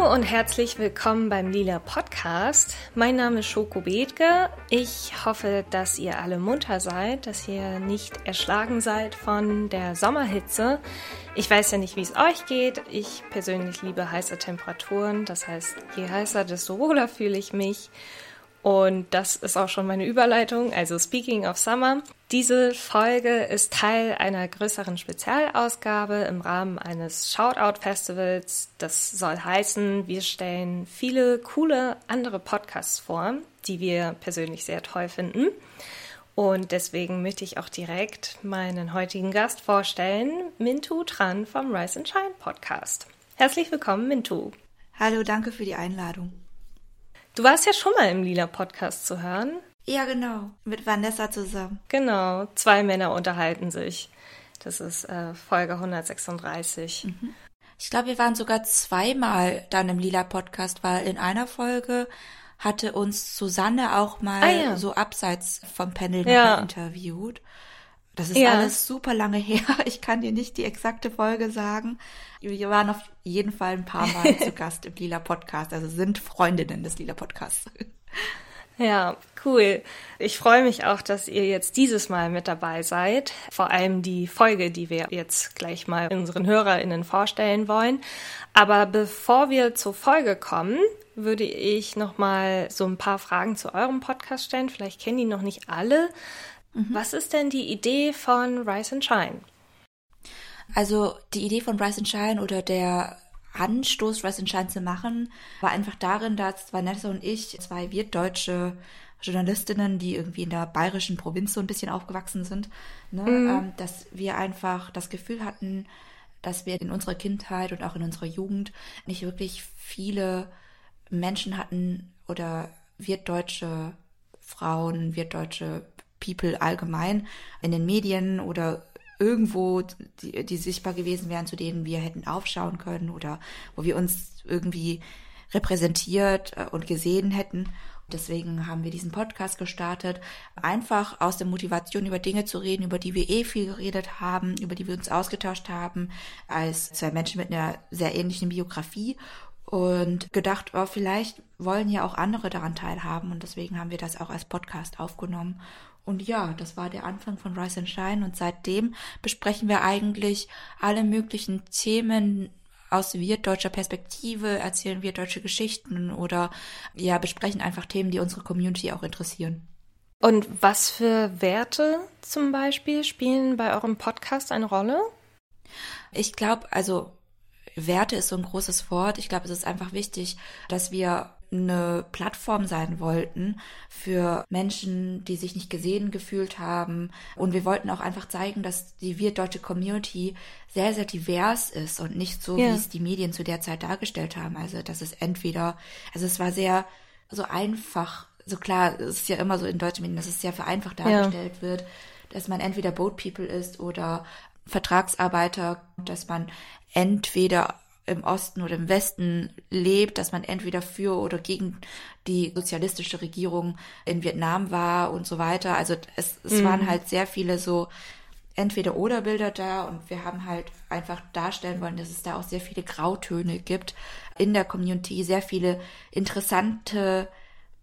Hallo und herzlich willkommen beim Lila Podcast. Mein Name ist Schoko Bethke. Ich hoffe, dass ihr alle munter seid, dass ihr nicht erschlagen seid von der Sommerhitze. Ich weiß ja nicht, wie es euch geht. Ich persönlich liebe heiße Temperaturen. Das heißt, je heißer, desto wohler fühle ich mich. Und das ist auch schon meine Überleitung. Also Speaking of Summer. Diese Folge ist Teil einer größeren Spezialausgabe im Rahmen eines Shoutout-Festivals. Das soll heißen, wir stellen viele coole andere Podcasts vor, die wir persönlich sehr toll finden. Und deswegen möchte ich auch direkt meinen heutigen Gast vorstellen, Mintu Tran vom Rise and Shine Podcast. Herzlich willkommen, Mintu. Hallo, danke für die Einladung. Du warst ja schon mal im Lila Podcast zu hören. Ja, genau. Mit Vanessa zusammen. Genau. Zwei Männer unterhalten sich. Das ist äh, Folge 136. Mhm. Ich glaube, wir waren sogar zweimal dann im Lila Podcast, weil in einer Folge hatte uns Susanne auch mal ah, ja. so abseits vom Panel ja. interviewt. Das ist ja. alles super lange her. Ich kann dir nicht die exakte Folge sagen. Wir waren auf jeden Fall ein paar Mal zu Gast im Lila Podcast, also sind Freundinnen des Lila Podcasts. Ja, cool. Ich freue mich auch, dass ihr jetzt dieses Mal mit dabei seid. Vor allem die Folge, die wir jetzt gleich mal unseren HörerInnen vorstellen wollen. Aber bevor wir zur Folge kommen, würde ich noch mal so ein paar Fragen zu eurem Podcast stellen. Vielleicht kennen die noch nicht alle. Mhm. Was ist denn die Idee von Rise and Shine? Also die Idee von Rise and Shine oder der Anstoß, Rise and Shine zu machen, war einfach darin, dass Vanessa und ich, zwei wirtdeutsche Journalistinnen, die irgendwie in der bayerischen Provinz so ein bisschen aufgewachsen sind, ne, mhm. ähm, dass wir einfach das Gefühl hatten, dass wir in unserer Kindheit und auch in unserer Jugend nicht wirklich viele Menschen hatten oder wirtdeutsche Frauen, wirtdeutsche People allgemein in den Medien oder irgendwo, die, die sichtbar gewesen wären, zu denen wir hätten aufschauen können oder wo wir uns irgendwie repräsentiert äh, und gesehen hätten. Deswegen haben wir diesen Podcast gestartet, einfach aus der Motivation über Dinge zu reden, über die wir eh viel geredet haben, über die wir uns ausgetauscht haben, als zwei Menschen mit einer sehr ähnlichen Biografie. Und gedacht, oh, vielleicht wollen ja auch andere daran teilhaben. Und deswegen haben wir das auch als Podcast aufgenommen und ja, das war der Anfang von Rise and Shine und seitdem besprechen wir eigentlich alle möglichen Themen aus wirtdeutscher Perspektive, erzählen wir deutsche Geschichten oder ja, besprechen einfach Themen, die unsere Community auch interessieren. Und was für Werte zum Beispiel spielen bei eurem Podcast eine Rolle? Ich glaube, also Werte ist so ein großes Wort. Ich glaube, es ist einfach wichtig, dass wir eine Plattform sein wollten für Menschen, die sich nicht gesehen gefühlt haben. Und wir wollten auch einfach zeigen, dass die wir-deutsche Community sehr, sehr divers ist und nicht so, ja. wie es die Medien zu der Zeit dargestellt haben. Also, dass es entweder, also es war sehr so einfach, so klar, es ist ja immer so in deutschen Medien, dass es sehr vereinfacht dargestellt ja. wird, dass man entweder Boat People ist oder Vertragsarbeiter, dass man entweder im Osten oder im Westen lebt, dass man entweder für oder gegen die sozialistische Regierung in Vietnam war und so weiter. Also es, es mhm. waren halt sehr viele so entweder oder Bilder da und wir haben halt einfach darstellen wollen, dass es da auch sehr viele Grautöne gibt in der Community, sehr viele interessante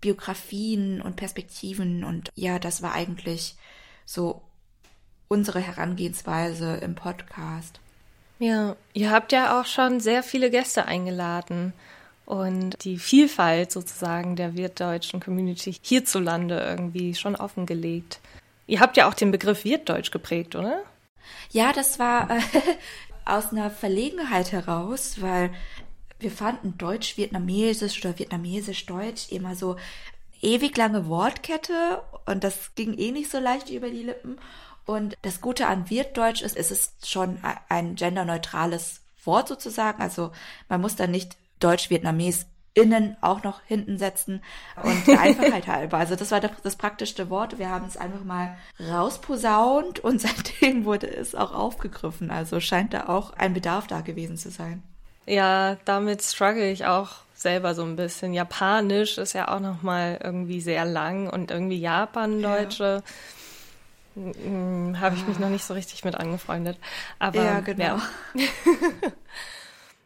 Biografien und Perspektiven und ja, das war eigentlich so unsere Herangehensweise im Podcast. Ja, ihr habt ja auch schon sehr viele Gäste eingeladen und die Vielfalt sozusagen der wirtdeutschen Community hierzulande irgendwie schon offengelegt. Ihr habt ja auch den Begriff Wirtdeutsch geprägt, oder? Ja, das war äh, aus einer Verlegenheit heraus, weil wir fanden Deutsch-Vietnamesisch oder Vietnamesisch-Deutsch immer so ewig lange Wortkette und das ging eh nicht so leicht über die Lippen. Und das Gute an Wirtdeutsch ist, es ist schon ein genderneutrales Wort sozusagen. Also man muss dann nicht Deutsch-Vietnames innen auch noch hinten setzen und der Einfachheit halber. Also das war das, das praktischste Wort. Wir haben es einfach mal rausposaunt und seitdem wurde es auch aufgegriffen. Also scheint da auch ein Bedarf da gewesen zu sein. Ja, damit struggle ich auch selber so ein bisschen. Japanisch ist ja auch noch mal irgendwie sehr lang und irgendwie Japan-Deutsche ja. Habe ich mich noch nicht so richtig mit angefreundet. Aber ja, genau. Ja.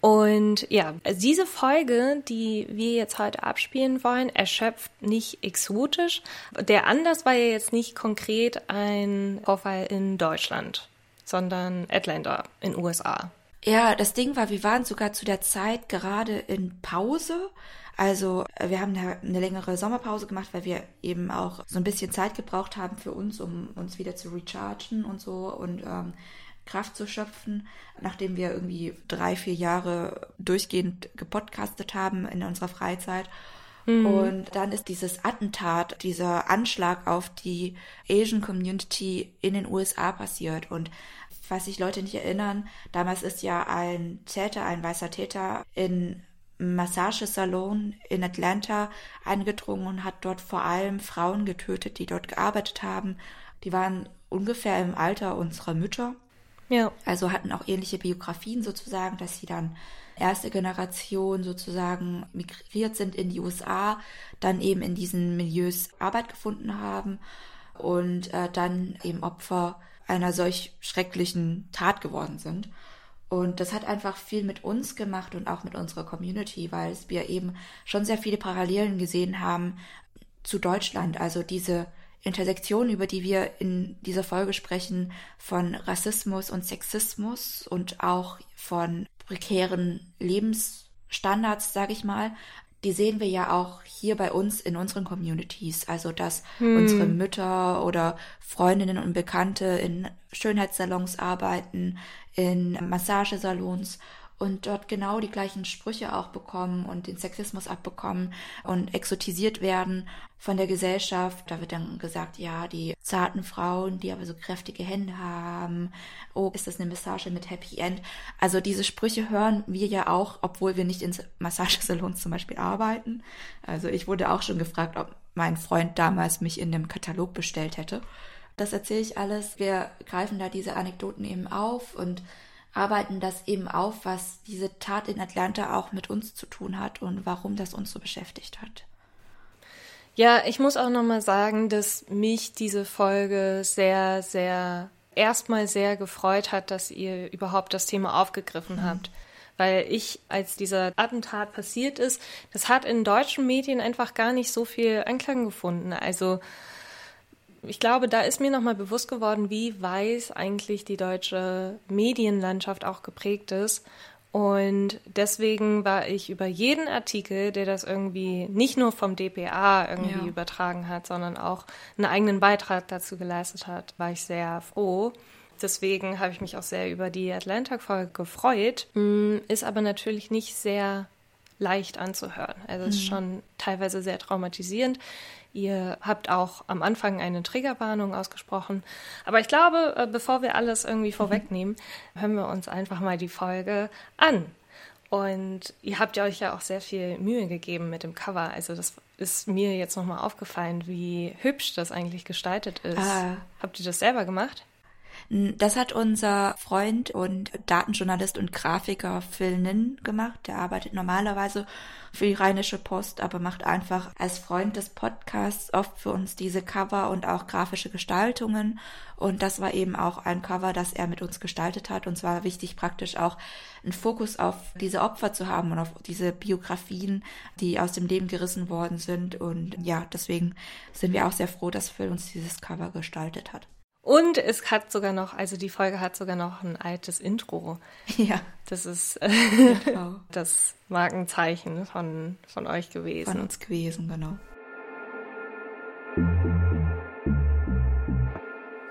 Und ja, diese Folge, die wir jetzt heute abspielen wollen, erschöpft nicht exotisch. Der Anlass war ja jetzt nicht konkret ein Vorfall in Deutschland, sondern Atlanta in USA. Ja, das Ding war, wir waren sogar zu der Zeit gerade in Pause. Also wir haben eine längere Sommerpause gemacht, weil wir eben auch so ein bisschen Zeit gebraucht haben für uns, um uns wieder zu rechargen und so. Und ähm, Kraft zu schöpfen, nachdem wir irgendwie drei, vier Jahre durchgehend gepodcastet haben in unserer Freizeit. Mhm. Und dann ist dieses Attentat, dieser Anschlag auf die Asian Community in den USA passiert. Und falls sich Leute nicht erinnern, damals ist ja ein Täter, ein weißer Täter in Massagesalon in Atlanta eingedrungen und hat dort vor allem Frauen getötet, die dort gearbeitet haben. Die waren ungefähr im Alter unserer Mütter. Ja. Also hatten auch ähnliche Biografien sozusagen, dass sie dann erste Generation sozusagen migriert sind in die USA, dann eben in diesen Milieus Arbeit gefunden haben und äh, dann eben Opfer einer solch schrecklichen Tat geworden sind. Und das hat einfach viel mit uns gemacht und auch mit unserer Community, weil wir eben schon sehr viele Parallelen gesehen haben zu Deutschland. Also diese Intersektion, über die wir in dieser Folge sprechen, von Rassismus und Sexismus und auch von prekären Lebensstandards, sage ich mal, die sehen wir ja auch hier bei uns in unseren Communities. Also, dass hm. unsere Mütter oder Freundinnen und Bekannte in Schönheitssalons arbeiten, in Massagesalons und dort genau die gleichen Sprüche auch bekommen und den Sexismus abbekommen und exotisiert werden von der Gesellschaft. Da wird dann gesagt, ja, die zarten Frauen, die aber so kräftige Hände haben. Oh, ist das eine Massage mit Happy End? Also diese Sprüche hören wir ja auch, obwohl wir nicht in Massagesalons zum Beispiel arbeiten. Also ich wurde auch schon gefragt, ob mein Freund damals mich in dem Katalog bestellt hätte. Das erzähle ich alles. Wir greifen da diese Anekdoten eben auf und arbeiten das eben auf, was diese Tat in Atlanta auch mit uns zu tun hat und warum das uns so beschäftigt hat. Ja, ich muss auch nochmal sagen, dass mich diese Folge sehr, sehr, erstmal sehr gefreut hat, dass ihr überhaupt das Thema aufgegriffen mhm. habt. Weil ich, als dieser Attentat passiert ist, das hat in deutschen Medien einfach gar nicht so viel Anklang gefunden. Also, ich glaube, da ist mir nochmal bewusst geworden, wie weiß eigentlich die deutsche Medienlandschaft auch geprägt ist. Und deswegen war ich über jeden Artikel, der das irgendwie nicht nur vom DPA irgendwie ja. übertragen hat, sondern auch einen eigenen Beitrag dazu geleistet hat, war ich sehr froh. Deswegen habe ich mich auch sehr über die Atlanta-Folge gefreut. Mm, ist aber natürlich nicht sehr leicht anzuhören. Also es ist mhm. schon teilweise sehr traumatisierend. Ihr habt auch am Anfang eine Triggerwarnung ausgesprochen. Aber ich glaube, äh, bevor wir alles irgendwie mhm. vorwegnehmen, hören wir uns einfach mal die Folge an. Und ihr habt ja euch ja auch sehr viel Mühe gegeben mit dem Cover. Also das ist mir jetzt nochmal aufgefallen, wie hübsch das eigentlich gestaltet ist. Ah. Habt ihr das selber gemacht? Das hat unser Freund und Datenjournalist und Grafiker Phil Nin gemacht. Der arbeitet normalerweise für die Rheinische Post, aber macht einfach als Freund des Podcasts oft für uns diese Cover und auch grafische Gestaltungen. Und das war eben auch ein Cover, das er mit uns gestaltet hat. Und zwar wichtig praktisch auch einen Fokus auf diese Opfer zu haben und auf diese Biografien, die aus dem Leben gerissen worden sind. Und ja, deswegen sind wir auch sehr froh, dass Phil uns dieses Cover gestaltet hat. Und es hat sogar noch, also die Folge hat sogar noch ein altes Intro. Ja. Das ist äh, genau. das Markenzeichen von, von euch gewesen. Von uns gewesen, genau.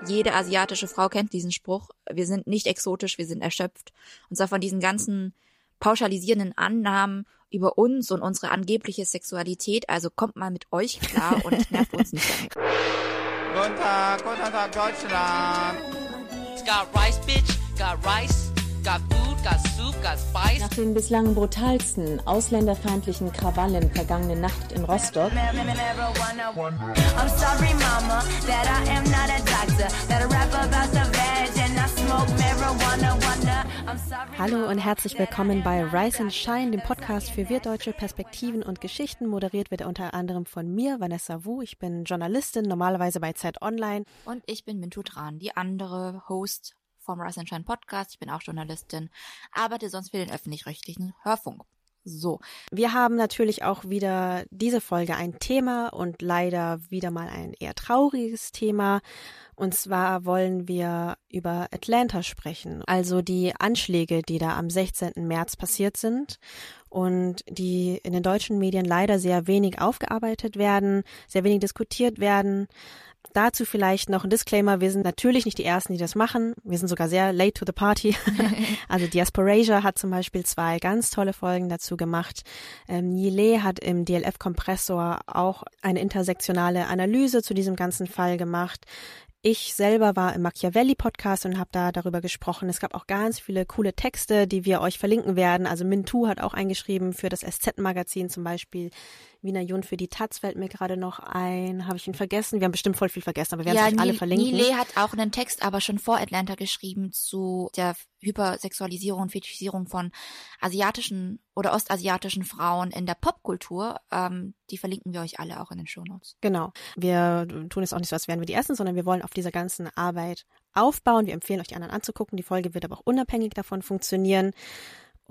Jede asiatische Frau kennt diesen Spruch. Wir sind nicht exotisch, wir sind erschöpft. Und zwar von diesen ganzen pauschalisierenden Annahmen über uns und unsere angebliche Sexualität. Also kommt mal mit euch klar und nervt uns nicht damit. Guten Tag, guten Tag, Deutschland. It's got rice, bitch, got rice. Nach den bislang brutalsten ausländerfeindlichen Krawallen vergangene Nacht in Rostock Hallo und herzlich willkommen bei Rise and Shine, dem Podcast für wirtdeutsche Perspektiven und Geschichten. Moderiert wird er unter anderem von mir, Vanessa Wu. Ich bin Journalistin, normalerweise bei Zeit Online. Und ich bin Mintu Tran, die andere Host vom Rise and Shine Podcast. Ich bin auch Journalistin, arbeite sonst für den öffentlich-rechtlichen Hörfunk. So. Wir haben natürlich auch wieder diese Folge ein Thema und leider wieder mal ein eher trauriges Thema. Und zwar wollen wir über Atlanta sprechen, also die Anschläge, die da am 16. März passiert sind und die in den deutschen Medien leider sehr wenig aufgearbeitet werden, sehr wenig diskutiert werden. Dazu vielleicht noch ein Disclaimer. Wir sind natürlich nicht die Ersten, die das machen. Wir sind sogar sehr late to the party. also Diasporasia hat zum Beispiel zwei ganz tolle Folgen dazu gemacht. Ähm, Nile hat im DLF-Kompressor auch eine intersektionale Analyse zu diesem ganzen Fall gemacht. Ich selber war im Machiavelli-Podcast und habe da darüber gesprochen. Es gab auch ganz viele coole Texte, die wir euch verlinken werden. Also Mintu hat auch eingeschrieben für das SZ-Magazin zum Beispiel. Wiener Jun für die Taz fällt mir gerade noch ein. Habe ich ihn vergessen? Wir haben bestimmt voll viel vergessen, aber wir werden ja, alle verlinken. Nile hat auch einen Text aber schon vor Atlanta geschrieben zu der Hypersexualisierung und Fetischisierung von asiatischen oder ostasiatischen Frauen in der Popkultur. Ähm, die verlinken wir euch alle auch in den Shownotes. Genau. Wir tun es auch nicht so, als wären wir die Ersten, sondern wir wollen auf dieser ganzen Arbeit aufbauen. Wir empfehlen euch die anderen anzugucken. Die Folge wird aber auch unabhängig davon funktionieren.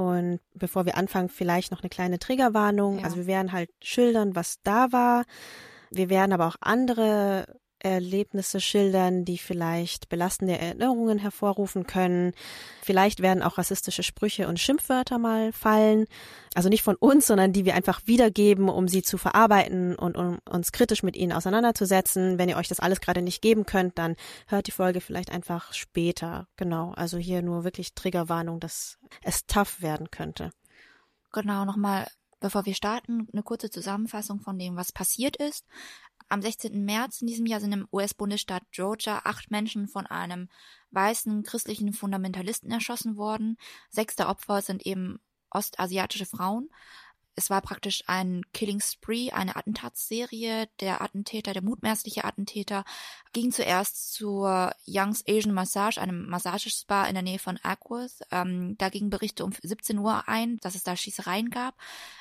Und bevor wir anfangen, vielleicht noch eine kleine Triggerwarnung. Ja. Also wir werden halt schildern, was da war. Wir werden aber auch andere Erlebnisse schildern, die vielleicht belastende Erinnerungen hervorrufen können. Vielleicht werden auch rassistische Sprüche und Schimpfwörter mal fallen. Also nicht von uns, sondern die wir einfach wiedergeben, um sie zu verarbeiten und um uns kritisch mit ihnen auseinanderzusetzen. Wenn ihr euch das alles gerade nicht geben könnt, dann hört die Folge vielleicht einfach später. Genau. Also hier nur wirklich Triggerwarnung, dass es tough werden könnte. Genau, nochmal Bevor wir starten, eine kurze Zusammenfassung von dem, was passiert ist. Am 16. März in diesem Jahr sind im US-Bundesstaat Georgia acht Menschen von einem weißen christlichen Fundamentalisten erschossen worden. Sechs der Opfer sind eben ostasiatische Frauen. Es war praktisch ein Killing Spree, eine Attentatsserie. Der Attentäter, der mutmaßliche Attentäter, ging zuerst zur Young's Asian Massage, einem Massagespa in der Nähe von Ackworth. Ähm, da gingen Berichte um 17 Uhr ein, dass es da Schießereien gab.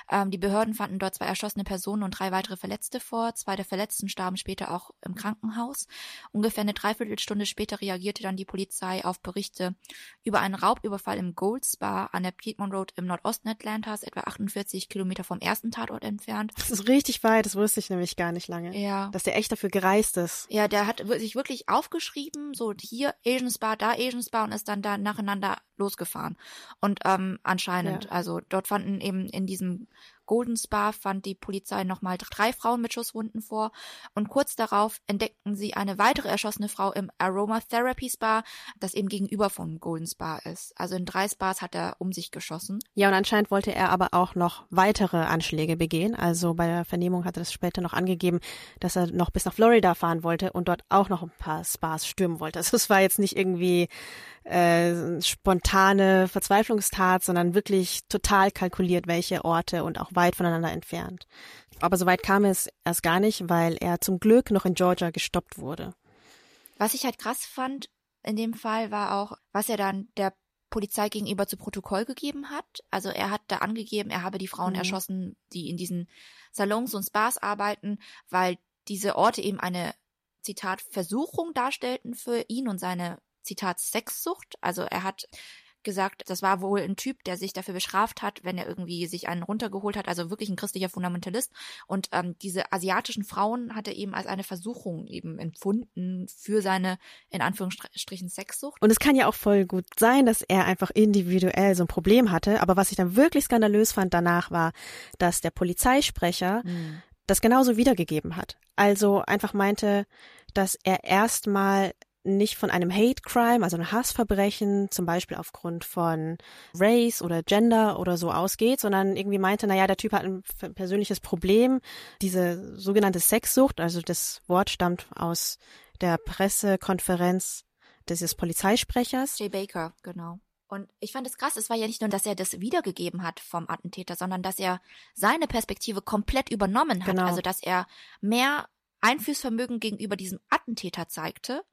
Ähm, die Behörden fanden dort zwei erschossene Personen und drei weitere Verletzte vor. Zwei der Verletzten starben später auch im Krankenhaus. Ungefähr eine Dreiviertelstunde später reagierte dann die Polizei auf Berichte über einen Raubüberfall im Gold Spa an der Piedmont Road im Nordosten Atlantas, etwa 48 Kilometer vom ersten Tatort entfernt. Das ist richtig weit, das wusste ich nämlich gar nicht lange. Ja. Dass der echt dafür gereist ist. Ja, der hat sich wirklich aufgeschrieben, so hier Asian Spa, da Asian Spa und ist dann da nacheinander losgefahren. Und ähm, anscheinend, ja. also dort fanden eben in diesem Golden Spa fand die Polizei nochmal drei Frauen mit Schusswunden vor und kurz darauf entdeckten sie eine weitere erschossene Frau im Aromatherapy Spa, das eben gegenüber vom Golden Spa ist. Also in drei Spas hat er um sich geschossen. Ja, und anscheinend wollte er aber auch noch weitere Anschläge begehen. Also bei der Vernehmung hat er das später noch angegeben, dass er noch bis nach Florida fahren wollte und dort auch noch ein paar Spas stürmen wollte. Also es war jetzt nicht irgendwie äh, spontane Verzweiflungstat, sondern wirklich total kalkuliert, welche Orte und auch weit voneinander entfernt. Aber soweit kam es erst gar nicht, weil er zum Glück noch in Georgia gestoppt wurde. Was ich halt krass fand in dem Fall war auch, was er dann der Polizei gegenüber zu Protokoll gegeben hat. Also er hat da angegeben, er habe die Frauen mhm. erschossen, die in diesen Salons und Spas arbeiten, weil diese Orte eben eine Zitat Versuchung darstellten für ihn und seine Zitat Sexsucht. Also er hat gesagt, das war wohl ein Typ, der sich dafür bestraft hat, wenn er irgendwie sich einen runtergeholt hat, also wirklich ein christlicher Fundamentalist. Und ähm, diese asiatischen Frauen hat er eben als eine Versuchung eben empfunden für seine, in Anführungsstrichen, Sexsucht. Und es kann ja auch voll gut sein, dass er einfach individuell so ein Problem hatte. Aber was ich dann wirklich skandalös fand danach war, dass der Polizeisprecher hm. das genauso wiedergegeben hat. Also einfach meinte, dass er erstmal nicht von einem Hate Crime, also einem Hassverbrechen, zum Beispiel aufgrund von Race oder Gender oder so ausgeht, sondern irgendwie meinte, naja, der Typ hat ein persönliches Problem, diese sogenannte Sexsucht, also das Wort stammt aus der Pressekonferenz dieses Polizeisprechers. Jay Baker, genau. Und ich fand es krass, es war ja nicht nur, dass er das wiedergegeben hat vom Attentäter, sondern dass er seine Perspektive komplett übernommen hat. Genau. Also dass er mehr Einflussvermögen gegenüber diesem Attentäter zeigte,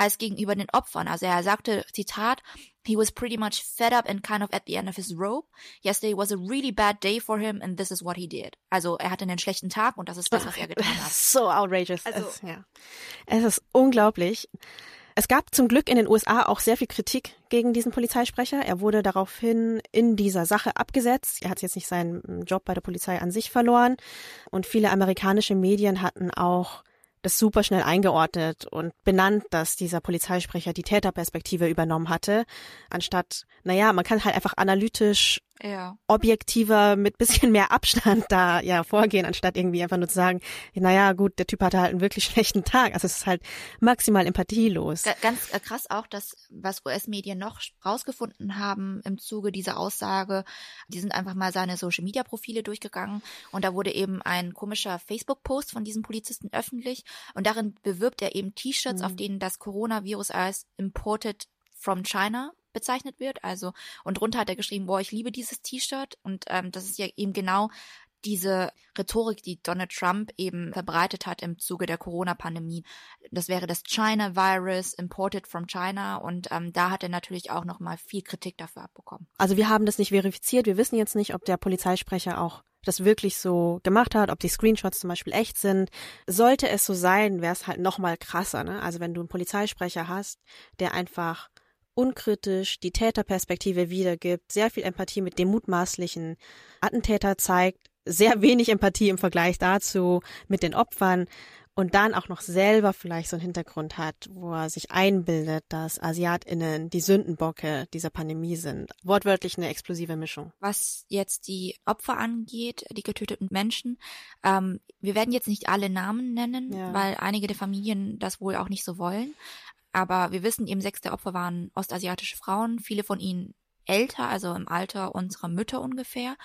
als gegenüber den Opfern. Also er sagte, Zitat, he was pretty much fed up and kind of at the end of his rope. Yesterday was a really bad day for him and this is what he did. Also er hatte einen schlechten Tag und das ist das, was er getan hat. So outrageous. Also- es, ja. es ist unglaublich. Es gab zum Glück in den USA auch sehr viel Kritik gegen diesen Polizeisprecher. Er wurde daraufhin in dieser Sache abgesetzt. Er hat jetzt nicht seinen Job bei der Polizei an sich verloren. Und viele amerikanische Medien hatten auch das super schnell eingeordnet und benannt, dass dieser Polizeisprecher die Täterperspektive übernommen hatte, anstatt, naja, man kann halt einfach analytisch Ja. objektiver mit bisschen mehr Abstand da ja vorgehen, anstatt irgendwie einfach nur zu sagen, naja, gut, der Typ hatte halt einen wirklich schlechten Tag. Also es ist halt maximal empathielos. Ga- Ganz äh, krass auch, dass was US-Medien noch rausgefunden haben im Zuge dieser Aussage, die sind einfach mal seine Social-Media-Profile durchgegangen und da wurde eben ein komischer Facebook-Post von diesem Polizisten öffentlich und darin bewirbt er eben T-Shirts, Mhm. auf denen das Coronavirus als imported from China bezeichnet wird. Also und drunter hat er geschrieben, boah, ich liebe dieses T-Shirt und ähm, das ist ja eben genau diese Rhetorik, die Donald Trump eben verbreitet hat im Zuge der Corona-Pandemie. Das wäre das China-Virus, imported from China. Und ähm, da hat er natürlich auch nochmal viel Kritik dafür abbekommen. Also wir haben das nicht verifiziert. Wir wissen jetzt nicht, ob der Polizeisprecher auch das wirklich so gemacht hat, ob die Screenshots zum Beispiel echt sind. Sollte es so sein, wäre es halt noch mal krasser. Ne? Also wenn du einen Polizeisprecher hast, der einfach unkritisch die Täterperspektive wiedergibt, sehr viel Empathie mit dem mutmaßlichen Attentäter zeigt, sehr wenig Empathie im Vergleich dazu mit den Opfern und dann auch noch selber vielleicht so einen Hintergrund hat, wo er sich einbildet, dass AsiatInnen die Sündenbocke dieser Pandemie sind. Wortwörtlich eine explosive Mischung. Was jetzt die Opfer angeht, die getöteten Menschen, ähm, wir werden jetzt nicht alle Namen nennen, Ja. weil einige der Familien das wohl auch nicht so wollen. Aber wir wissen eben, sechs der Opfer waren ostasiatische Frauen, viele von ihnen älter, also im Alter unserer Mütter ungefähr.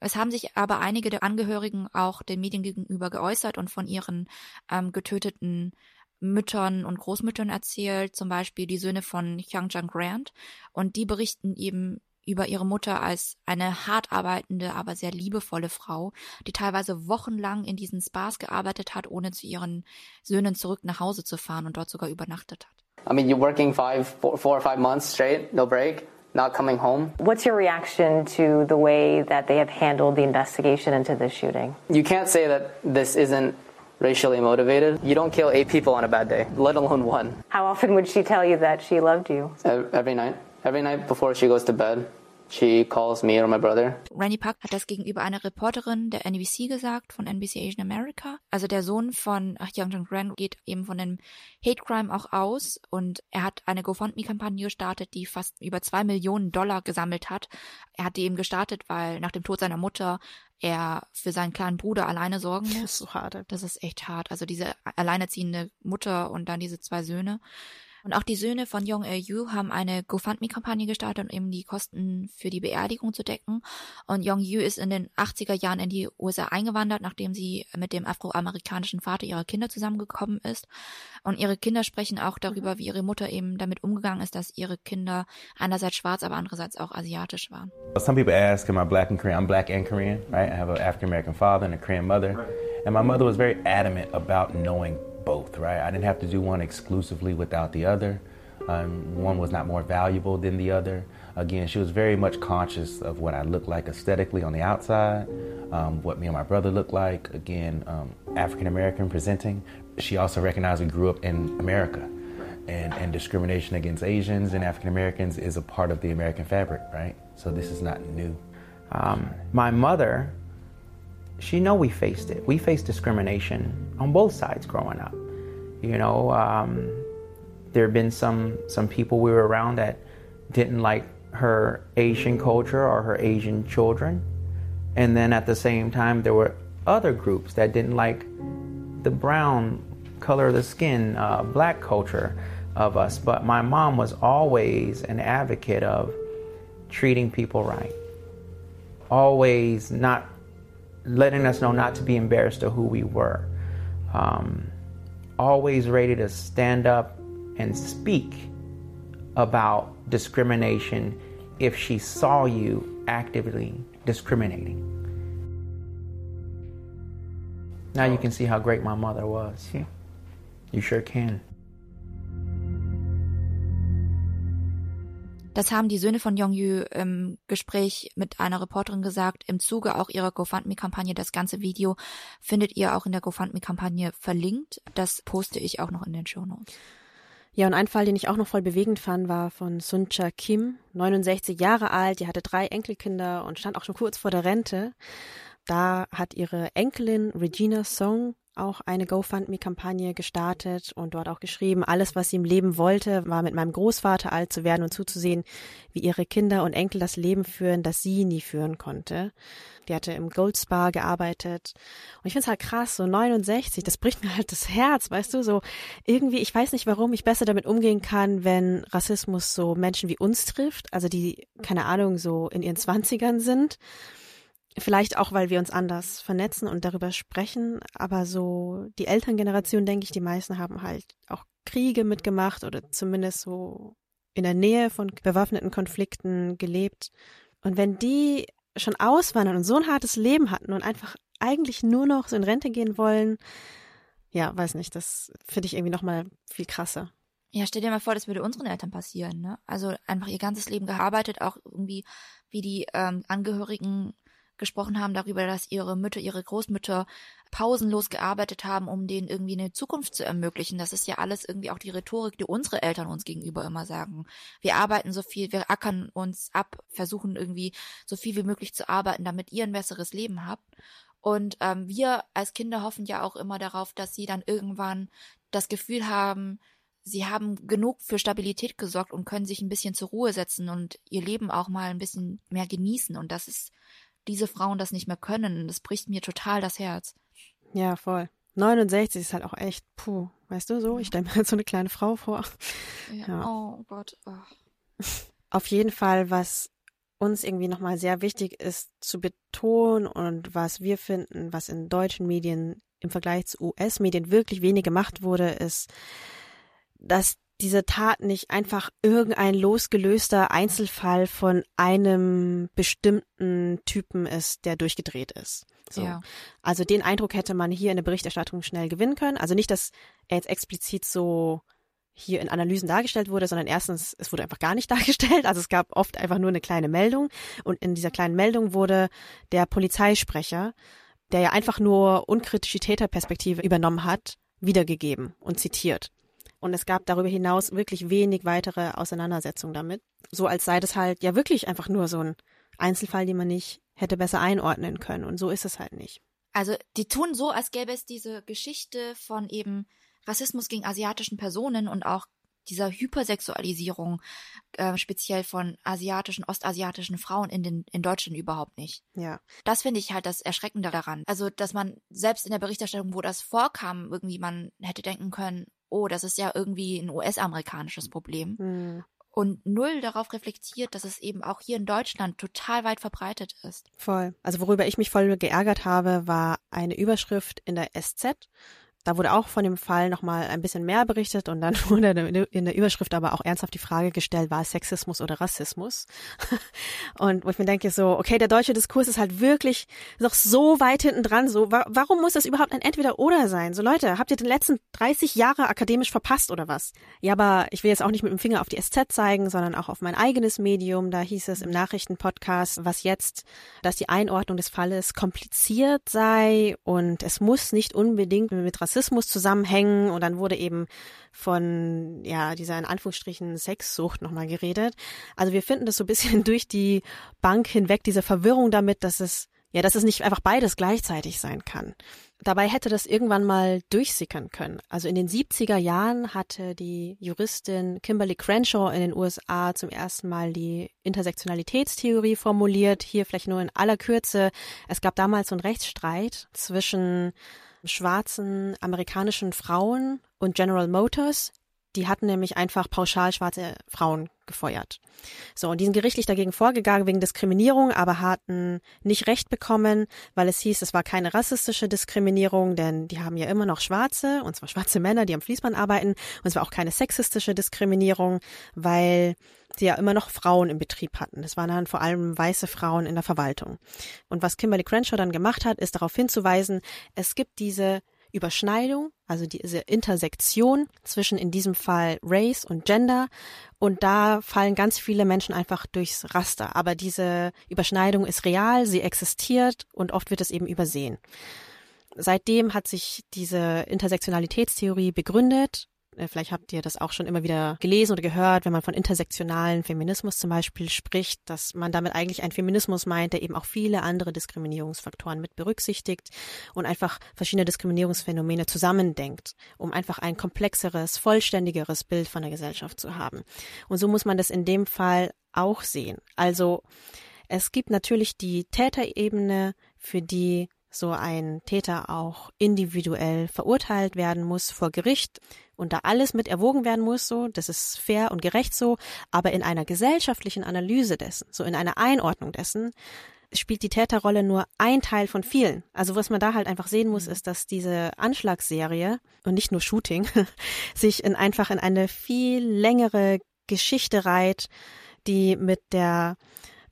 Es haben sich aber einige der Angehörigen auch den Medien gegenüber geäußert und von ihren ähm, getöteten Müttern und Großmüttern erzählt, zum Beispiel die Söhne von Hyungjang Grant. Und die berichten eben über ihre Mutter als eine hart arbeitende, aber sehr liebevolle Frau, die teilweise wochenlang in diesen Spas gearbeitet hat, ohne zu ihren Söhnen zurück nach Hause zu fahren und dort sogar übernachtet hat. I mean, you're working five, four, four or five months straight, no break, not coming home. What's your reaction to the way that they have handled the investigation into this shooting? You can't say that this isn't racially motivated. You don't kill eight people on a bad day, let alone one. How often would she tell you that she loved you? Ev- Every night. Every night before she goes to bed, she calls me or my brother. Randy Park hat das gegenüber einer Reporterin der NBC gesagt, von NBC Asian America. Also der Sohn von Hyunjung Grant geht eben von dem Hate Crime auch aus und er hat eine GoFundMe-Kampagne gestartet, die fast über zwei Millionen Dollar gesammelt hat. Er hat die eben gestartet, weil nach dem Tod seiner Mutter er für seinen kleinen Bruder alleine sorgen Das muss. ist so hart. Das ist echt hart. Also diese alleinerziehende Mutter und dann diese zwei Söhne. Und auch die Söhne von Young Yu haben eine GoFundMe-Kampagne gestartet, um eben die Kosten für die Beerdigung zu decken. Und Young Yu ist in den 80er Jahren in die USA eingewandert, nachdem sie mit dem afroamerikanischen Vater ihrer Kinder zusammengekommen ist. Und ihre Kinder sprechen auch darüber, wie ihre Mutter eben damit umgegangen ist, dass ihre Kinder einerseits schwarz, aber andererseits auch asiatisch waren. Some people ask, am I black and Korean? I'm black and Korean, right? I have an African American father and a Korean mother. And my mother was very adamant about knowing both, right? I didn't have to do one exclusively without the other. Um, one was not more valuable than the other. Again, she was very much conscious of what I looked like aesthetically on the outside, um, what me and my brother looked like. Again, um, African American presenting. She also recognized we grew up in America. And, and discrimination against Asians and African Americans is a part of the American fabric, right? So this is not new. Um, my mother, she know we faced it. We faced discrimination on both sides growing up. You know, um, there have been some some people we were around that didn't like her Asian culture or her Asian children, and then at the same time there were other groups that didn't like the brown color of the skin, uh, black culture of us. But my mom was always an advocate of treating people right always not letting us know not to be embarrassed of who we were. Um, always ready to stand up and speak about discrimination if she saw you actively discriminating. Now you can see how great my mother was. You sure can. Das haben die Söhne von Yongyu im Gespräch mit einer Reporterin gesagt, im Zuge auch ihrer GoFundMe-Kampagne. Das ganze Video findet ihr auch in der GoFundMe-Kampagne verlinkt. Das poste ich auch noch in den Show Notes. Ja, und ein Fall, den ich auch noch voll bewegend fand, war von Suncha Kim, 69 Jahre alt, die hatte drei Enkelkinder und stand auch schon kurz vor der Rente. Da hat ihre Enkelin Regina Song auch eine GoFundMe-Kampagne gestartet und dort auch geschrieben, alles, was sie im Leben wollte, war mit meinem Großvater alt zu werden und zuzusehen, wie ihre Kinder und Enkel das Leben führen, das sie nie führen konnte. Die hatte im Gold Spa gearbeitet. Und ich finde es halt krass, so 69, das bricht mir halt das Herz, weißt du, so irgendwie, ich weiß nicht, warum ich besser damit umgehen kann, wenn Rassismus so Menschen wie uns trifft, also die, keine Ahnung, so in ihren Zwanzigern sind Vielleicht auch, weil wir uns anders vernetzen und darüber sprechen, aber so die Elterngeneration, denke ich, die meisten haben halt auch Kriege mitgemacht oder zumindest so in der Nähe von bewaffneten Konflikten gelebt. Und wenn die schon auswandern und so ein hartes Leben hatten und einfach eigentlich nur noch so in Rente gehen wollen, ja, weiß nicht, das finde ich irgendwie nochmal viel krasser. Ja, stell dir mal vor, das würde unseren Eltern passieren, ne? Also einfach ihr ganzes Leben gearbeitet, auch irgendwie wie die ähm, Angehörigen gesprochen haben darüber, dass ihre Mütter, ihre Großmütter pausenlos gearbeitet haben, um denen irgendwie eine Zukunft zu ermöglichen. Das ist ja alles irgendwie auch die Rhetorik, die unsere Eltern uns gegenüber immer sagen. Wir arbeiten so viel, wir ackern uns ab, versuchen irgendwie so viel wie möglich zu arbeiten, damit ihr ein besseres Leben habt. Und ähm, wir als Kinder hoffen ja auch immer darauf, dass sie dann irgendwann das Gefühl haben, sie haben genug für Stabilität gesorgt und können sich ein bisschen zur Ruhe setzen und ihr Leben auch mal ein bisschen mehr genießen. Und das ist diese Frauen das nicht mehr können. Das bricht mir total das Herz. Ja, voll. 69 ist halt auch echt, puh, weißt du so? Ich stelle mir halt so eine kleine Frau vor. Ja. ja. Oh Gott. Oh. Auf jeden Fall, was uns irgendwie nochmal sehr wichtig ist zu betonen und was wir finden, was in deutschen Medien im Vergleich zu US-Medien wirklich wenig gemacht wurde, ist, dass diese Tat nicht einfach irgendein losgelöster Einzelfall von einem bestimmten Typen ist, der durchgedreht ist. So. Ja. Also den Eindruck hätte man hier in der Berichterstattung schnell gewinnen können. Also nicht, dass er jetzt explizit so hier in Analysen dargestellt wurde, sondern erstens, es wurde einfach gar nicht dargestellt. Also es gab oft einfach nur eine kleine Meldung und in dieser kleinen Meldung wurde der Polizeisprecher, der ja einfach nur unkritische Täterperspektive übernommen hat, wiedergegeben und zitiert. Und es gab darüber hinaus wirklich wenig weitere Auseinandersetzungen damit. So als sei das halt ja wirklich einfach nur so ein Einzelfall, den man nicht hätte besser einordnen können. Und so ist es halt nicht. Also die tun so, als gäbe es diese Geschichte von eben Rassismus gegen asiatischen Personen und auch dieser Hypersexualisierung, äh, speziell von asiatischen, ostasiatischen Frauen in, den, in Deutschland überhaupt nicht. Ja. Das finde ich halt das Erschreckende daran. Also, dass man selbst in der Berichterstattung, wo das vorkam, irgendwie man hätte denken können, oh, das ist ja irgendwie ein US-amerikanisches Problem. Mhm. Und null darauf reflektiert, dass es eben auch hier in Deutschland total weit verbreitet ist. Voll. Also worüber ich mich voll geärgert habe, war eine Überschrift in der SZ da wurde auch von dem Fall nochmal ein bisschen mehr berichtet und dann wurde in der Überschrift aber auch ernsthaft die Frage gestellt, war es Sexismus oder Rassismus? Und wo ich mir denke so, okay, der deutsche Diskurs ist halt wirklich noch so weit hinten dran, so, wa warum muss das überhaupt ein Entweder-Oder sein? So Leute, habt ihr den letzten 30 Jahre akademisch verpasst oder was? Ja, aber ich will jetzt auch nicht mit dem Finger auf die SZ zeigen, sondern auch auf mein eigenes Medium. Da hieß es im Nachrichtenpodcast, was jetzt, dass die Einordnung des Falles kompliziert sei und es muss nicht unbedingt mit Rassismus Rassismus zusammenhängen und dann wurde eben von ja dieser in Anführungsstrichen Sexsucht nochmal geredet. Also wir finden das so ein bisschen durch die Bank hinweg diese Verwirrung damit, dass es ja, dass es nicht einfach beides gleichzeitig sein kann. Dabei hätte das irgendwann mal durchsickern können. Also in den 70er Jahren hatte die Juristin Kimberly Crenshaw in den USA zum ersten Mal die Intersektionalitätstheorie formuliert. Hier vielleicht nur in aller Kürze. Es gab damals so einen Rechtsstreit zwischen schwarzen amerikanischen Frauen und General Motors Die hatten nämlich einfach pauschal schwarze Frauen gefeuert. So, und die sind gerichtlich dagegen vorgegangen wegen Diskriminierung, aber hatten nicht Recht bekommen, weil es hieß, es war keine rassistische Diskriminierung, denn die haben ja immer noch Schwarze, und zwar schwarze Männer, die am Fließband arbeiten, und es war auch keine sexistische Diskriminierung, weil sie ja immer noch Frauen im Betrieb hatten. Das waren dann vor allem weiße Frauen in der Verwaltung. Und was Kimberly Crenshaw dann gemacht hat, ist darauf hinzuweisen, es gibt diese Überschneidung, also diese Intersektion zwischen in diesem Fall Race und Gender. Und da fallen ganz viele Menschen einfach durchs Raster. Aber diese Überschneidung ist real, sie existiert und oft wird es eben übersehen. Seitdem hat sich diese Intersektionalitätstheorie begründet vielleicht habt ihr das auch schon immer wieder gelesen oder gehört, wenn man von intersektionalen Feminismus zum Beispiel spricht, dass man damit eigentlich einen Feminismus meint, der eben auch viele andere Diskriminierungsfaktoren mit berücksichtigt und einfach verschiedene Diskriminierungsphänomene zusammendenkt, um einfach ein komplexeres, vollständigeres Bild von der Gesellschaft zu haben. Und so muss man das in dem Fall auch sehen. Also es gibt natürlich die Täterebene, für die so ein Täter auch individuell verurteilt werden muss vor Gericht und da alles mit erwogen werden muss, so, das ist fair und gerecht so, aber in einer gesellschaftlichen Analyse dessen, so in einer Einordnung dessen, spielt die Täterrolle nur ein Teil von vielen. Also was man da halt einfach sehen muss, ist, dass diese Anschlagsserie und nicht nur Shooting sich in einfach in eine viel längere Geschichte reiht, die mit der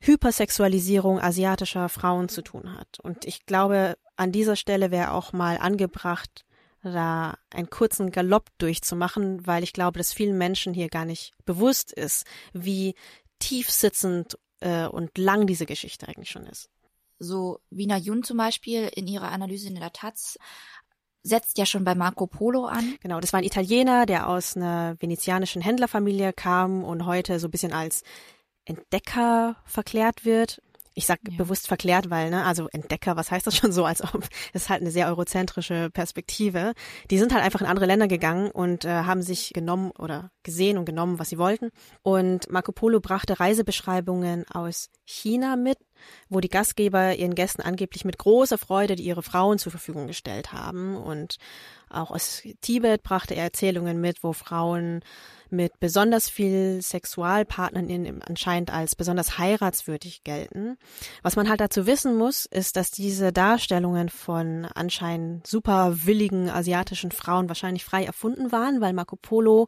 Hypersexualisierung asiatischer Frauen zu tun hat. Und ich glaube, an dieser Stelle wäre auch mal angebracht, da einen kurzen Galopp durchzumachen, weil ich glaube, dass vielen Menschen hier gar nicht bewusst ist, wie tief sitzend äh, und lang diese Geschichte eigentlich schon ist. So Wiener Jun zum Beispiel in ihrer Analyse in der Taz setzt ja schon bei Marco Polo an. Genau, das war ein Italiener, der aus einer venezianischen Händlerfamilie kam und heute so ein bisschen als Entdecker verklärt wird ich sag ja. bewusst verklärt, weil, ne, also Entdecker, was heißt das schon so, als ob, das ist halt eine sehr eurozentrische Perspektive. Die sind halt einfach in andere Länder gegangen und äh, haben sich genommen oder gesehen und genommen, was sie wollten. Und Marco Polo brachte Reisebeschreibungen aus China mit, wo die Gastgeber ihren Gästen angeblich mit großer Freude die ihre Frauen zur Verfügung gestellt haben. Und auch aus Tibet brachte er Erzählungen mit, wo Frauen mit besonders viel Sexualpartnern anscheinend als besonders heiratswürdig gelten. Was man halt dazu wissen muss, ist, dass diese Darstellungen von anscheinend super willigen asiatischen Frauen wahrscheinlich frei erfunden waren, weil Marco Polo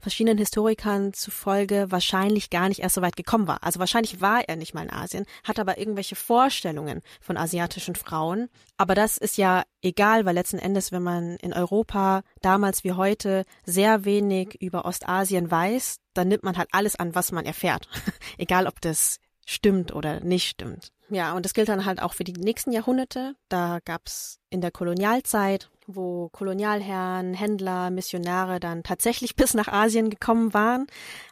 verschiedenen Historikern zufolge wahrscheinlich gar nicht erst so weit gekommen war. Also wahrscheinlich war er nicht mal in Asien, hat aber irgendwelche Vorstellungen von asiatischen Frauen. Aber das ist ja egal, weil letzten Endes, wenn man in Europa damals wie heute sehr wenig über Ostasien weiß, dann nimmt man halt alles an, was man erfährt. egal, ob das stimmt oder nicht stimmt. Ja, und das gilt dann halt auch für die nächsten Jahrhunderte. Da gab's in der Kolonialzeit wo Kolonialherren, Händler, Missionare dann tatsächlich bis nach Asien gekommen waren,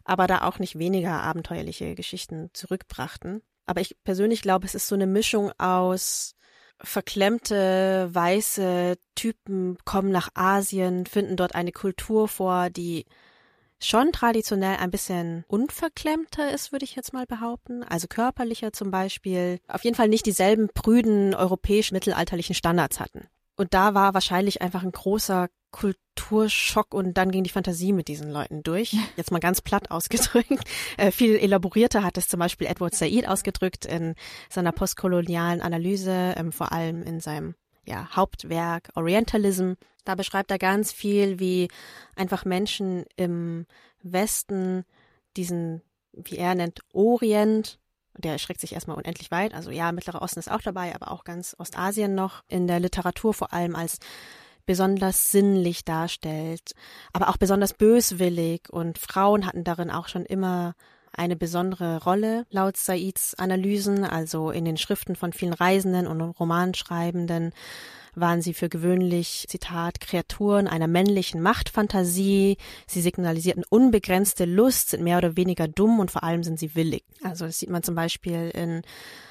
aber da auch nicht weniger abenteuerliche Geschichten zurückbrachten. Aber ich persönlich glaube, es ist so eine Mischung aus verklemmte weiße Typen kommen nach Asien, finden dort eine Kultur vor, die schon traditionell ein bisschen unverklemmter ist, würde ich jetzt mal behaupten. Also körperlicher zum Beispiel. Auf jeden Fall nicht dieselben prüden europäisch-mittelalterlichen Standards hatten. Und da war wahrscheinlich einfach ein großer Kulturschock und dann ging die Fantasie mit diesen Leuten durch. Jetzt mal ganz platt ausgedrückt. Äh, viel elaborierter hat es zum Beispiel Edward Said ausgedrückt in seiner postkolonialen Analyse, ähm, vor allem in seinem ja, Hauptwerk Orientalism. Da beschreibt er ganz viel, wie einfach Menschen im Westen diesen, wie er nennt, Orient der erschreckt sich erstmal unendlich weit. Also ja, Mittlerer Osten ist auch dabei, aber auch ganz Ostasien noch in der Literatur vor allem als besonders sinnlich darstellt, aber auch besonders böswillig und Frauen hatten darin auch schon immer eine besondere Rolle laut Saids Analysen, also in den Schriften von vielen Reisenden und Romanschreibenden waren sie für gewöhnlich, Zitat, Kreaturen einer männlichen Machtfantasie. Sie signalisierten unbegrenzte Lust, sind mehr oder weniger dumm und vor allem sind sie willig. Also das sieht man zum Beispiel in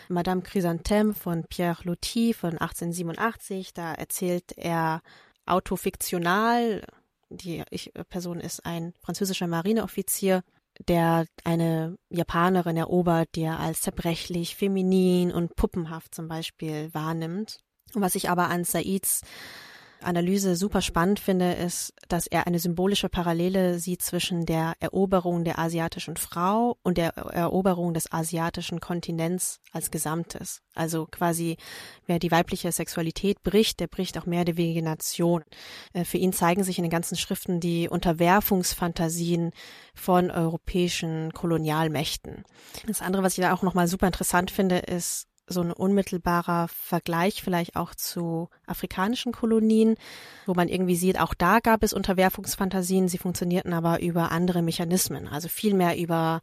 Madame Chrysanthème von Pierre Loti von 1887. Da erzählt er autofiktional, die Person ist ein französischer Marineoffizier, der eine Japanerin erobert, die er als zerbrechlich, feminin und puppenhaft zum Beispiel wahrnimmt. Was ich aber an Saids Analyse super spannend finde, ist, dass er eine symbolische Parallele sieht zwischen der Eroberung der asiatischen Frau und der Eroberung des asiatischen Kontinents als Gesamtes. Also quasi, wer die weibliche Sexualität bricht, der bricht auch mehr der Vegetation. Äh, für ihn zeigen sich in den ganzen Schriften die Unterwerfungsfantasien von europäischen Kolonialmächten. Das andere, was ich da auch nochmal super interessant finde, ist so ein unmittelbarer Vergleich vielleicht auch zu afrikanischen Kolonien, wo man irgendwie sieht, auch da gab es Unterwerfungsfantasien, sie funktionierten aber über andere Mechanismen, also viel mehr über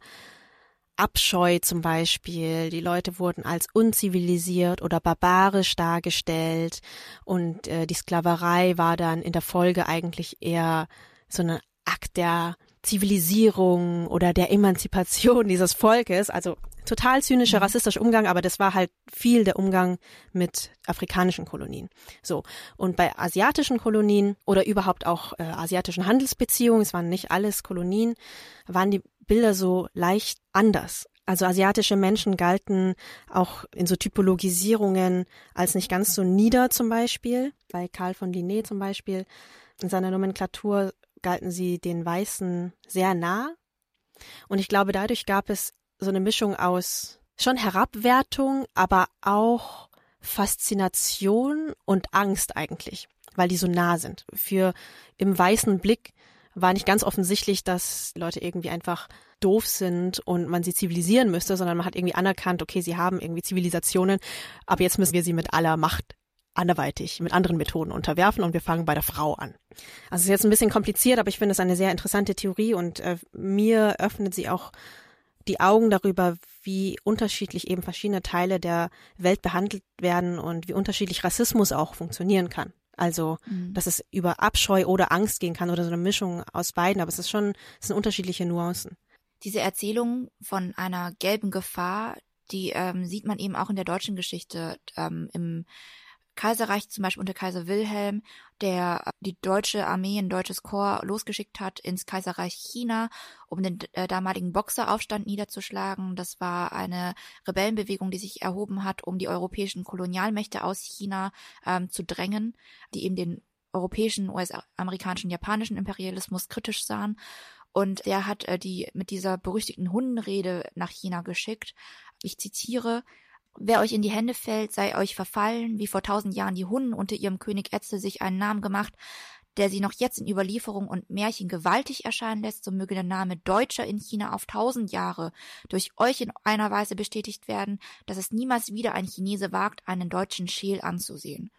Abscheu zum Beispiel. Die Leute wurden als unzivilisiert oder barbarisch dargestellt und äh, die Sklaverei war dann in der Folge eigentlich eher so ein Akt der Zivilisierung oder der Emanzipation dieses Volkes. Also total zynischer, mhm. rassistischer Umgang, aber das war halt viel der Umgang mit afrikanischen Kolonien. So. Und bei asiatischen Kolonien oder überhaupt auch äh, asiatischen Handelsbeziehungen, es waren nicht alles Kolonien, waren die Bilder so leicht anders. Also asiatische Menschen galten auch in so Typologisierungen als nicht ganz so nieder zum Beispiel. Bei Karl von Linné zum Beispiel in seiner Nomenklatur galten sie den Weißen sehr nah. Und ich glaube, dadurch gab es so eine Mischung aus schon Herabwertung, aber auch Faszination und Angst eigentlich, weil die so nah sind. Für im weißen Blick war nicht ganz offensichtlich, dass Leute irgendwie einfach doof sind und man sie zivilisieren müsste, sondern man hat irgendwie anerkannt, okay, sie haben irgendwie Zivilisationen, aber jetzt müssen wir sie mit aller Macht anderweitig mit anderen Methoden unterwerfen und wir fangen bei der Frau an. Also es ist jetzt ein bisschen kompliziert, aber ich finde es eine sehr interessante Theorie und äh, mir öffnet sie auch die Augen darüber, wie unterschiedlich eben verschiedene Teile der Welt behandelt werden und wie unterschiedlich Rassismus auch funktionieren kann. Also, mhm. dass es über Abscheu oder Angst gehen kann oder so eine Mischung aus beiden, aber es ist schon, es sind unterschiedliche Nuancen. Diese Erzählung von einer gelben Gefahr, die ähm, sieht man eben auch in der deutschen Geschichte ähm, im Kaiserreich, zum Beispiel unter Kaiser Wilhelm, der die deutsche Armee, ein deutsches Korps losgeschickt hat ins Kaiserreich China, um den äh, damaligen Boxeraufstand niederzuschlagen. Das war eine Rebellenbewegung, die sich erhoben hat, um die europäischen Kolonialmächte aus China ähm, zu drängen, die eben den europäischen, US-amerikanischen, japanischen Imperialismus kritisch sahen. Und der hat äh, die mit dieser berüchtigten Hundenrede nach China geschickt. Ich zitiere, Wer euch in die Hände fällt, sei euch verfallen, wie vor tausend Jahren die Hunnen unter ihrem König Etzel sich einen Namen gemacht, der sie noch jetzt in Überlieferung und Märchen gewaltig erscheinen lässt, so möge der Name Deutscher in China auf tausend Jahre durch euch in einer Weise bestätigt werden, dass es niemals wieder ein Chinese wagt, einen deutschen Scheel anzusehen.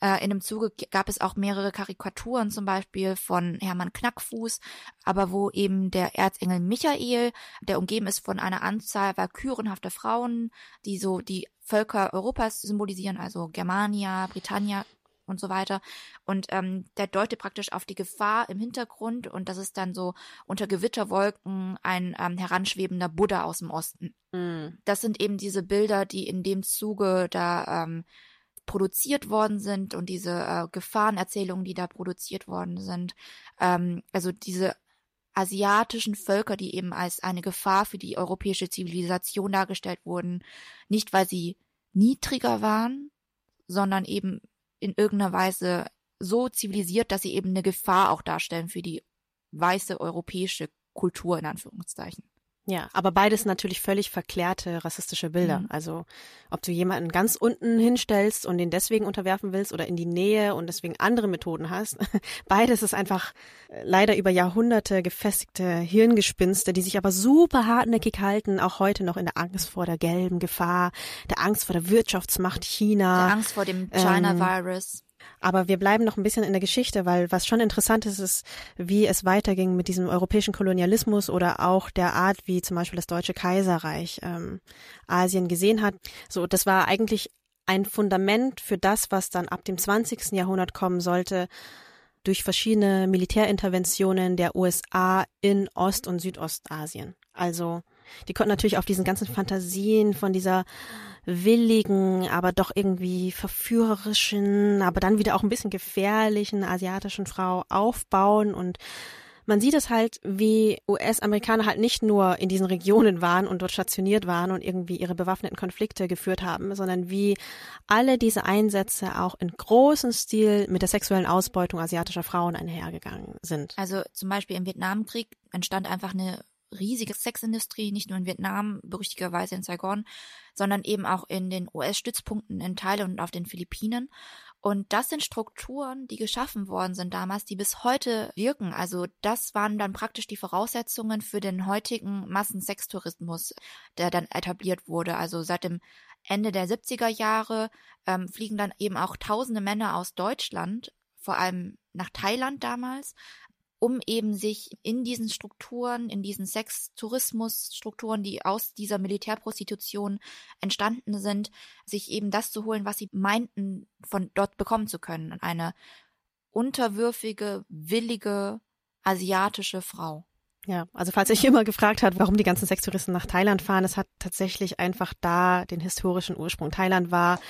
Äh, in dem Zuge gab es auch mehrere Karikaturen, zum Beispiel von Hermann Knackfuß, aber wo eben der Erzengel Michael, der umgeben ist von einer Anzahl valkyrenhafter Frauen, die so die Völker Europas symbolisieren, also Germania, Britannia und so weiter. Und ähm, der deutet praktisch auf die Gefahr im Hintergrund und das ist dann so unter Gewitterwolken ein ähm, heranschwebender Buddha aus dem Osten. Mhm. Das sind eben diese Bilder, die in dem Zuge da ähm, produziert worden sind und diese äh, Gefahrenerzählungen, die da produziert worden sind. Ähm, also diese asiatischen Völker, die eben als eine Gefahr für die europäische Zivilisation dargestellt wurden, nicht weil sie niedriger waren, sondern eben in irgendeiner Weise so zivilisiert, dass sie eben eine Gefahr auch darstellen für die weiße europäische Kultur in Anführungszeichen. Ja, aber beides natürlich völlig verklärte rassistische Bilder. Mhm. Also ob du jemanden ganz unten hinstellst und den deswegen unterwerfen willst oder in die Nähe und deswegen andere Methoden hast. Beides ist einfach äh, leider über Jahrhunderte gefestigte Hirngespinste, die sich aber super hartnäckig halten, auch heute noch in der Angst vor der gelben Gefahr, der Angst vor der Wirtschaftsmacht China. Der Angst vor dem China-Virus. Ähm, aber wir bleiben noch ein bisschen in der Geschichte, weil was schon interessant ist, ist, wie es weiterging mit diesem europäischen Kolonialismus oder auch der Art, wie zum Beispiel das Deutsche Kaiserreich ähm, Asien gesehen hat. So, das war eigentlich ein Fundament für das, was dann ab dem 20. Jahrhundert kommen sollte, durch verschiedene Militärinterventionen der USA in Ost- und Südostasien. Also die konnten natürlich auf diesen ganzen Fantasien von dieser willigen, aber doch irgendwie verführerischen, aber dann wieder auch ein bisschen gefährlichen asiatischen Frau aufbauen und man sieht es halt, wie US-Amerikaner halt nicht nur in diesen Regionen waren und dort stationiert waren und irgendwie ihre bewaffneten Konflikte geführt haben, sondern wie alle diese Einsätze auch in großem Stil mit der sexuellen Ausbeutung asiatischer Frauen einhergegangen sind. Also zum Beispiel im Vietnamkrieg entstand einfach eine riesige Sexindustrie, nicht nur in Vietnam, berüchtigerweise in Saigon, sondern eben auch in den US-Stützpunkten in Thailand und auf den Philippinen. Und das sind Strukturen, die geschaffen worden sind damals, die bis heute wirken. Also das waren dann praktisch die Voraussetzungen für den heutigen Massensextourismus, der dann etabliert wurde. Also seit dem Ende der 70er Jahre ähm, fliegen dann eben auch tausende Männer aus Deutschland, vor allem nach Thailand damals, um eben sich in diesen Strukturen, in diesen Sextourismusstrukturen, die aus dieser Militärprostitution entstanden sind, sich eben das zu holen, was sie meinten, von dort bekommen zu können. Eine unterwürfige, willige, asiatische Frau. Ja, also falls sich immer gefragt hat, warum die ganzen Sextouristen nach Thailand fahren, es hat tatsächlich einfach da den historischen Ursprung. Thailand war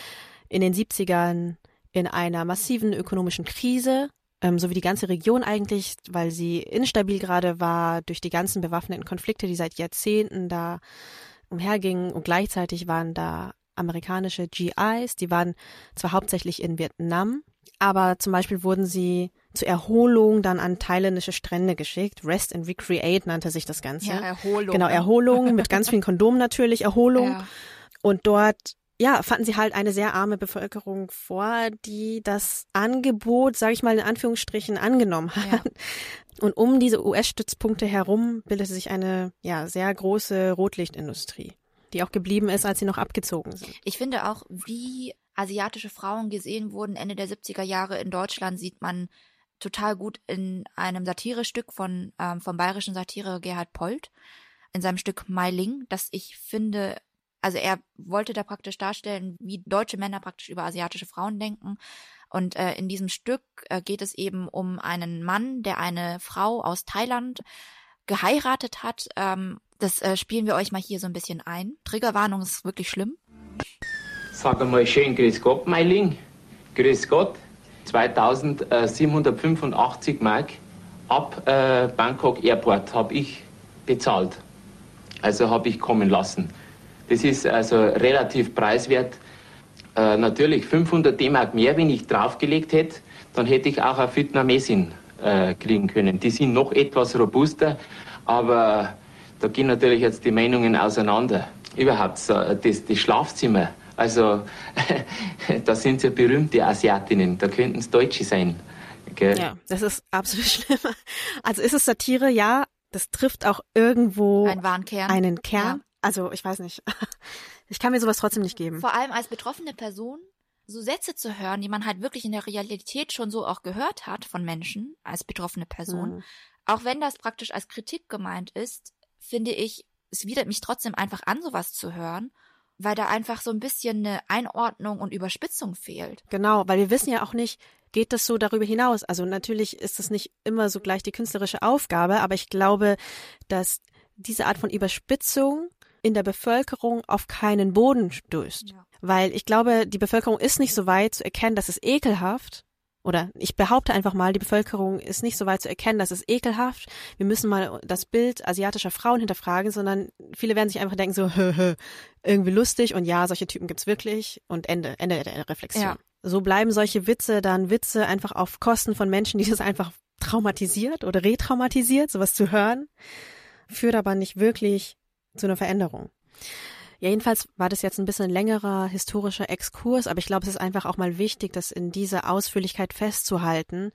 in den 70ern in einer massiven ökonomischen Krise ähm, so wie die ganze Region eigentlich, weil sie instabil gerade war durch die ganzen bewaffneten Konflikte, die seit Jahrzehnten da umhergingen und gleichzeitig waren da amerikanische GIs, die waren zwar hauptsächlich in Vietnam, aber zum Beispiel wurden sie zur Erholung dann an thailändische Strände geschickt. Rest and Recreate nannte sich das Ganze. Ja, Erholung. Genau, ne? Erholung mit ganz vielen Kondomen natürlich, Erholung. Ja. Und dort ja, fanden sie halt eine sehr arme Bevölkerung vor, die das Angebot, sage ich mal in Anführungsstrichen, angenommen hat. Ja. Und um diese US-Stützpunkte herum bildete sich eine ja sehr große Rotlichtindustrie, die auch geblieben ist, als sie noch abgezogen sind. Ich finde auch, wie asiatische Frauen gesehen wurden Ende der 70er Jahre in Deutschland, sieht man total gut in einem Satirestück von ähm, vom bayerischen Satire Gerhard Polt in seinem Stück Mai Ling, das ich finde also er wollte da praktisch darstellen, wie deutsche Männer praktisch über asiatische Frauen denken. Und äh, in diesem Stück äh, geht es eben um einen Mann, der eine Frau aus Thailand geheiratet hat. Ähm, das äh, spielen wir euch mal hier so ein bisschen ein. Triggerwarnung ist wirklich schlimm. Sag einmal schön Grüß Gott, Meiling. Grüß Gott. 2785 Mark ab äh, Bangkok Airport habe ich bezahlt. Also habe ich kommen lassen. Das ist also relativ preiswert. Äh, natürlich 500 D-Mark mehr, wenn ich draufgelegt hätte, dann hätte ich auch eine Vietnamesin äh, kriegen können. Die sind noch etwas robuster, aber da gehen natürlich jetzt die Meinungen auseinander. Überhaupt so, das, das Schlafzimmer, also da sind ja berühmte Asiatinnen, da könnten es Deutsche sein. Gell? Ja, das ist absolut schlimm. Also ist es Satire, ja, das trifft auch irgendwo Ein einen Kern. Also ich weiß nicht. Ich kann mir sowas trotzdem nicht geben. Vor allem als betroffene Person so Sätze zu hören, die man halt wirklich in der Realität schon so auch gehört hat von Menschen als betroffene Person. Mhm. Auch wenn das praktisch als Kritik gemeint ist, finde ich, es widert mich trotzdem einfach an, sowas zu hören, weil da einfach so ein bisschen eine Einordnung und Überspitzung fehlt. Genau, weil wir wissen ja auch nicht, geht das so darüber hinaus? Also natürlich ist es nicht immer so gleich die künstlerische Aufgabe, aber ich glaube, dass diese Art von Überspitzung in der Bevölkerung auf keinen Boden stößt. Ja. Weil ich glaube, die Bevölkerung ist nicht so weit zu erkennen, dass es ekelhaft oder ich behaupte einfach mal, die Bevölkerung ist nicht so weit zu erkennen, dass es ekelhaft. Wir müssen mal das Bild asiatischer Frauen hinterfragen, sondern viele werden sich einfach denken so, hö, hö, irgendwie lustig und ja, solche Typen gibt's wirklich und Ende, Ende der Reflexion. Ja. So bleiben solche Witze dann Witze einfach auf Kosten von Menschen, die das einfach traumatisiert oder retraumatisiert, sowas zu hören, führt aber nicht wirklich zu einer Veränderung. Ja, jedenfalls war das jetzt ein bisschen längerer historischer Exkurs, aber ich glaube, es ist einfach auch mal wichtig, das in dieser Ausführlichkeit festzuhalten,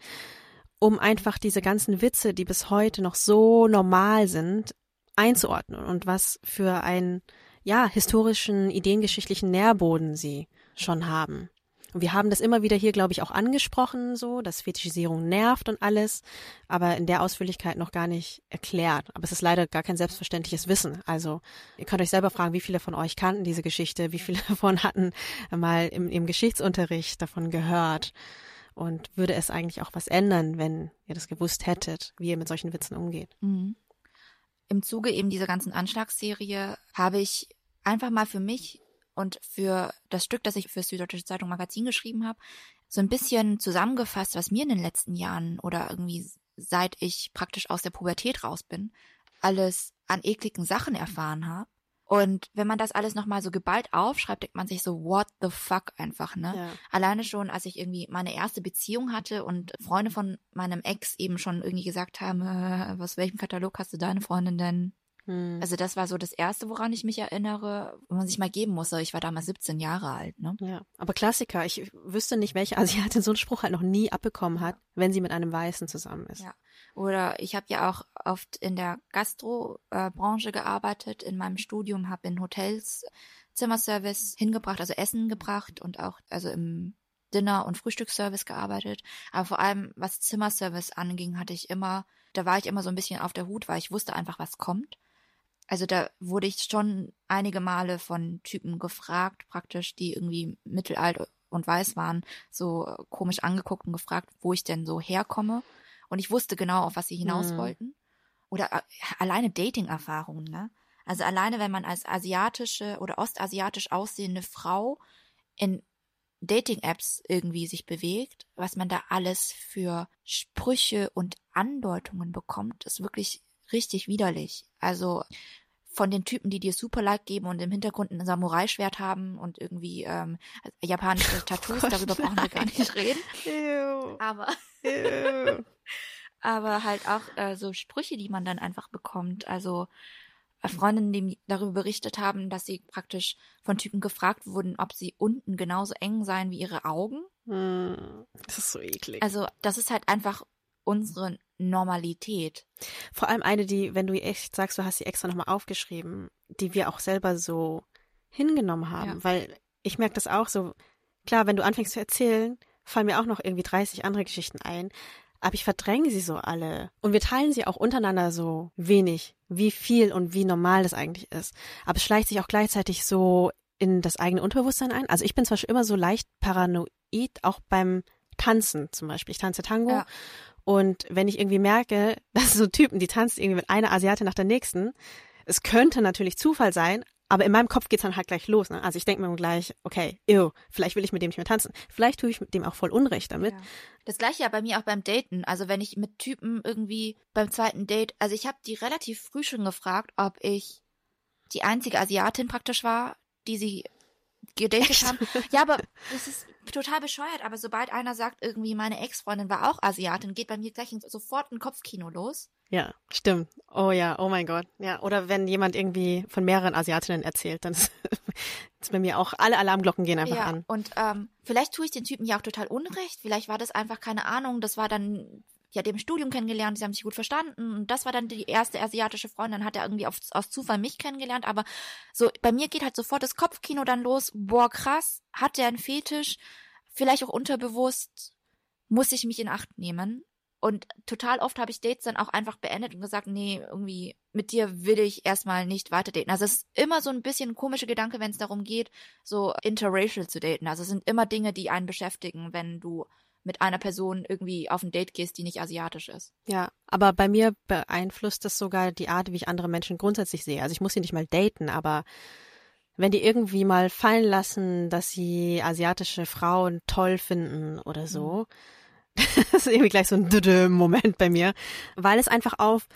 um einfach diese ganzen Witze, die bis heute noch so normal sind, einzuordnen und was für einen, ja, historischen, ideengeschichtlichen Nährboden sie schon haben. Wir haben das immer wieder hier, glaube ich, auch angesprochen, so, dass Fetischisierung nervt und alles, aber in der Ausführlichkeit noch gar nicht erklärt. Aber es ist leider gar kein selbstverständliches Wissen. Also ihr könnt euch selber fragen, wie viele von euch kannten diese Geschichte, wie viele davon hatten mal im, im Geschichtsunterricht davon gehört. Und würde es eigentlich auch was ändern, wenn ihr das gewusst hättet, wie ihr mit solchen Witzen umgeht? Mhm. Im Zuge eben dieser ganzen Anschlagsserie habe ich einfach mal für mich und für das Stück, das ich für das Süddeutsche Zeitung Magazin geschrieben habe, so ein bisschen zusammengefasst, was mir in den letzten Jahren oder irgendwie seit ich praktisch aus der Pubertät raus bin, alles an ekligen Sachen erfahren habe. Und wenn man das alles nochmal so geballt aufschreibt, denkt man sich so, what the fuck einfach, ne? Ja. Alleine schon, als ich irgendwie meine erste Beziehung hatte und Freunde von meinem Ex eben schon irgendwie gesagt haben, äh, was welchem Katalog hast du deine Freundin denn? Hm. Also das war so das erste, woran ich mich erinnere, wo man sich mal geben musste. Ich war damals 17 Jahre alt, ne? Ja, aber Klassiker. Ich wüsste nicht, welche Asiatin so einen Spruch halt noch nie abbekommen hat, wenn sie mit einem Weißen zusammen ist. Ja. Oder ich habe ja auch oft in der Gastrobranche gearbeitet, in meinem Studium, habe in Hotels Zimmerservice hingebracht, also Essen gebracht und auch also im Dinner- und Frühstücksservice gearbeitet. Aber vor allem, was Zimmerservice anging, hatte ich immer, da war ich immer so ein bisschen auf der Hut, weil ich wusste einfach, was kommt. Also da wurde ich schon einige Male von Typen gefragt, praktisch, die irgendwie mittelalt und weiß waren, so komisch angeguckt und gefragt, wo ich denn so herkomme. Und ich wusste genau, auf was sie hinaus Mhm. wollten. Oder äh, alleine Dating-Erfahrungen, ne? Also alleine, wenn man als asiatische oder ostasiatisch aussehende Frau in Dating-Apps irgendwie sich bewegt, was man da alles für Sprüche und Andeutungen bekommt, ist wirklich richtig widerlich. Also von den Typen, die dir super Like geben und im Hintergrund ein Samurai-Schwert haben und irgendwie ähm, japanische Tattoos, Gott, darüber brauchen wir gar nicht reden. Ew. Aber Ew. aber halt auch äh, so Sprüche, die man dann einfach bekommt. Also äh, Freundinnen, die darüber berichtet haben, dass sie praktisch von Typen gefragt wurden, ob sie unten genauso eng seien wie ihre Augen. Hm, Das ist so eklig. Also das ist halt einfach unsere Normalität. Vor allem eine, die, wenn du echt sagst, du hast sie extra nochmal aufgeschrieben, die wir auch selber so hingenommen haben. Ja. Weil ich merke das auch so, klar, wenn du anfängst zu erzählen, fallen mir auch noch irgendwie 30 andere Geschichten ein. Aber ich verdränge sie so alle. Und wir teilen sie auch untereinander so wenig, wie viel und wie normal das eigentlich ist. Aber es schleicht sich auch gleichzeitig so in das eigene Unterbewusstsein ein. Also ich bin zwar schon immer so leicht paranoid, auch beim Tanzen zum Beispiel. Ich tanze Tango. Ja. Und wenn ich irgendwie merke, dass so Typen, die tanzen irgendwie mit einer Asiatin nach der nächsten, es könnte natürlich Zufall sein, aber in meinem Kopf geht's dann halt gleich los. Ne? Also ich denke mir gleich, okay, ew, vielleicht will ich mit dem nicht mehr tanzen. Vielleicht tue ich mit dem auch voll Unrecht damit. Ja. Das gleiche ja bei mir auch beim Daten. Also wenn ich mit Typen irgendwie beim zweiten Date, also ich habe die relativ früh schon gefragt, ob ich die einzige Asiatin praktisch war, die sie gedatet haben. Ja, aber das ist total bescheuert. Aber sobald einer sagt, irgendwie meine Ex-Freundin war auch Asiatin, geht bei mir gleich sofort ein Kopfkino los. Ja, stimmt. Oh ja, oh mein Gott. Ja, oder wenn jemand irgendwie von mehreren Asiatinnen erzählt, dann ist, ist bei mir auch alle Alarmglocken gehen einfach ja, an. und ähm, vielleicht tue ich den Typen ja auch total unrecht. Vielleicht war das einfach keine Ahnung. Das war dann ja dem Studium kennengelernt. Sie haben sich gut verstanden. Und das war dann die erste asiatische Freundin. Hat er irgendwie auf, aus Zufall mich kennengelernt. Aber so bei mir geht halt sofort das Kopfkino dann los. Boah, krass. Hat der einen Fetisch? Vielleicht auch unterbewusst. Muss ich mich in Acht nehmen? Und total oft habe ich Dates dann auch einfach beendet und gesagt, nee, irgendwie mit dir will ich erstmal nicht weiter daten. Also es ist immer so ein bisschen ein komischer Gedanke, wenn es darum geht, so interracial zu daten. Also es sind immer Dinge, die einen beschäftigen, wenn du mit einer Person irgendwie auf ein Date gehst, die nicht asiatisch ist. Ja, aber bei mir beeinflusst das sogar die Art, wie ich andere Menschen grundsätzlich sehe. Also ich muss sie nicht mal daten, aber wenn die irgendwie mal fallen lassen, dass sie asiatische Frauen toll finden oder so, das ist irgendwie gleich so ein Moment bei mir, weil es einfach auf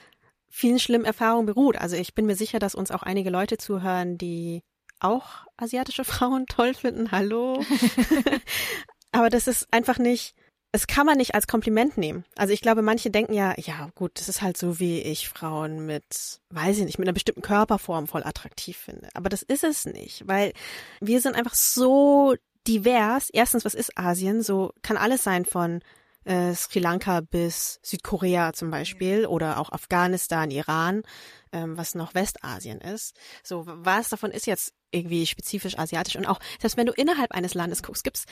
vielen schlimmen Erfahrungen beruht. Also ich bin mir sicher, dass uns auch einige Leute zuhören, die auch asiatische Frauen toll finden. Hallo. Aber das ist einfach nicht, es kann man nicht als Kompliment nehmen. Also ich glaube, manche denken ja, ja gut, das ist halt so, wie ich Frauen mit, weiß ich nicht, mit einer bestimmten Körperform voll attraktiv finde. Aber das ist es nicht, weil wir sind einfach so divers. Erstens, was ist Asien? So kann alles sein von äh, Sri Lanka bis Südkorea zum Beispiel oder auch Afghanistan, Iran, ähm, was noch Westasien ist. So, was davon ist jetzt irgendwie spezifisch asiatisch? Und auch, selbst wenn du innerhalb eines Landes guckst, gibt's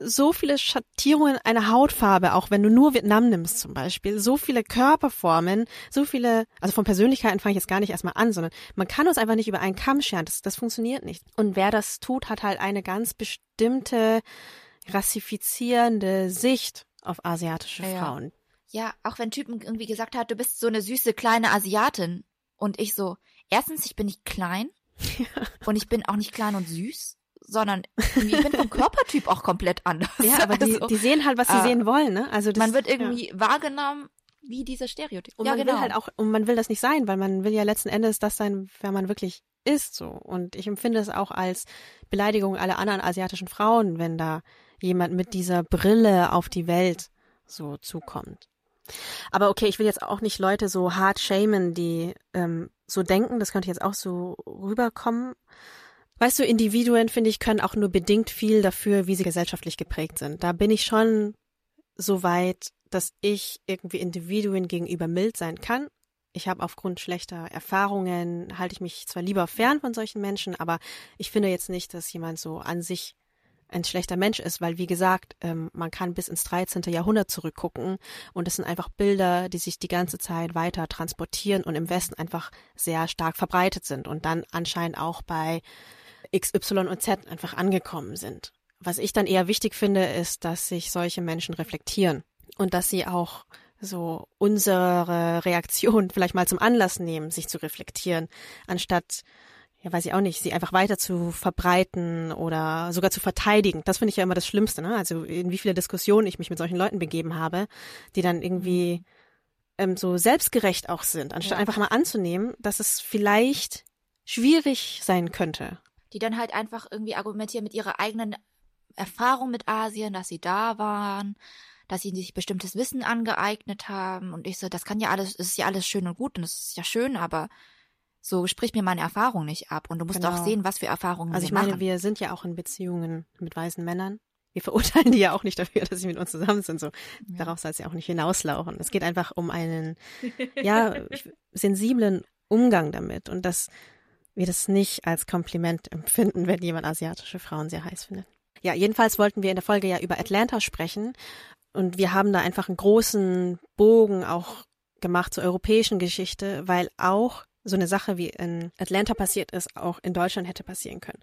so viele Schattierungen einer Hautfarbe, auch wenn du nur Vietnam nimmst zum Beispiel, so viele Körperformen, so viele, also von Persönlichkeiten fange ich jetzt gar nicht erstmal an, sondern man kann uns einfach nicht über einen Kamm scheren, das, das funktioniert nicht. Und wer das tut, hat halt eine ganz bestimmte rassifizierende Sicht auf asiatische Ja. Frauen. Ja, auch wenn Typen irgendwie gesagt hat, du bist so eine süße kleine Asiatin. Und ich so, erstens, ich bin nicht klein. Und ich bin auch nicht klein und süß, sondern ich bin vom Körpertyp auch komplett anders. Ja, aber die, Also, die sehen halt, was sie äh, sehen wollen, ne? Also das, man wird irgendwie wahrgenommen, wie diese Stereotype. Und ja, man genau. will halt auch, und man will das nicht sein, weil man will ja letzten Endes das sein, wer man wirklich ist so. Und ich empfinde es auch als Beleidigung aller anderen asiatischen Frauen, wenn da jemand mit dieser Brille auf die Welt so zukommt. Aber okay, ich will jetzt auch nicht Leute so hart shamen, die ähm, so denken. Das könnte jetzt auch so rüberkommen. Weißt du, Individuen, finde ich, können auch nur bedingt viel dafür, wie sie gesellschaftlich geprägt sind. Da bin ich schon so weit, dass ich irgendwie Individuen gegenüber mild sein kann. Ich habe aufgrund schlechter Erfahrungen, halte ich mich zwar lieber fern von solchen Menschen, aber ich finde jetzt nicht, dass jemand so an sich ein schlechter Mensch ist, weil wie gesagt, ähm, man kann bis ins 13. Jahrhundert zurückgucken und es sind einfach Bilder, die sich die ganze Zeit weiter transportieren und im Westen einfach sehr stark verbreitet sind und dann anscheinend auch bei X, Y und Z einfach angekommen sind. Was ich dann eher wichtig finde, ist, dass sich solche Menschen reflektieren und dass sie auch so unsere Reaktion vielleicht mal zum Anlass nehmen, sich zu reflektieren, anstatt ja, weiß ich auch nicht, sie einfach weiter zu verbreiten oder sogar zu verteidigen. Das finde ich ja immer das Schlimmste, ne? Also in wie viele Diskussionen ich mich mit solchen Leuten begeben habe, die dann irgendwie ähm, so selbstgerecht auch sind, anstatt Ja. einfach mal anzunehmen, dass es vielleicht schwierig sein könnte. Die dann halt einfach irgendwie argumentieren mit ihrer eigenen Erfahrung mit Asien, dass sie da waren, dass sie sich bestimmtes Wissen angeeignet haben. Und ich so, das kann ja alles, es ist ja alles schön und gut und es ist ja schön, aber so sprich mir meine Erfahrung nicht ab. Und du musst Genau. auch sehen, was für Erfahrungen Also sie ich meine, machen. wir sind ja auch in Beziehungen mit weißen Männern. Wir verurteilen die ja auch nicht dafür, dass sie mit uns zusammen sind. So darauf soll es ja auch nicht hinauslaufen. Es geht einfach um einen ja sensiblen Umgang damit und dass wir das nicht als Kompliment empfinden, wenn jemand asiatische Frauen sehr heiß findet. Ja, jedenfalls wollten wir in der Folge ja über Atlanta sprechen und wir haben da einfach einen großen Bogen auch gemacht zur europäischen Geschichte, weil auch so eine Sache wie in Atlanta passiert ist, auch in Deutschland hätte passieren können.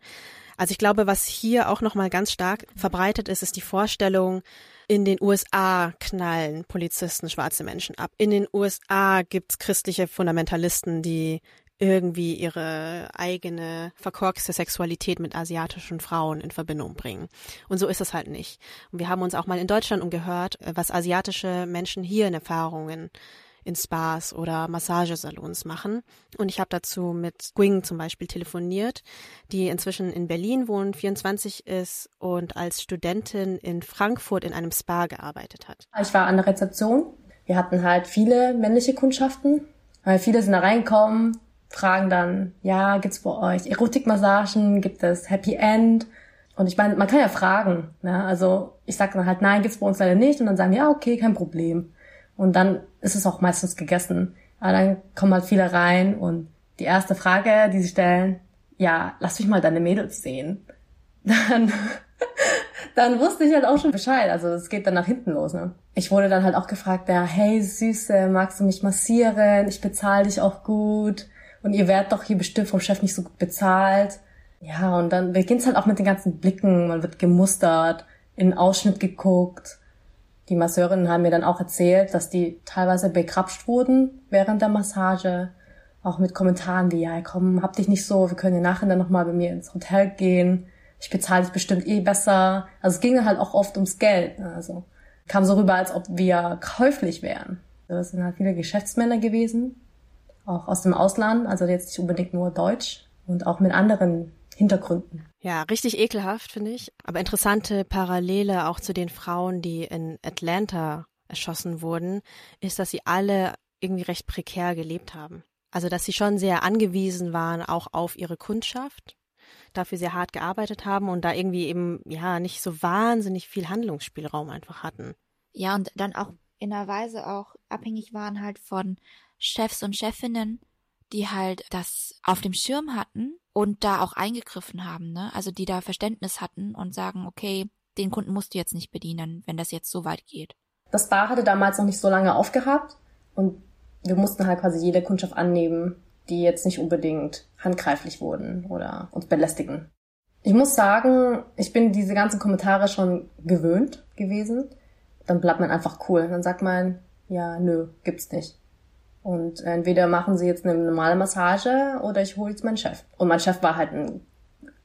Also ich glaube, was hier auch nochmal ganz stark verbreitet ist, ist die Vorstellung, in den USA knallen Polizisten schwarze Menschen ab. In den USA gibt's christliche Fundamentalisten, die irgendwie ihre eigene verkorkste Sexualität mit asiatischen Frauen in Verbindung bringen. Und so ist es halt nicht. Und wir haben uns auch mal in Deutschland umgehört, äh, was asiatische Menschen hier in Erfahrungen in Spas oder Massagesalons machen. Und ich habe dazu mit Gwing zum Beispiel telefoniert, die inzwischen in Berlin wohnt, 24 ist und als Studentin in Frankfurt in einem Spa gearbeitet hat. Ich war an der Rezeption. Wir hatten halt viele männliche Kundschaften, weil viele sind da reingekommen, fragen dann, ja, gibt's bei euch Erotikmassagen, gibt es Happy End? Und ich meine, man kann ja fragen, ne? Also ich sage dann halt, nein, gibt's bei uns leider nicht. Und dann sagen die, ja, okay, kein Problem. Und dann ist es auch meistens gegessen. Aber dann kommen halt viele rein und die erste Frage, die sie stellen, ja, lass mich mal deine Mädels sehen. Dann, dann wusste ich halt auch schon Bescheid. Also es geht dann nach hinten los. Ne? Ich wurde dann halt auch gefragt, ja, hey Süße, magst du mich massieren? Ich bezahle dich auch gut. Und ihr werdet doch hier bestimmt vom Chef nicht so gut bezahlt. Ja, und dann beginnt's halt auch mit den ganzen Blicken. Man wird gemustert, in den Ausschnitt geguckt. Die Masseurinnen haben mir dann auch erzählt, dass die teilweise begrapscht wurden während der Massage. Auch mit Kommentaren wie, ja, komm, hab dich nicht so, wir können ja nachher dann nochmal bei mir ins Hotel gehen. Ich bezahle dich bestimmt eh besser. Also es ging halt auch oft ums Geld. ne, Also kam so rüber, als ob wir käuflich wären. Das sind halt viele Geschäftsmänner gewesen, auch aus dem Ausland, also jetzt nicht unbedingt nur Deutsch und auch mit anderen Hintergründen. Ja, richtig ekelhaft, finde ich. Aber interessante Parallele auch zu den Frauen, die in Atlanta erschossen wurden, ist, dass sie alle irgendwie recht prekär gelebt haben. Also, dass sie schon sehr angewiesen waren, auch auf ihre Kundschaft, dafür sehr hart gearbeitet haben und da irgendwie eben, ja, nicht so wahnsinnig viel Handlungsspielraum einfach hatten. Ja, und dann auch in einer Weise auch abhängig waren halt von Chefs und Chefinnen, die halt das auf dem Schirm hatten und da auch eingegriffen haben, ne? Also die da Verständnis hatten und sagen, okay, den Kunden musst du jetzt nicht bedienen, wenn das jetzt so weit geht. Das Bar hatte damals noch nicht so lange aufgehabt und wir mussten halt quasi jede Kundschaft annehmen, die jetzt nicht unbedingt handgreiflich wurden oder uns belästigen. Ich muss sagen, ich bin diese ganzen Kommentare schon gewöhnt gewesen. Dann bleibt man einfach cool. Dann sagt man, ja, nö, gibt's nicht. Und entweder machen sie jetzt eine normale Massage oder ich hole jetzt meinen Chef. Und mein Chef war halt ein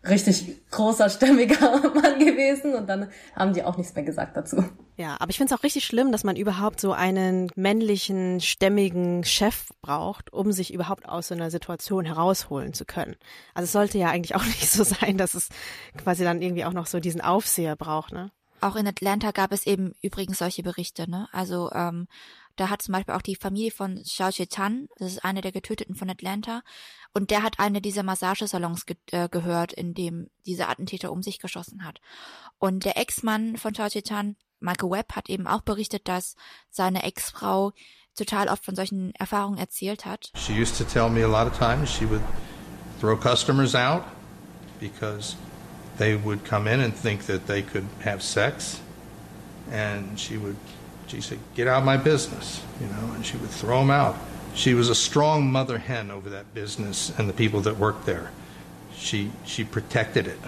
richtig großer, stämmiger Mann gewesen und dann haben die auch nichts mehr gesagt dazu. Ja, aber ich finde es auch richtig schlimm, dass man überhaupt so einen männlichen, stämmigen Chef braucht, um sich überhaupt aus so einer Situation herausholen zu können. Also es sollte ja eigentlich auch nicht so sein, dass es quasi dann irgendwie auch noch so diesen Aufseher braucht, ne? Auch in Atlanta gab es eben übrigens solche Berichte, ne? Also ähm, da hat zum Beispiel auch die Familie von Xiao Chan, das ist eine der Getöteten von Atlanta, und der hat eine dieser Massagesalons ge äh, gehört, in dem dieser Attentäter um sich geschossen hat. Und der Ex-Mann von Xiao Chan, Michael Webb, hat eben auch berichtet, dass seine Ex-Frau total oft von solchen Erfahrungen erzählt hat. She used to tell me a lot of times she would throw customers out because they would come in and think that they could have sex and she would she said get out of my business you know and she would throw them out she was a strong mother hen over that business and the people that worked there she she protected it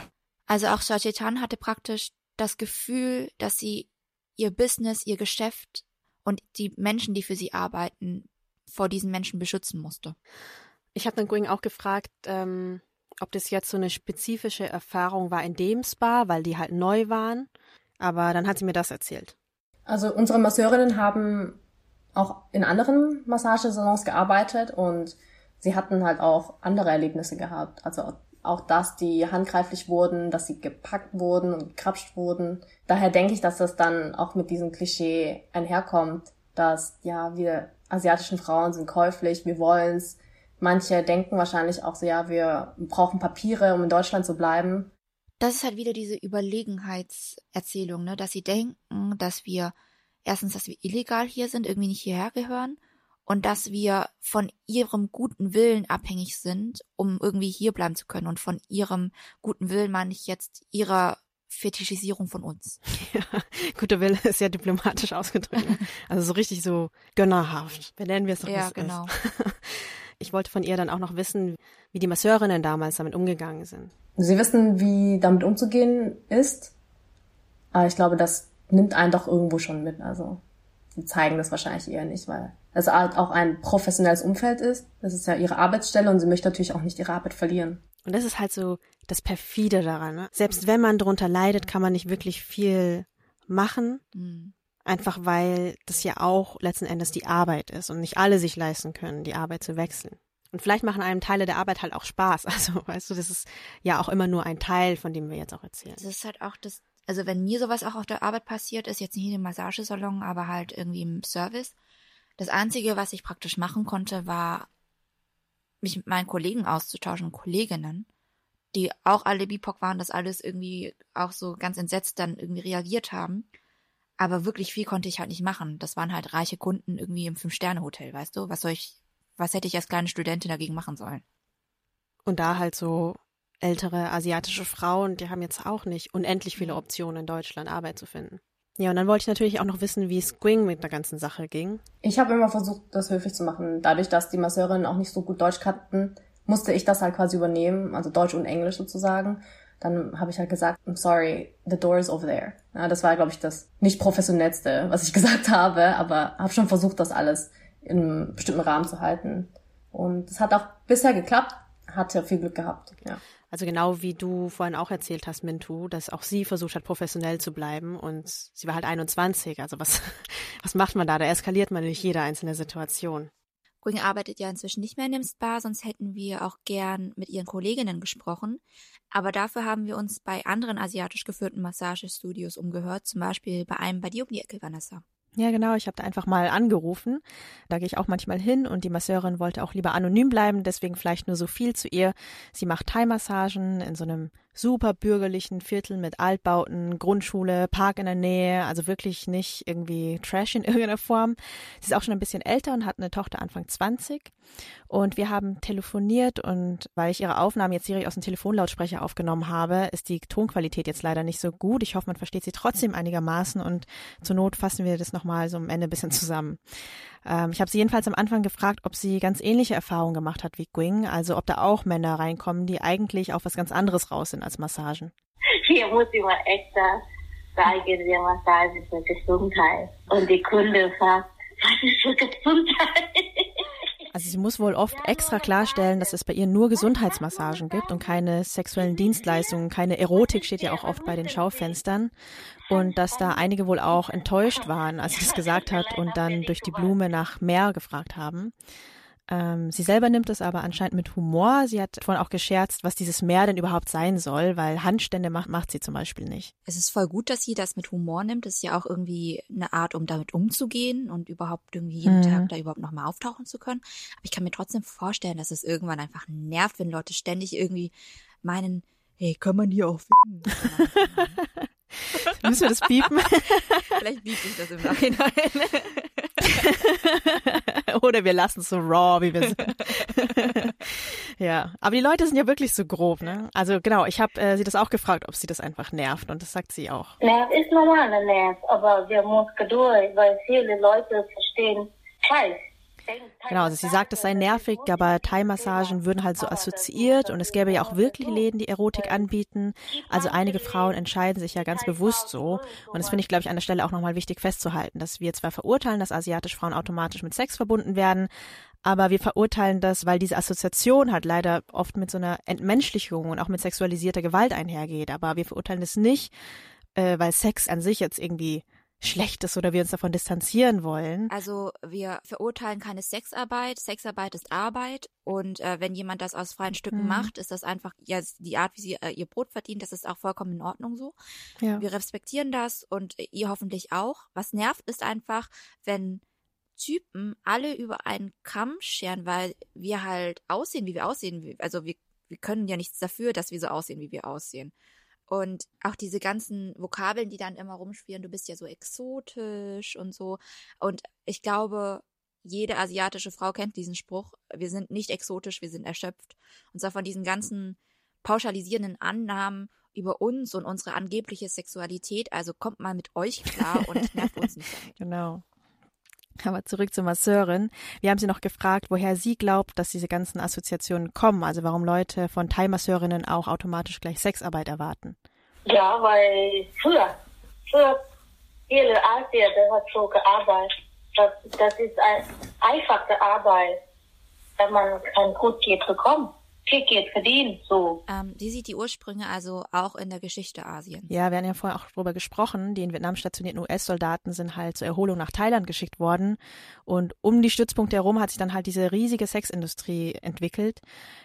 also auch Shachetan hatte praktisch das Gefühl dass sie ihr Business ihr Geschäft und die Menschen die für sie arbeiten vor diesen Menschen beschützen musste ich habe dann Going auch gefragt ähm ob das jetzt so eine spezifische Erfahrung war in dem Spa, weil die halt neu waren. Aber dann hat sie mir das erzählt. Also unsere Masseurinnen haben auch in anderen Massagesalons gearbeitet und sie hatten halt auch andere Erlebnisse gehabt. Also auch dass die handgreiflich wurden, dass sie gepackt wurden und gekrapscht wurden. Daher denke ich, dass das dann auch mit diesem Klischee einherkommt, dass ja, wir asiatischen Frauen sind käuflich, wir wollen's, Manche denken wahrscheinlich auch so, ja, wir brauchen Papiere, um in Deutschland zu bleiben. Das ist halt wieder diese Überlegenheitserzählung, ne? dass sie denken, dass wir erstens, dass wir illegal hier sind, irgendwie nicht hierher gehören und dass wir von ihrem guten Willen abhängig sind, um irgendwie hier bleiben zu können. Und von ihrem guten Willen meine ich jetzt ihrer Fetischisierung von uns. Ja, guter Wille ist ja diplomatisch ausgedrückt. Also so richtig so gönnerhaft. Benennen wir es doch, Ja, genau. Ist. Ich wollte von ihr dann auch noch wissen, wie die Masseurinnen damals damit umgegangen sind. Sie wissen, wie damit umzugehen ist, aber ich glaube, das nimmt einen doch irgendwo schon mit. Also sie zeigen das wahrscheinlich eher nicht, weil es halt auch ein professionelles Umfeld ist. Das ist ja ihre Arbeitsstelle und sie möchte natürlich auch nicht ihre Arbeit verlieren. Und das ist halt so das perfide daran. Ne? Selbst wenn man darunter leidet, kann man nicht wirklich viel machen. Mhm. Einfach weil das ja auch letzten Endes die Arbeit ist und nicht alle sich leisten können, die Arbeit zu wechseln. Und vielleicht machen einem Teile der Arbeit halt auch Spaß. Also, weißt du, das ist ja auch immer nur ein Teil, von dem wir jetzt auch erzählen. Das ist halt auch das, also wenn mir sowas auch auf der Arbeit passiert, ist jetzt nicht in dem Massagesalon, aber halt irgendwie im Service. Das Einzige, was ich praktisch machen konnte, war, mich mit meinen Kollegen auszutauschen, Kolleginnen, die auch alle BIPOC waren, das alles irgendwie auch so ganz entsetzt dann irgendwie reagiert haben. Aber wirklich viel konnte ich halt nicht machen. Das waren halt reiche Kunden irgendwie im Fünf-Sterne-Hotel, weißt du? Was soll ich, was hätte ich als kleine Studentin dagegen machen sollen? Und da halt so ältere asiatische Frauen, die haben jetzt auch nicht unendlich viele Optionen in Deutschland Arbeit zu finden. Ja, und dann wollte ich natürlich auch noch wissen, wie es Gwing mit der ganzen Sache ging. Ich habe immer versucht, das höflich zu machen. Dadurch, dass die Masseurinnen auch nicht so gut Deutsch kannten, musste ich das halt quasi übernehmen, also Deutsch und Englisch sozusagen dann habe ich halt gesagt, I'm sorry, the door is over there. Ja, das war, glaube ich, das nicht professionellste, was ich gesagt habe, aber habe schon versucht, das alles in einem bestimmten Rahmen zu halten. Und es hat auch bisher geklappt, hatte viel Glück gehabt, ja. Also genau wie du vorhin auch erzählt hast, Mintu, dass auch sie versucht hat, professionell zu bleiben und sie war halt 21. Also was, was macht man da? Da eskaliert man nicht jede einzelne Situation. Queen arbeitet ja inzwischen nicht mehr in dem Spa, sonst hätten wir auch gern mit ihren Kolleginnen gesprochen. Aber dafür haben wir uns bei anderen asiatisch geführten Massagestudios umgehört, zum Beispiel bei einem bei dir um die Ecke, Vanessa. Ja, genau. Ich habe da einfach mal angerufen. Da gehe ich auch manchmal hin und die Masseurin wollte auch lieber anonym bleiben, deswegen vielleicht nur so viel zu ihr. Sie macht Thai-Massagen in so einem super bürgerlichen Viertel mit Altbauten, Grundschule, Park in der Nähe, also wirklich nicht irgendwie Trash in irgendeiner Form. Sie ist auch schon ein bisschen älter und hat eine Tochter Anfang 20. Und wir haben telefoniert und weil ich ihre Aufnahmen jetzt direkt aus dem Telefonlautsprecher aufgenommen habe, ist die Tonqualität jetzt leider nicht so gut. Ich hoffe, man versteht sie trotzdem einigermaßen und zur Not fassen wir das nochmal so am Ende ein bisschen zusammen. Ähm, ich habe sie jedenfalls am Anfang gefragt, ob sie ganz ähnliche Erfahrungen gemacht hat wie Gwing, also ob da auch Männer reinkommen, die eigentlich auf was ganz anderes raus sind als Massagen. Hier muss immer extra sagen, wir Massage für Gesundheit. Und die Kunde fragt, was ist für Gesundheit? Also sie muss wohl oft extra klarstellen, dass es bei ihr nur Gesundheitsmassagen gibt und keine sexuellen Dienstleistungen, keine Erotik steht ja auch oft bei den Schaufenstern. Und dass da einige wohl auch enttäuscht waren, als sie das gesagt hat und dann durch die Blume nach mehr gefragt haben. Ähm, sie selber nimmt es aber anscheinend mit Humor. Sie hat vorhin auch gescherzt, was dieses Meer denn überhaupt sein soll, weil Handstände macht, macht sie zum Beispiel nicht. Es ist voll gut, dass sie das mit Humor nimmt. Das ist ja auch irgendwie eine Art, um damit umzugehen und überhaupt irgendwie jeden Mhm. Tag da überhaupt nochmal auftauchen zu können. Aber ich kann mir trotzdem vorstellen, dass es irgendwann einfach nervt, wenn Leute ständig irgendwie meinen, hey, kann man hier auch ficken? Müssen wir das piepen? Vielleicht biete ich das im Nachhinein. Oder wir lassen es so raw, wie wir sind. ja, aber die Leute sind ja wirklich so grob, ne? Also genau, ich habe äh, sie das auch gefragt, ob sie das einfach nervt und das sagt sie auch. Nerv ist normal ein Nerv, aber wir müssen Geduld, weil viele Leute verstehen falsch. Genau, also sie sagt, es sei nervig, aber Thai-Massagen würden halt so assoziiert und es gäbe ja auch wirklich Läden, die Erotik anbieten. Also einige Frauen entscheiden sich ja ganz bewusst so und das finde ich, glaube ich, an der Stelle auch nochmal wichtig festzuhalten, dass wir zwar verurteilen, dass asiatische Frauen automatisch mit Sex verbunden werden, aber wir verurteilen das, weil diese Assoziation halt leider oft mit so einer Entmenschlichung und auch mit sexualisierter Gewalt einhergeht. Aber wir verurteilen das nicht, äh, weil Sex an sich jetzt irgendwie schlecht ist oder wir uns davon distanzieren wollen. Also wir verurteilen keine Sexarbeit. Sexarbeit ist Arbeit und äh, wenn jemand das aus freien Stücken Mhm. macht, ist das einfach ja die Art, wie sie äh, ihr Brot verdient. Das ist auch vollkommen in Ordnung so. Ja. Wir respektieren das und äh, ihr hoffentlich auch. Was nervt, ist einfach, wenn Typen alle über einen Kamm scheren, weil wir halt aussehen, wie wir aussehen. Also wir, wir können ja nichts dafür, dass wir so aussehen, wie wir aussehen. Und auch diese ganzen Vokabeln, die dann immer rumschwirren, du bist ja so exotisch und so. Und ich glaube, jede asiatische Frau kennt diesen Spruch. Wir sind nicht exotisch, wir sind erschöpft. Und zwar von diesen ganzen pauschalisierenden Annahmen über uns und unsere angebliche Sexualität. Also kommt mal mit euch klar und nervt uns nicht. Genau. Aber zurück zur Masseurin. Wir haben sie noch gefragt, woher sie glaubt, dass diese ganzen Assoziationen kommen. Also warum Leute von Thai-Masseurinnen auch automatisch gleich Sexarbeit erwarten. Ja, weil früher, früher viele Asier, der hat so gearbeitet. Das, das ist ein, einfache Arbeit, wenn man kann gut Geld bekommen, viel Geld verdienen, so. Ähm, die sieht die Ursprünge also auch in der Geschichte Asiens. Ja, wir hatten ja vorher auch drüber gesprochen. Die in Vietnam stationierten US-Soldaten sind halt zur Erholung nach Thailand geschickt worden. Und um die Stützpunkte herum hat sich dann halt diese riesige Sexindustrie entwickelt.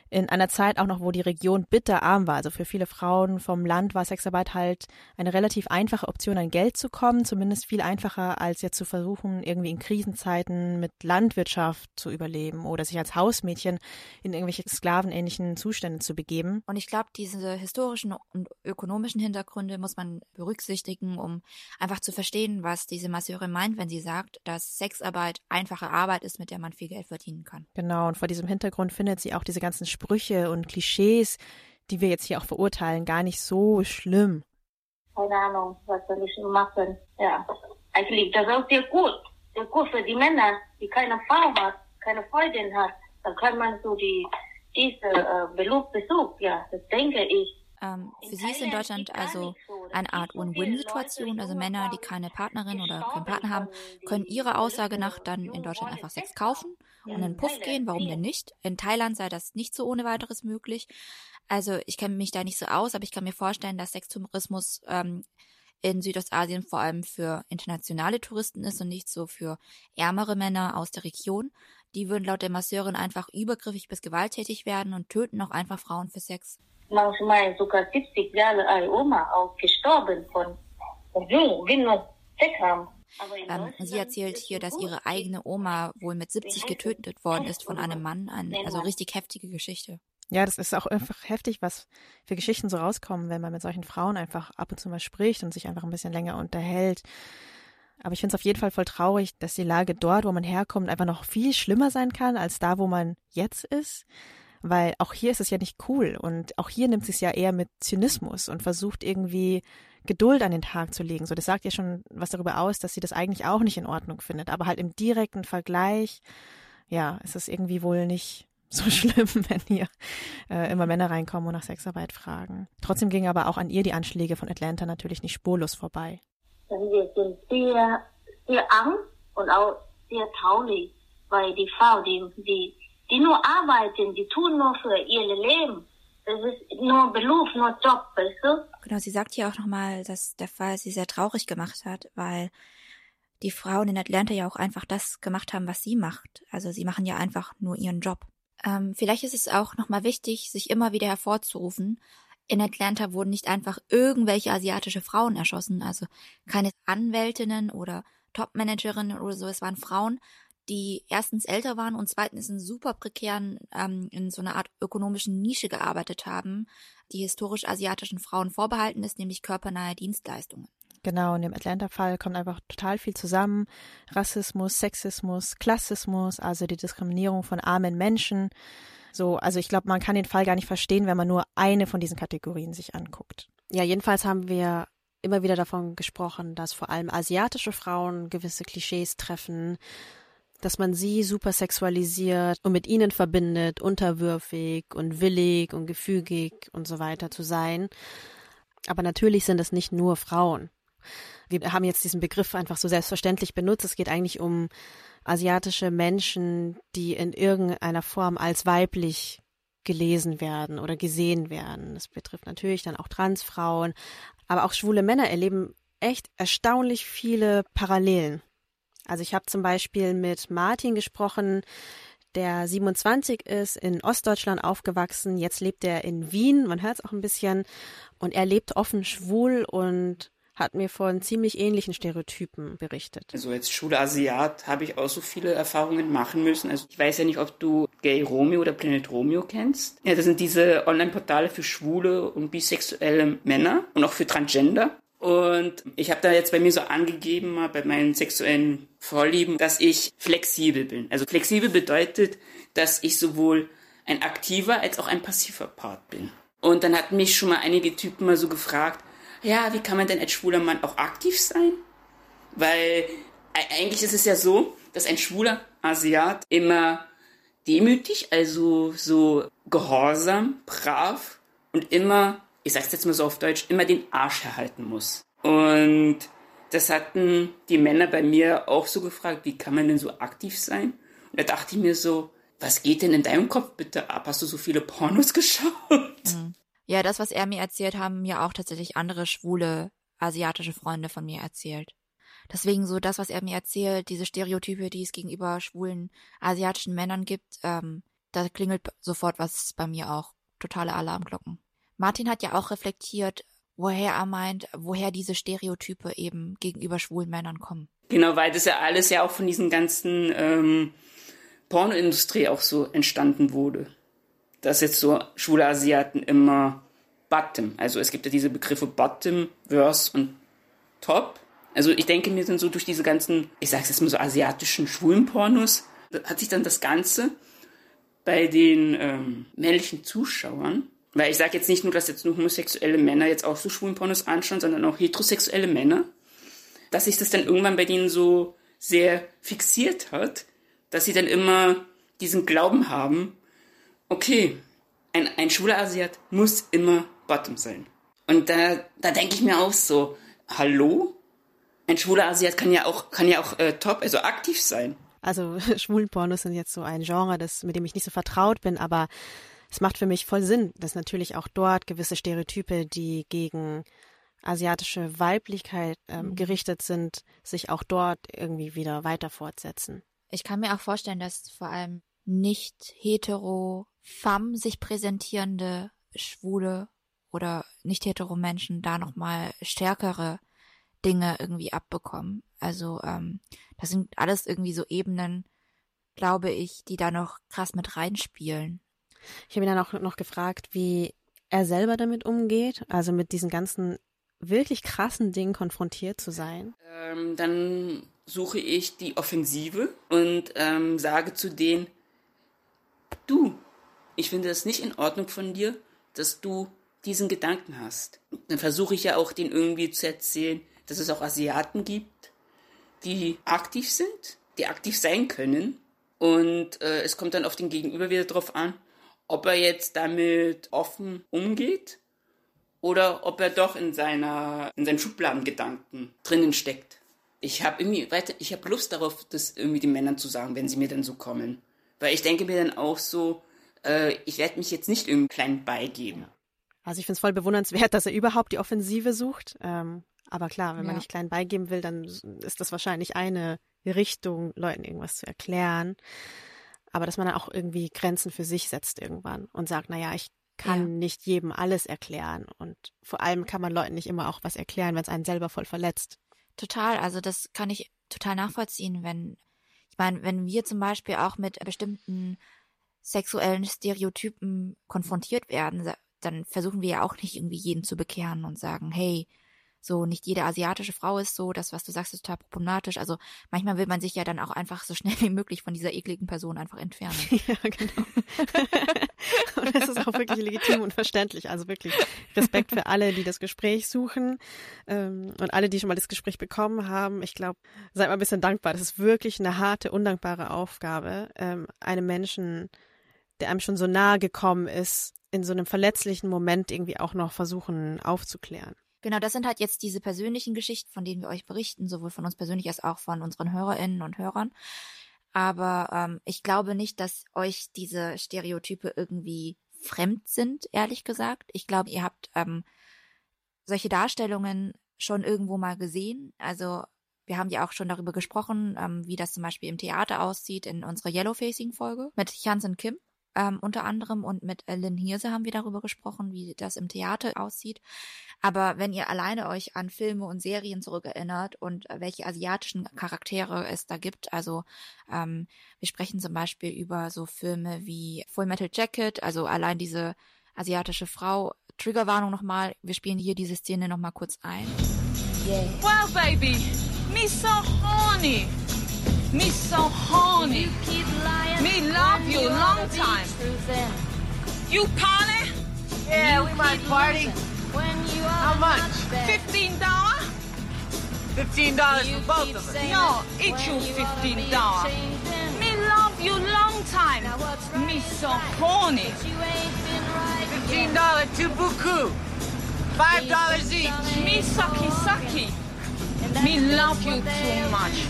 In einer Zeit auch noch, wo die Region bitterarm war. Also für viele Frauen vom Land war Sexarbeit halt eine relativ einfache Option, an Geld zu kommen. Zumindest viel einfacher, als jetzt zu versuchen, irgendwie in Krisenzeiten mit Landwirtschaft zu überleben oder sich als Hausmädchen in irgendwelche sklavenähnlichen Zustände zu begeben. Und ich glaube, diese historischen und ökonomischen Hintergründe muss man berücksichtigen, um einfach zu verstehen, was diese Masseurin meint, wenn sie sagt, dass Sexarbeit einfache Arbeit ist, mit der man viel Geld verdienen kann. Genau, und vor diesem Hintergrund findet sie auch diese ganzen Sprüche und Klischees, die wir jetzt hier auch verurteilen, gar nicht so schlimm. Keine Ahnung, was soll ich machen? Ja. Eigentlich, das ist auch sehr gut. Sehr gut für die Männer, die keine Frau hat, keine Freundin hat. Dann kann man so die, diese äh, Beruf ja, das denke ich. Ähm, für sie ist in Deutschland also eine Art Win-Win-Situation. Also Männer, die keine Partnerin oder keinen Partner haben, können ihrer Aussage nach dann in Deutschland einfach Sex kaufen und in den Puff gehen. Warum denn nicht? In Thailand sei das nicht so ohne weiteres möglich. Also ich kenne mich da nicht so aus, aber ich kann mir vorstellen, dass Sextourismus ähm, in Südostasien vor allem für internationale Touristen ist und nicht so für ärmere Männer aus der Region. Die würden laut der Masseurin einfach übergriffig bis gewalttätig werden und töten auch einfach Frauen für Sex. Manchmal sogar 70 Jahre alte Oma auch gestorben von, Jung, nur Sex haben. Aber in Ähm, sie erzählt hier, dass ihre eigene Oma wohl mit 70 getötet worden ist von einem Mann. Ein, also richtig heftige Geschichte. Ja, das ist auch einfach heftig, was für Geschichten so rauskommen, wenn man mit solchen Frauen einfach ab und zu mal spricht und sich einfach ein bisschen länger unterhält. Aber ich finde es auf jeden Fall voll traurig, dass die Lage dort, wo man herkommt, einfach noch viel schlimmer sein kann als da, wo man jetzt ist. Weil auch hier ist es ja nicht cool und auch hier nimmt sie es ja eher mit Zynismus und versucht irgendwie Geduld an den Tag zu legen. So, das sagt ja schon was darüber aus, dass sie das eigentlich auch nicht in Ordnung findet. Aber halt im direkten Vergleich, ja, ist es irgendwie wohl nicht so schlimm, wenn hier äh, immer Männer reinkommen und nach Sexarbeit fragen. Trotzdem gingen aber auch an ihr die Anschläge von Atlanta natürlich nicht spurlos vorbei. Wir sind sehr, sehr Angst und auch sehr traurig, weil die Frau, die, die, die nur arbeiten, die tun nur für ihr Leben. Das ist nur Beruf, nur Job, weißt du? Genau, sie sagt hier auch nochmal, dass der Fall sie sehr traurig gemacht hat, weil die Frauen in Atlanta ja auch einfach das gemacht haben, was sie macht. Also sie machen ja einfach nur ihren Job. Ähm, vielleicht ist es auch nochmal wichtig, sich immer wieder hervorzurufen. In Atlanta wurden nicht einfach irgendwelche asiatische Frauen erschossen, also keine Anwältinnen oder Topmanagerinnen oder so. Es waren Frauen, die erstens älter waren und zweitens in super prekären, ähm, in so einer Art ökonomischen Nische gearbeitet haben, die historisch asiatischen Frauen vorbehalten ist, nämlich körpernahe Dienstleistungen. Genau, in dem Atlanta-Fall kommt einfach total viel zusammen. Rassismus, Sexismus, Klassismus, also die Diskriminierung von armen Menschen. So, also ich glaube, man kann den Fall gar nicht verstehen, wenn man nur eine von diesen Kategorien sich anguckt. Ja, jedenfalls haben wir immer wieder davon gesprochen, dass vor allem asiatische Frauen gewisse Klischees treffen, dass man sie super sexualisiert und mit ihnen verbindet, unterwürfig und willig und gefügig und so weiter zu sein. Aber natürlich sind es nicht nur Frauen. Wir haben jetzt diesen Begriff einfach so selbstverständlich benutzt. Es geht eigentlich um asiatische Menschen, die in irgendeiner Form als weiblich gelesen werden oder gesehen werden. Das betrifft natürlich dann auch Transfrauen, aber auch schwule Männer erleben echt erstaunlich viele Parallelen also ich habe zum Beispiel mit Martin gesprochen, der 27 ist, in Ostdeutschland aufgewachsen. Jetzt lebt er in Wien, man hört es auch ein bisschen. Und er lebt offen schwul und hat mir von ziemlich ähnlichen Stereotypen berichtet. Also als schwuler Asiat habe ich auch so viele Erfahrungen machen müssen. Also ich weiß ja nicht, ob du Gay Romeo oder Planet Romeo kennst. Ja, das sind diese Online-Portale für schwule und bisexuelle Männer und auch für Transgender. Und ich habe da jetzt bei mir so angegeben, mal bei meinen sexuellen Vorlieben, dass ich flexibel bin. Also flexibel bedeutet, dass ich sowohl ein aktiver als auch ein passiver Part bin. Und dann hatten mich schon mal einige Typen mal so gefragt, ja, wie kann man denn als schwuler Mann auch aktiv sein? Weil eigentlich ist es ja so, dass ein schwuler Asiat immer demütig, also so gehorsam, brav und immer ich sag's jetzt mal so auf Deutsch, immer den Arsch erhalten muss. Und das hatten die Männer bei mir auch so gefragt, wie kann man denn so aktiv sein? Und da dachte ich mir so, was geht denn in deinem Kopf bitte ab? Hast du so viele Pornos geschaut? Mhm. Ja, das, was er mir erzählt, haben mir auch tatsächlich andere schwule asiatische Freunde von mir erzählt. Deswegen so das, was er mir erzählt, diese Stereotype, die es gegenüber schwulen asiatischen Männern gibt, ähm, da klingelt sofort was bei mir auch. Totale Alarmglocken. Martin hat ja auch reflektiert, woher er meint, woher diese Stereotype eben gegenüber schwulen Männern kommen. Genau, weil das ja alles ja auch von diesen ganzen ähm, Pornoindustrie auch so entstanden wurde. Dass jetzt so schwule Asiaten immer Bottom, also es gibt ja diese Begriffe Bottom, Verse und Top. Also ich denke mir dann so durch diese ganzen, ich sag's jetzt mal so asiatischen schwulen Pornos, hat sich dann das Ganze bei den ähm, männlichen Zuschauern weil ich sage jetzt nicht nur, dass jetzt nur homosexuelle Männer jetzt auch so schwulen Pornos anschauen, sondern auch heterosexuelle Männer. Dass sich das dann irgendwann bei denen so sehr fixiert hat, dass sie dann immer diesen Glauben haben, okay, ein, ein schwuler Asiat muss immer Bottom sein. Und da, da denke ich mir auch so, hallo? Ein schwuler Asiat kann ja auch, kann ja auch äh, top, also aktiv sein. Also schwulen Pornos sind jetzt so ein Genre, das, mit dem ich nicht so vertraut bin, aber es macht für mich voll Sinn, dass natürlich auch dort gewisse Stereotype, die gegen asiatische Weiblichkeit ähm, mhm. gerichtet sind, sich auch dort irgendwie wieder weiter fortsetzen. Ich kann mir auch vorstellen, dass vor allem nicht hetero femme sich präsentierende schwule oder nicht hetero Menschen da nochmal stärkere Dinge irgendwie abbekommen. Also ähm, das sind alles irgendwie so Ebenen, glaube ich, die da noch krass mit reinspielen. Ich habe ihn dann auch noch gefragt, wie er selber damit umgeht, also mit diesen ganzen wirklich krassen Dingen konfrontiert zu sein. Ähm, dann suche ich die Offensive und ähm, sage zu denen, du, ich finde das nicht in Ordnung von dir, dass du diesen Gedanken hast. Dann versuche ich ja auch den irgendwie zu erzählen, dass es auch Asiaten gibt, die aktiv sind, die aktiv sein können. Und äh, es kommt dann auf den Gegenüber wieder drauf an, ob er jetzt damit offen umgeht oder ob er doch in seiner in seinen Schubladengedanken drinnen steckt. Ich habe irgendwie weiter, ich habe Lust darauf, das irgendwie den Männern zu sagen, wenn sie mir dann so kommen. Weil ich denke mir dann auch so, äh, ich werde mich jetzt nicht irgendeinem kleinen beigeben. Also ich finde es voll bewundernswert, dass er überhaupt die Offensive sucht. Ähm, aber klar, wenn man Ja. nicht klein beigeben will, dann ist das wahrscheinlich eine Richtung, Leuten irgendwas zu erklären. Aber dass man dann auch irgendwie Grenzen für sich setzt irgendwann und sagt, naja, ich kann Ja. nicht jedem alles erklären. Und vor allem kann man Leuten nicht immer auch was erklären, wenn es einen selber voll verletzt. Total, also das kann ich total nachvollziehen, wenn, ich meine, wenn wir zum Beispiel auch mit bestimmten sexuellen Stereotypen konfrontiert werden, dann versuchen wir ja auch nicht irgendwie jeden zu bekehren und sagen, hey, so nicht jede asiatische Frau ist so, das, was du sagst, ist total problematisch. Also manchmal will man sich ja dann auch einfach so schnell wie möglich von dieser ekligen Person einfach entfernen. ja, genau. und das ist auch wirklich legitim und verständlich. Also wirklich Respekt für alle, die das Gespräch suchen ähm, und alle, die schon mal das Gespräch bekommen haben. Ich glaube, seid mal ein bisschen dankbar. Das ist wirklich eine harte, undankbare Aufgabe, ähm, einem Menschen, der einem schon so nahe gekommen ist, in so einem verletzlichen Moment irgendwie auch noch versuchen aufzuklären. Genau, das sind halt jetzt diese persönlichen Geschichten, von denen wir euch berichten, sowohl von uns persönlich als auch von unseren Hörerinnen und Hörern. Aber ähm, ich glaube nicht, dass euch diese Stereotype irgendwie fremd sind, ehrlich gesagt. Ich glaube, ihr habt ähm, solche Darstellungen schon irgendwo mal gesehen. Also wir haben ja auch schon darüber gesprochen, ähm, wie das zum Beispiel im Theater aussieht in unserer Yellowfacing-Folge mit Chansen Kim ähm, unter anderem und mit Lynn Hirse haben wir darüber gesprochen, wie das im Theater aussieht. Aber wenn ihr alleine euch an Filme und Serien zurückerinnert und welche asiatischen Charaktere es da gibt, also ähm, wir sprechen zum Beispiel über so Filme wie Full Metal Jacket, also allein diese asiatische Frau. Triggerwarnung nochmal, wir spielen hier diese Szene nochmal kurz ein. Well, baby, me so horny. Me so horny. Me love you long time. You party? Yeah, we might party. How much? Fifteen dollar? Fifteen dollars for both of us. No, each you fifteen dollar. Me love you long time. Me so horny. Fifteen dollar to buku. Five dollars each. Me sucky sucky. Me love you too much.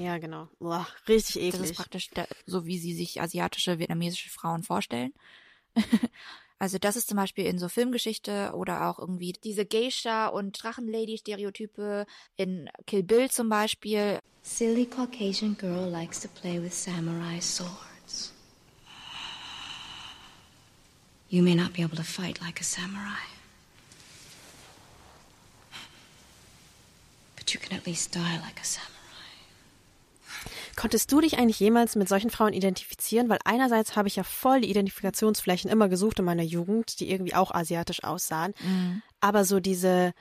Ja, genau. Boah, richtig eklig. Das ist praktisch der, so, wie sie sich asiatische, vietnamesische Frauen vorstellen. also das ist zum Beispiel in so Filmgeschichte oder auch irgendwie diese Geisha- und Drachenlady-Stereotype in Kill Bill zum Beispiel. Silly Caucasian girl likes to play with samurai swords. You may not be able to fight like a samurai. But you can at least die like a samurai. Konntest du dich eigentlich jemals mit solchen Frauen identifizieren? Weil einerseits habe ich ja voll die Identifikationsflächen immer gesucht in meiner Jugend, die irgendwie auch asiatisch aussahen. Mhm. Aber so diese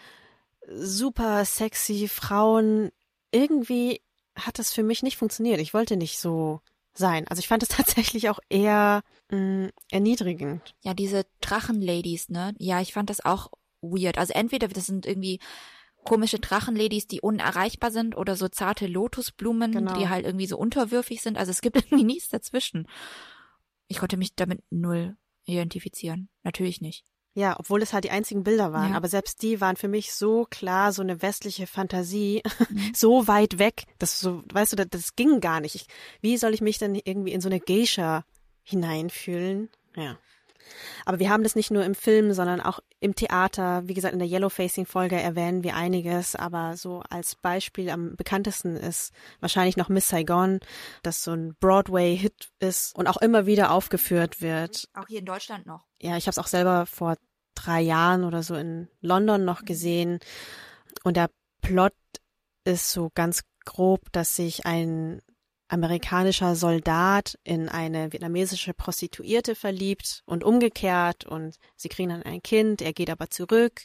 super sexy Frauen, irgendwie hat das für mich nicht funktioniert. Ich wollte nicht so sein. Also ich fand es tatsächlich auch eher mh, erniedrigend. Ja, diese Drachenladies, ne? Ja, ich fand das auch weird. Also entweder das sind irgendwie komische Drachenladies, die unerreichbar sind oder so zarte Lotusblumen, Genau. die halt irgendwie so unterwürfig sind. Also es gibt irgendwie nichts dazwischen. Ich konnte mich damit null identifizieren. Natürlich nicht. Ja, obwohl es halt die einzigen Bilder waren. Ja. Aber selbst die waren für mich so klar, so eine westliche Fantasie, so weit weg, dass so, weißt du, das, das ging gar nicht. Ich, wie soll ich mich denn irgendwie in so eine Geisha hineinfühlen? Ja. Aber wir haben das nicht nur im Film, sondern auch im Theater. Wie gesagt, in der Yellowfacing-Folge erwähnen wir einiges, aber so als Beispiel am bekanntesten ist wahrscheinlich noch Miss Saigon, das so ein Broadway-Hit ist und auch immer wieder aufgeführt wird. Auch hier in Deutschland noch. Ja, ich habe es auch selber vor drei Jahren oder so in London noch gesehen. Und der Plot ist so ganz grob, dass sich ein amerikanischer Soldat in eine vietnamesische Prostituierte verliebt und umgekehrt und sie kriegen dann ein Kind, er geht aber zurück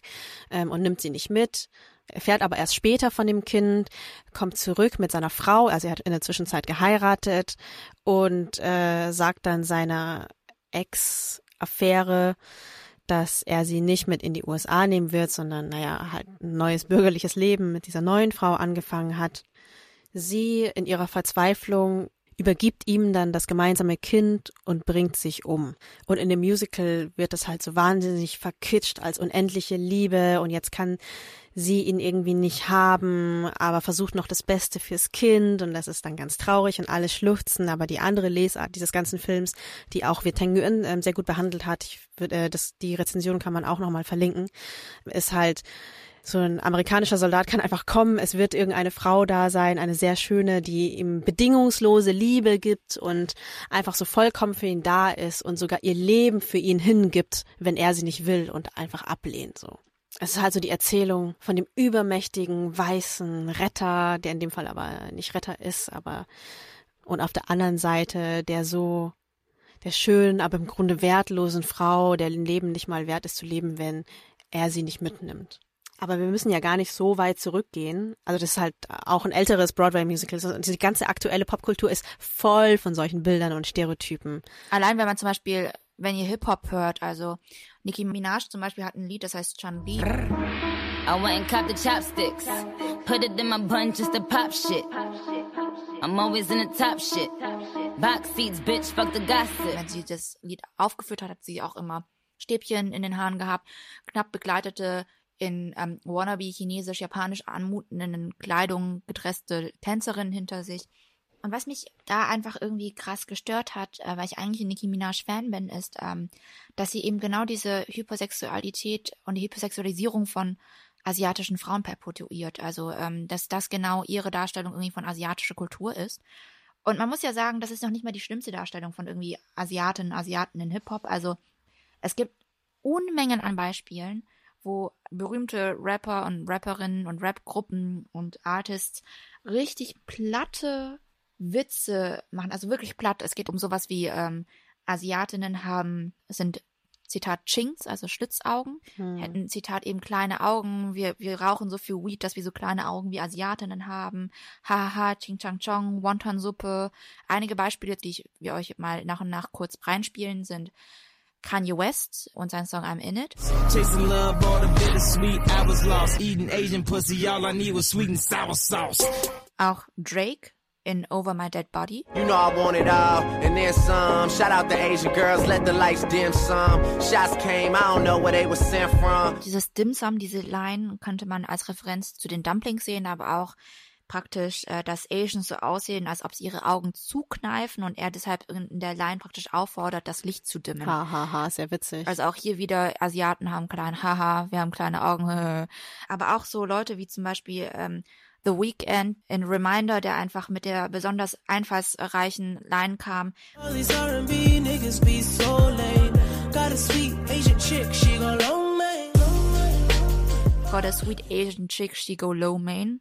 ähm, und nimmt sie nicht mit. Er fährt aber erst später von dem Kind, kommt zurück mit seiner Frau, also er hat in der Zwischenzeit geheiratet und äh, sagt dann seiner Ex-Affäre, dass er sie nicht mit in die USA nehmen wird, sondern naja, halt ein neues bürgerliches Leben mit dieser neuen Frau angefangen hat. Sie in ihrer Verzweiflung übergibt ihm dann das gemeinsame Kind und bringt sich um. Und in dem Musical wird das halt so wahnsinnig verkitscht als unendliche Liebe und jetzt kann sie ihn irgendwie nicht haben, aber versucht noch das Beste fürs Kind und das ist dann ganz traurig und alle schluchzen, aber die andere Lesart dieses ganzen Films, die auch Viet Nguyen ähm, sehr gut behandelt hat, ich, äh, das, die Rezension kann man auch nochmal verlinken, ist halt so ein amerikanischer Soldat kann einfach kommen, es wird irgendeine Frau da sein, eine sehr schöne, die ihm bedingungslose Liebe gibt und einfach so vollkommen für ihn da ist und sogar ihr Leben für ihn hingibt, wenn er sie nicht will und einfach ablehnt so. Es ist halt so die Erzählung von dem übermächtigen weißen Retter, der in dem Fall aber nicht Retter ist, aber und auf der anderen Seite der so der schönen, aber im Grunde wertlosen Frau, der im Leben nicht mal wert ist zu leben, wenn er sie nicht mitnimmt. Aber wir müssen ja gar nicht so weit zurückgehen. Also das ist halt auch ein älteres Broadway-Musical. Also die ganze aktuelle Popkultur ist voll von solchen Bildern und Stereotypen. Allein wenn man zum Beispiel, wenn ihr Hip-Hop hört, also Nicki Minaj zum Beispiel hat ein Lied, das heißt Chun Li. I went and copped the chopsticks. Put it in my bun just to pop shit. I'm always in the top shit. Box seats, bitch, fuck the gossip. Wenn sie das Lied aufgeführt hat, hat sie auch immer Stäbchen in den Haaren gehabt, knapp begleitete in ähm, wannabe chinesisch-japanisch anmutenden Kleidung gedresste Tänzerin hinter sich. Und was mich da einfach irgendwie krass gestört hat, äh, weil ich eigentlich ein Nicki Minaj Fan bin, ist, ähm, dass sie eben genau diese Hypersexualität und die Hypersexualisierung von asiatischen Frauen perpetuiert. Also, ähm, dass das genau ihre Darstellung irgendwie von asiatischer Kultur ist. Und man muss ja sagen, das ist noch nicht mal die schlimmste Darstellung von irgendwie Asiatinnen, Asiaten in Hip-Hop. Also, es gibt Unmengen an Beispielen, wo berühmte Rapper und Rapperinnen und Rapgruppen und Artists richtig platte Witze machen, also wirklich platt. Es geht um sowas wie ähm, Asiatinnen haben, sind Zitat Chinks, also Schlitzaugen, hm. hätten Zitat eben kleine Augen, wir, wir rauchen so viel Weed, dass wir so kleine Augen wie Asiatinnen haben, haha, Ching Chang Chong, Wonton-Suppe. Einige Beispiele, die ich, wir euch mal nach und nach kurz reinspielen, sind Kanye West und sein Song I'm In It. Chasing love, all the bittersweet, I was lost. Eating Asian pussy, all I need was sweet and sour sauce. Auch Drake in Over My Dead Body. You know I want it all, and then some. Shout out the Asian girls, let the lights dim some. Shots came, I don't know where they were sent from. Dieses Dim Sum, diese Line könnte man als Referenz zu den Dumplings sehen, aber auch praktisch, äh, dass Asians so aussehen, als ob sie ihre Augen zukneifen und er deshalb in der Line praktisch auffordert, das Licht zu dimmen. Hahaha, ha, ha, sehr witzig. Also auch hier wieder Asiaten haben kleine Haha, wir haben kleine Augen. Aber auch so Leute wie zum Beispiel ähm, The Weeknd in Reminder, der einfach mit der besonders einfallsreichen Line kam. Got a sweet Asian chick, she go low main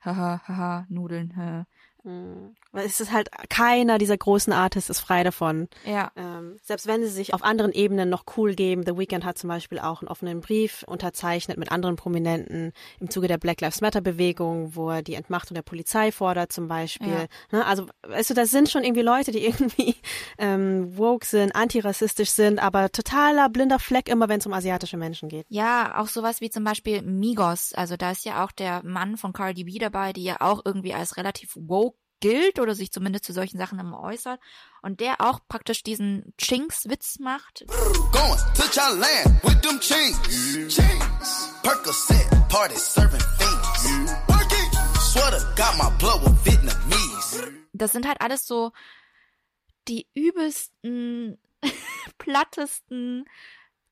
haha, haha, Nudeln, haha. Mhm. Es ist halt keiner dieser großen Artists ist frei davon. Ja. Ähm, selbst wenn sie sich auf anderen Ebenen noch cool geben. The Weeknd hat zum Beispiel auch einen offenen Brief unterzeichnet mit anderen Prominenten im Zuge der Black Lives Matter Bewegung, wo er die Entmachtung der Polizei fordert zum Beispiel. Ja. Ne? Also, weißt du, das sind schon irgendwie Leute, die irgendwie ähm, woke sind, antirassistisch sind, aber totaler blinder Fleck immer, wenn es um asiatische Menschen geht. Ja, auch sowas wie zum Beispiel Migos. Also da ist ja auch der Mann von Cardi B dabei, die ja auch irgendwie als relativ woke gilt oder sich zumindest zu solchen Sachen immer äußert und der auch praktisch diesen Chinks-Witz macht. Das sind halt alles so die übelsten, plattesten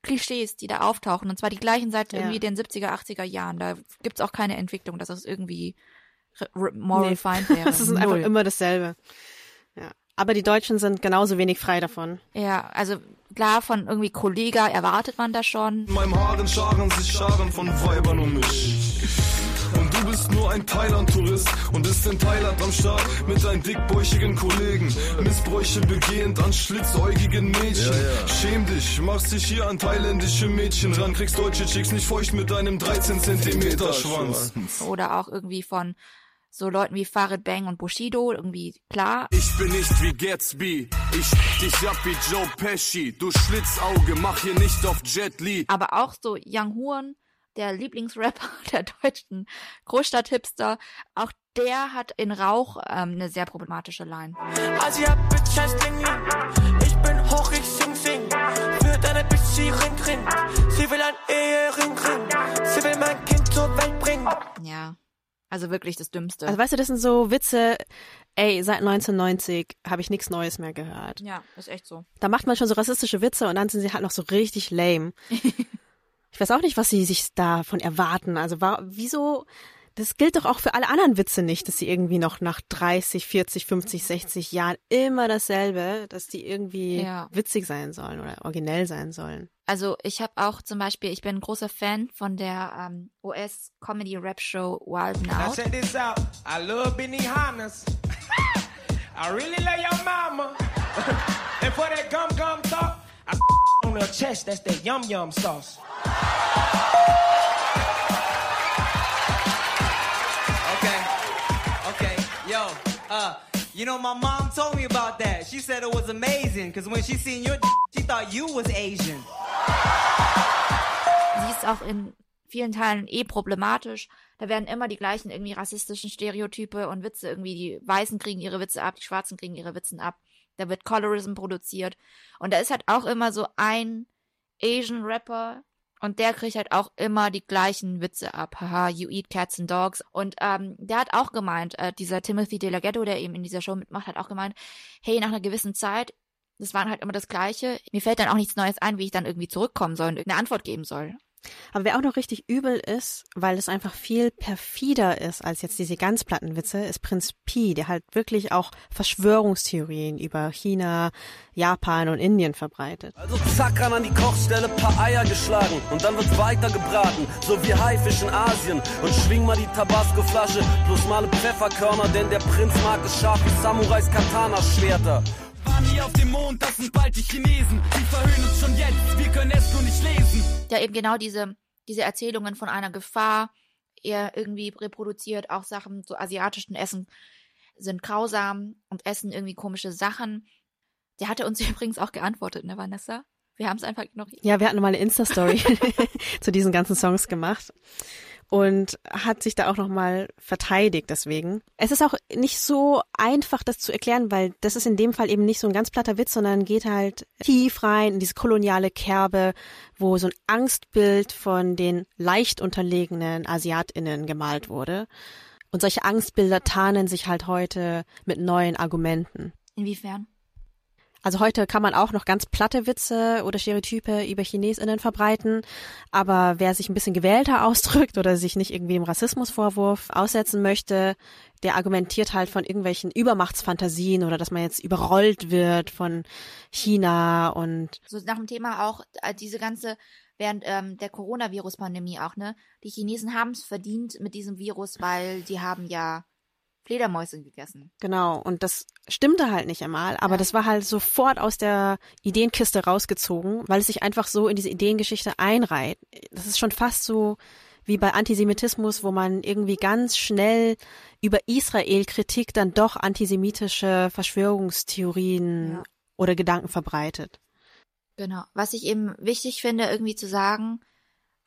Klischees, die da auftauchen. Und zwar die gleichen seit ja. irgendwie den 70er, 80er Jahren. Da gibt's auch keine Entwicklung, dass das irgendwie more nee. refined wäre. Das ist Null. einfach immer dasselbe. Ja. Aber die Deutschen sind genauso wenig frei davon. Ja, also klar, von irgendwie Kollega erwartet man das schon. In meinem Haaren scharen sich Scharen von Weibern um mich. Nur ein Thailand-Tourist und bist in Thailand am Start mit deinen dickbäuchigen Kollegen. Missbräuche begehend an schlitzäugigen Mädchen. Ja, ja. Schäm dich, machst dich hier an thailändische Mädchen ran, kriegst deutsche Chicks nicht feucht mit deinem 13 Zentimeter Schwanz. Oder auch irgendwie von so Leuten wie Farid Bang und Bushido irgendwie klar. Ich bin nicht wie Gatsby, ich dich ab wie Joe Pesci, du Schlitzauge, mach hier nicht auf Jet Li. Aber auch so Young Horn, der Lieblingsrapper der deutschen Großstadt-Hipster, auch der hat in Rauch ähm, eine sehr problematische Line. Also ja, ich bin hoch, ich sing, sing, für deine Bitch, sie ring, ring, sie will ein Ehering, ring, sie will mein Kind zur Welt Also wirklich das Dümmste. Also weißt du, das sind so Witze, ey, seit 1990 habe ich nichts Neues mehr gehört. ja, ist echt so. Da macht man schon so rassistische Witze und dann sind sie halt noch so richtig lame. ich weiß auch nicht, was sie sich davon erwarten. Also war, wieso, das gilt doch auch für alle anderen Witze nicht, dass sie irgendwie noch nach 30, 40, 50, 60 Jahren immer dasselbe, dass die irgendwie Ja. witzig sein sollen oder originell sein sollen. Also ich habe auch zum Beispiel, ich bin ein großer Fan von der ähm, US-Comedy-Rap-Show Wild Now Now. check this out. I love Benihana's. I really love your mama. and for that gum gum talk, I on her chest. That's that yum yum sauce. You know, my mom told me about that. She said it was amazing because when she seen your she thought you was Asian. Sie ist auch in vielen Teilen eh problematisch. Da werden immer die gleichen irgendwie rassistischen Stereotype und Witze irgendwie, die Weißen kriegen ihre Witze ab, die Schwarzen kriegen ihre Witze ab. Da wird Colorism produziert. Und da ist halt auch immer so ein Asian Rapper und der kriegt halt auch immer die gleichen Witze ab. Haha, you eat cats and dogs. Und ähm, der hat auch gemeint, äh, dieser Timothy De der eben in dieser Show mitmacht, hat auch gemeint, hey, nach einer gewissen Zeit, das waren halt immer das Gleiche. Mir fällt dann auch nichts Neues ein, wie ich dann irgendwie zurückkommen soll und irgendeine Antwort geben soll. Aber wer auch noch richtig übel ist, weil es einfach viel perfider ist als jetzt diese ganz platten Witze, ist Prinz Pi, der halt wirklich auch Verschwörungstheorien über China, Japan und Indien verbreitet. Also zack ran an die Kochstelle, paar Eier geschlagen und dann wird weiter gebraten, so wie Haifisch in Asien. Und schwing mal die Tabasco-Flasche plus male Pfefferkörner, denn der Prinz mag es scharf wie Samurais Katana-Schwerter. Waren nie auf dem Mond, das sind bald die Chinesen. Die verhöhnen uns schon jetzt, wir können es nur nicht lesen. Der eben genau diese, diese Erzählungen von einer Gefahr er irgendwie reproduziert, auch Sachen, so asiatischen Essen sind grausam und essen irgendwie komische Sachen. Der hatte uns übrigens auch geantwortet, ne, Vanessa? Wir haben es einfach noch. Ja, wir hatten mal eine Insta-Story zu diesen ganzen Songs gemacht und hat sich da auch nochmal verteidigt deswegen. Es ist auch nicht so einfach, das zu erklären, weil das ist in dem Fall eben nicht so ein ganz platter Witz, sondern geht halt tief rein in diese koloniale Kerbe, wo so ein Angstbild von den leicht unterlegenen AsiatInnen gemalt wurde. Und solche Angstbilder tarnen sich halt heute mit neuen Argumenten. Inwiefern? Also heute kann man auch noch ganz platte Witze oder Stereotype über ChinesInnen verbreiten, aber wer sich ein bisschen gewählter ausdrückt oder sich nicht irgendwie im Rassismusvorwurf aussetzen möchte, der argumentiert halt von irgendwelchen Übermachtsfantasien oder dass man jetzt überrollt wird von China und So nach dem Thema auch äh, diese ganze, während ähm, der Coronavirus-Pandemie auch, ne? Die Chinesen haben es verdient mit diesem Virus, weil die haben ja Fledermäuse gegessen. Genau, und das stimmte halt nicht einmal, aber das war halt sofort aus der Ideenkiste rausgezogen, weil es sich einfach so in diese Ideengeschichte einreiht. Das ist schon fast so wie bei Antisemitismus, wo man irgendwie ganz schnell über Israel-Kritik dann doch antisemitische Verschwörungstheorien Ja. oder Gedanken verbreitet. Genau. Was ich eben wichtig finde, irgendwie zu sagen,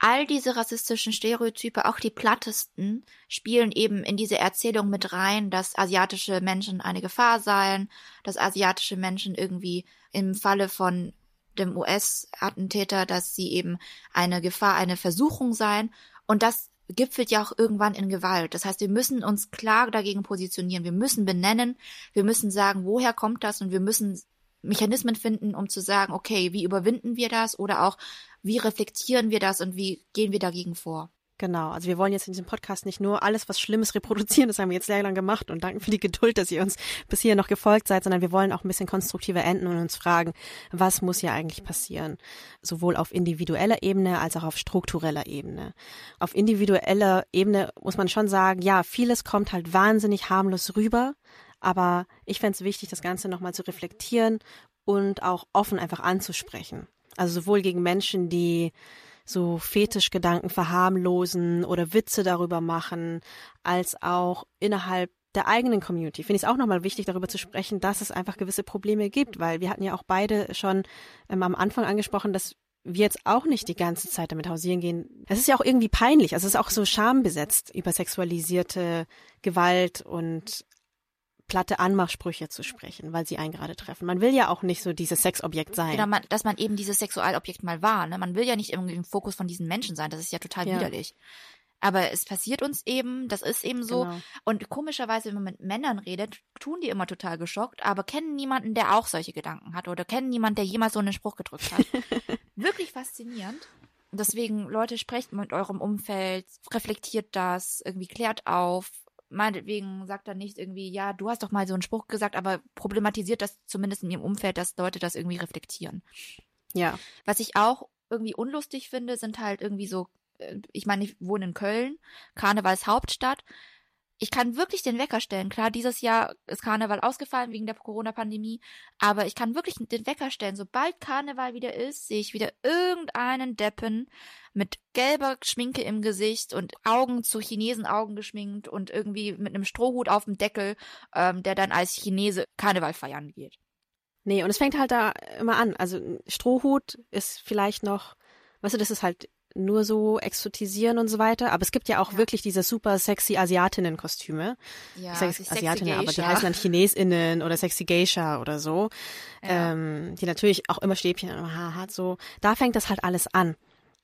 all diese rassistischen Stereotype, auch die plattesten, spielen eben in diese Erzählung mit rein, dass asiatische Menschen eine Gefahr seien, dass asiatische Menschen irgendwie im Falle von dem US-Attentäter, dass sie eben eine Gefahr, eine Versuchung seien. Und das gipfelt ja auch irgendwann in Gewalt. Das heißt, wir müssen uns klar dagegen positionieren. Wir müssen benennen, wir müssen sagen, woher kommt das und wir müssen Mechanismen finden, um zu sagen, okay, wie überwinden wir das oder auch, wie reflektieren wir das und wie gehen wir dagegen vor? Genau, also wir wollen jetzt in diesem Podcast nicht nur alles, was Schlimmes reproduzieren, das haben wir jetzt sehr lang gemacht und danken für die Geduld, dass ihr uns bis hier noch gefolgt seid, sondern wir wollen auch ein bisschen konstruktiver enden und uns fragen, was muss hier eigentlich passieren? Sowohl auf individueller Ebene als auch auf struktureller Ebene. Auf individueller Ebene muss man schon sagen, ja, vieles kommt halt wahnsinnig harmlos rüber, aber ich fände es wichtig, das Ganze nochmal zu reflektieren und auch offen einfach anzusprechen. Also sowohl gegen Menschen, die so Fetischgedanken verharmlosen oder Witze darüber machen, als auch innerhalb der eigenen Community. Finde ich es auch nochmal wichtig, darüber zu sprechen, dass es einfach gewisse Probleme gibt, weil wir hatten ja auch beide schon ähm, am Anfang angesprochen, dass wir jetzt auch nicht die ganze Zeit damit hausieren gehen. Es ist ja auch irgendwie peinlich, also es ist auch so schambesetzt, über sexualisierte Gewalt und platte Anmachsprüche zu sprechen, weil sie einen gerade treffen. Man will ja auch nicht so dieses Sexobjekt sein. Genau, man, dass man eben dieses Sexualobjekt mal war. Ne? Man will ja nicht irgendwie im Fokus von diesen Menschen sein. Das ist ja total Ja. widerlich. Aber es passiert uns eben, das ist eben so. Genau. Und komischerweise, wenn man mit Männern redet, tun die immer total geschockt, aber kennen niemanden, der auch solche Gedanken hat oder kennen niemanden, der jemals so einen Spruch gedrückt hat. Wirklich faszinierend. Deswegen, Leute, sprecht mit eurem Umfeld, reflektiert das, irgendwie klärt auf. Meinetwegen sagt dann nicht irgendwie, ja, du hast doch mal so einen Spruch gesagt, aber problematisiert das zumindest in ihrem Umfeld, dass Leute das irgendwie reflektieren. Ja. Was ich auch irgendwie unlustig finde, sind halt irgendwie so, äh, ich meine, ich wohne in Köln, Karnevalshauptstadt. Ich kann wirklich den Wecker stellen. Klar, dieses Jahr ist Karneval ausgefallen wegen der Corona-Pandemie, aber ich kann wirklich den Wecker stellen. Sobald Karneval wieder ist, sehe ich wieder irgendeinen Deppen mit gelber Schminke im Gesicht und Augen zu Chinesenaugen geschminkt und irgendwie mit einem Strohhut auf dem Deckel, ähm, der dann als Chinese Karneval feiern geht. Nee, und es fängt halt da immer an. Also Strohhut ist vielleicht noch, weißt du, das ist halt nur so exotisieren und so weiter. Aber es gibt ja auch wirklich diese super sexy Asiatinnen-Kostüme. Ja, ich sage Asiatinnen, aber die heißen dann ChinesInnen oder sexy Geisha oder so. Ähm, die natürlich auch immer Stäbchen im Haar hat. So, da fängt das halt alles an.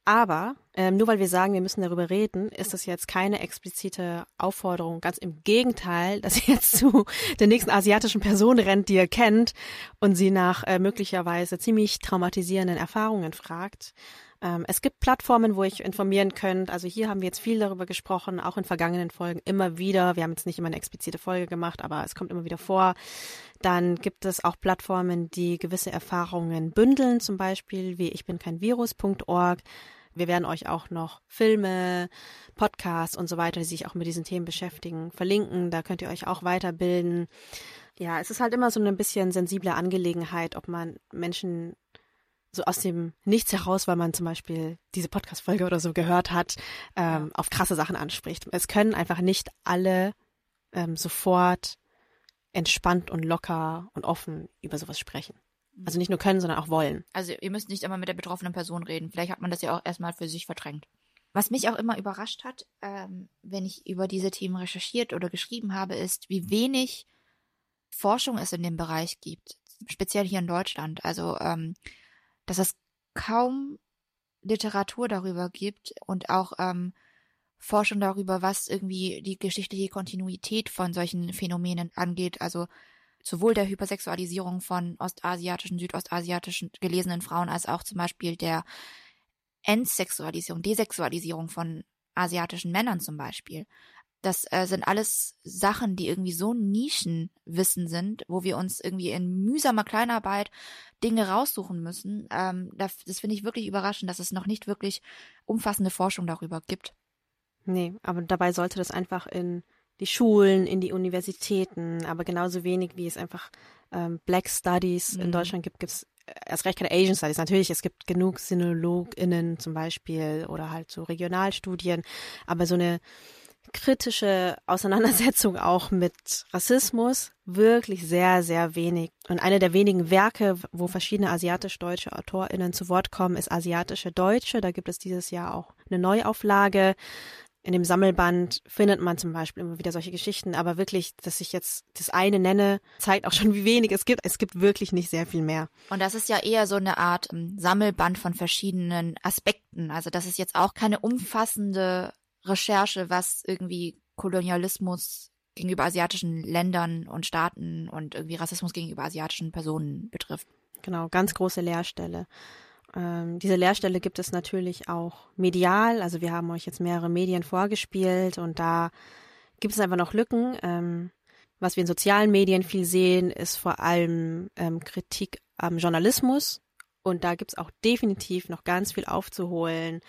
Aber ähm, nur weil wir sagen, wir müssen darüber reden, ist das jetzt keine explizite Aufforderung. Ganz im Gegenteil, dass ihr jetzt zu der nächsten asiatischen Person rennt, die ihr kennt und sie nach äh, möglicherweise ziemlich traumatisierenden Erfahrungen fragt. Ähm, es gibt Plattformen, wo ich informieren könnt. Also hier haben wir jetzt viel darüber gesprochen, auch in vergangenen Folgen immer wieder. Wir haben jetzt nicht immer eine explizite Folge gemacht, aber es kommt immer wieder vor. Dann gibt es auch Plattformen, die gewisse Erfahrungen bündeln, zum Beispiel wie ich bin kein Virus.org. Wir werden euch auch noch Filme, Podcasts und so weiter, die sich auch mit diesen Themen beschäftigen, verlinken. Da könnt ihr euch auch weiterbilden. Ja, es ist halt immer so eine bisschen sensible Angelegenheit, ob man Menschen so aus dem Nichts heraus, weil man zum Beispiel diese Podcast-Folge oder so gehört hat, ähm, auf krasse Sachen anspricht. Es können einfach nicht alle ähm, sofort entspannt und locker und offen über sowas sprechen. Also nicht nur können, sondern auch wollen. Also ihr müsst nicht immer mit der betroffenen Person reden. Vielleicht hat man das ja auch erstmal für sich verdrängt. Was mich auch immer überrascht hat, ähm, wenn ich über diese Themen recherchiert oder geschrieben habe, ist, wie wenig Forschung es in dem Bereich gibt. Speziell hier in Deutschland. Also, ähm, dass es kaum Literatur darüber gibt und auch ähm, Forschung darüber, was irgendwie die geschichtliche Kontinuität von solchen Phänomenen angeht. Also sowohl der Hypersexualisierung von ostasiatischen, südostasiatischen gelesenen Frauen als auch zum Beispiel der Entsexualisierung, Desexualisierung von asiatischen Männern zum Beispiel. Das äh, sind alles Sachen, die irgendwie so Nischenwissen sind, wo wir uns irgendwie in mühsamer Kleinarbeit Dinge raussuchen müssen. Ähm, das das finde ich wirklich überraschend, dass es noch nicht wirklich umfassende Forschung darüber gibt. Nee, aber dabei sollte das einfach in die Schulen, in die Universitäten, aber genauso wenig wie es einfach ähm, Black Studies in Mhm. Deutschland gibt, gibt es erst recht keine Asian Studies. Natürlich, es gibt genug SinologInnen zum Beispiel oder halt so Regionalstudien, aber so eine kritische Auseinandersetzung auch mit Rassismus wirklich sehr, sehr wenig. Und eine der wenigen Werke, wo verschiedene asiatisch-deutsche AutorInnen zu Wort kommen, ist Asiatische Deutsche. Da gibt es dieses Jahr auch eine Neuauflage. In dem Sammelband findet man zum Beispiel immer wieder solche Geschichten, aber wirklich, dass ich jetzt das eine nenne, zeigt auch schon, wie wenig es gibt. Es gibt wirklich nicht sehr viel mehr. Und das ist ja eher so eine Art ähm, Sammelband von verschiedenen Aspekten. Also das ist jetzt auch keine umfassende Recherche, was irgendwie Kolonialismus gegenüber asiatischen Ländern und Staaten und irgendwie Rassismus gegenüber asiatischen Personen betrifft. Genau, ganz große Leerstelle. Ähm, diese Leerstelle gibt es natürlich auch medial. Also wir haben euch jetzt mehrere Medien vorgespielt und da gibt es einfach noch Lücken. Ähm, was wir in sozialen Medien viel sehen, ist vor allem ähm, Kritik am Journalismus. Und da gibt es auch definitiv noch ganz viel aufzuholen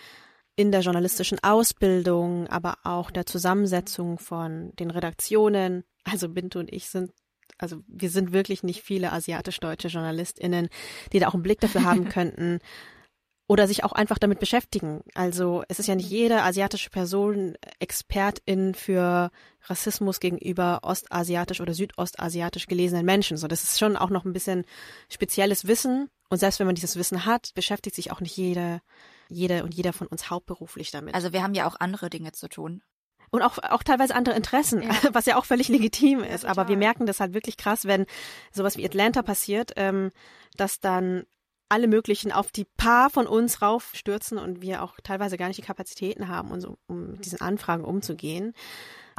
in der journalistischen Ausbildung, aber auch der Zusammensetzung von den Redaktionen. Also Bintu und ich sind also wir sind wirklich nicht viele asiatisch-deutsche JournalistInnen, die da auch einen Blick dafür haben könnten oder sich auch einfach damit beschäftigen. Also es ist ja nicht jede asiatische Person Expertin für Rassismus gegenüber ostasiatisch oder südostasiatisch gelesenen Menschen. So, das ist schon auch noch ein bisschen spezielles Wissen. Und selbst wenn man dieses Wissen hat, beschäftigt sich auch nicht jede, jede und jeder von uns hauptberuflich damit. Also wir haben ja auch andere Dinge zu tun. Und auch, auch teilweise andere Interessen, was ja auch völlig legitim ist. Aber wir merken das halt wirklich krass, wenn sowas wie Atlanta passiert, ähm, dass dann alle möglichen auf die paar von uns raufstürzen und wir auch teilweise gar nicht die Kapazitäten haben, um, so, um mit diesen Anfragen umzugehen.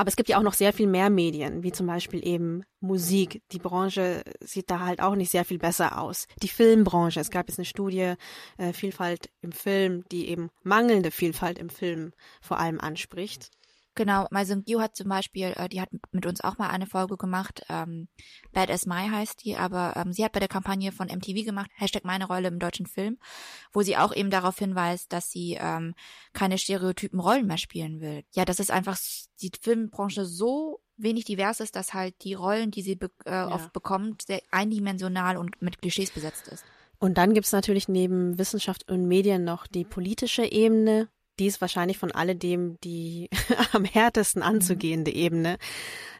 Aber es gibt ja auch noch sehr viel mehr Medien, wie zum Beispiel eben Musik. Die Branche sieht da halt auch nicht sehr viel besser aus. Die Filmbranche, es gab jetzt eine Studie, äh, Vielfalt im Film, die eben mangelnde Vielfalt im Film vor allem anspricht. Genau, Maisung Yu hat zum Beispiel, äh, die hat mit uns auch mal eine Folge gemacht, ähm, Bad as My heißt die, aber ähm, sie hat bei der Kampagne von MTV gemacht, Hashtag meine Rolle im deutschen Film, wo sie auch eben darauf hinweist, dass sie ähm, keine stereotypen Rollen mehr spielen will. Ja, das ist einfach die Filmbranche so wenig divers ist, dass halt die Rollen, die sie be äh, ja. oft bekommt, sehr eindimensional und mit Klischees besetzt ist. Und dann gibt's natürlich neben Wissenschaft und Medien noch die politische Ebene, die ist wahrscheinlich von alledem die am härtesten anzugehende Ebene,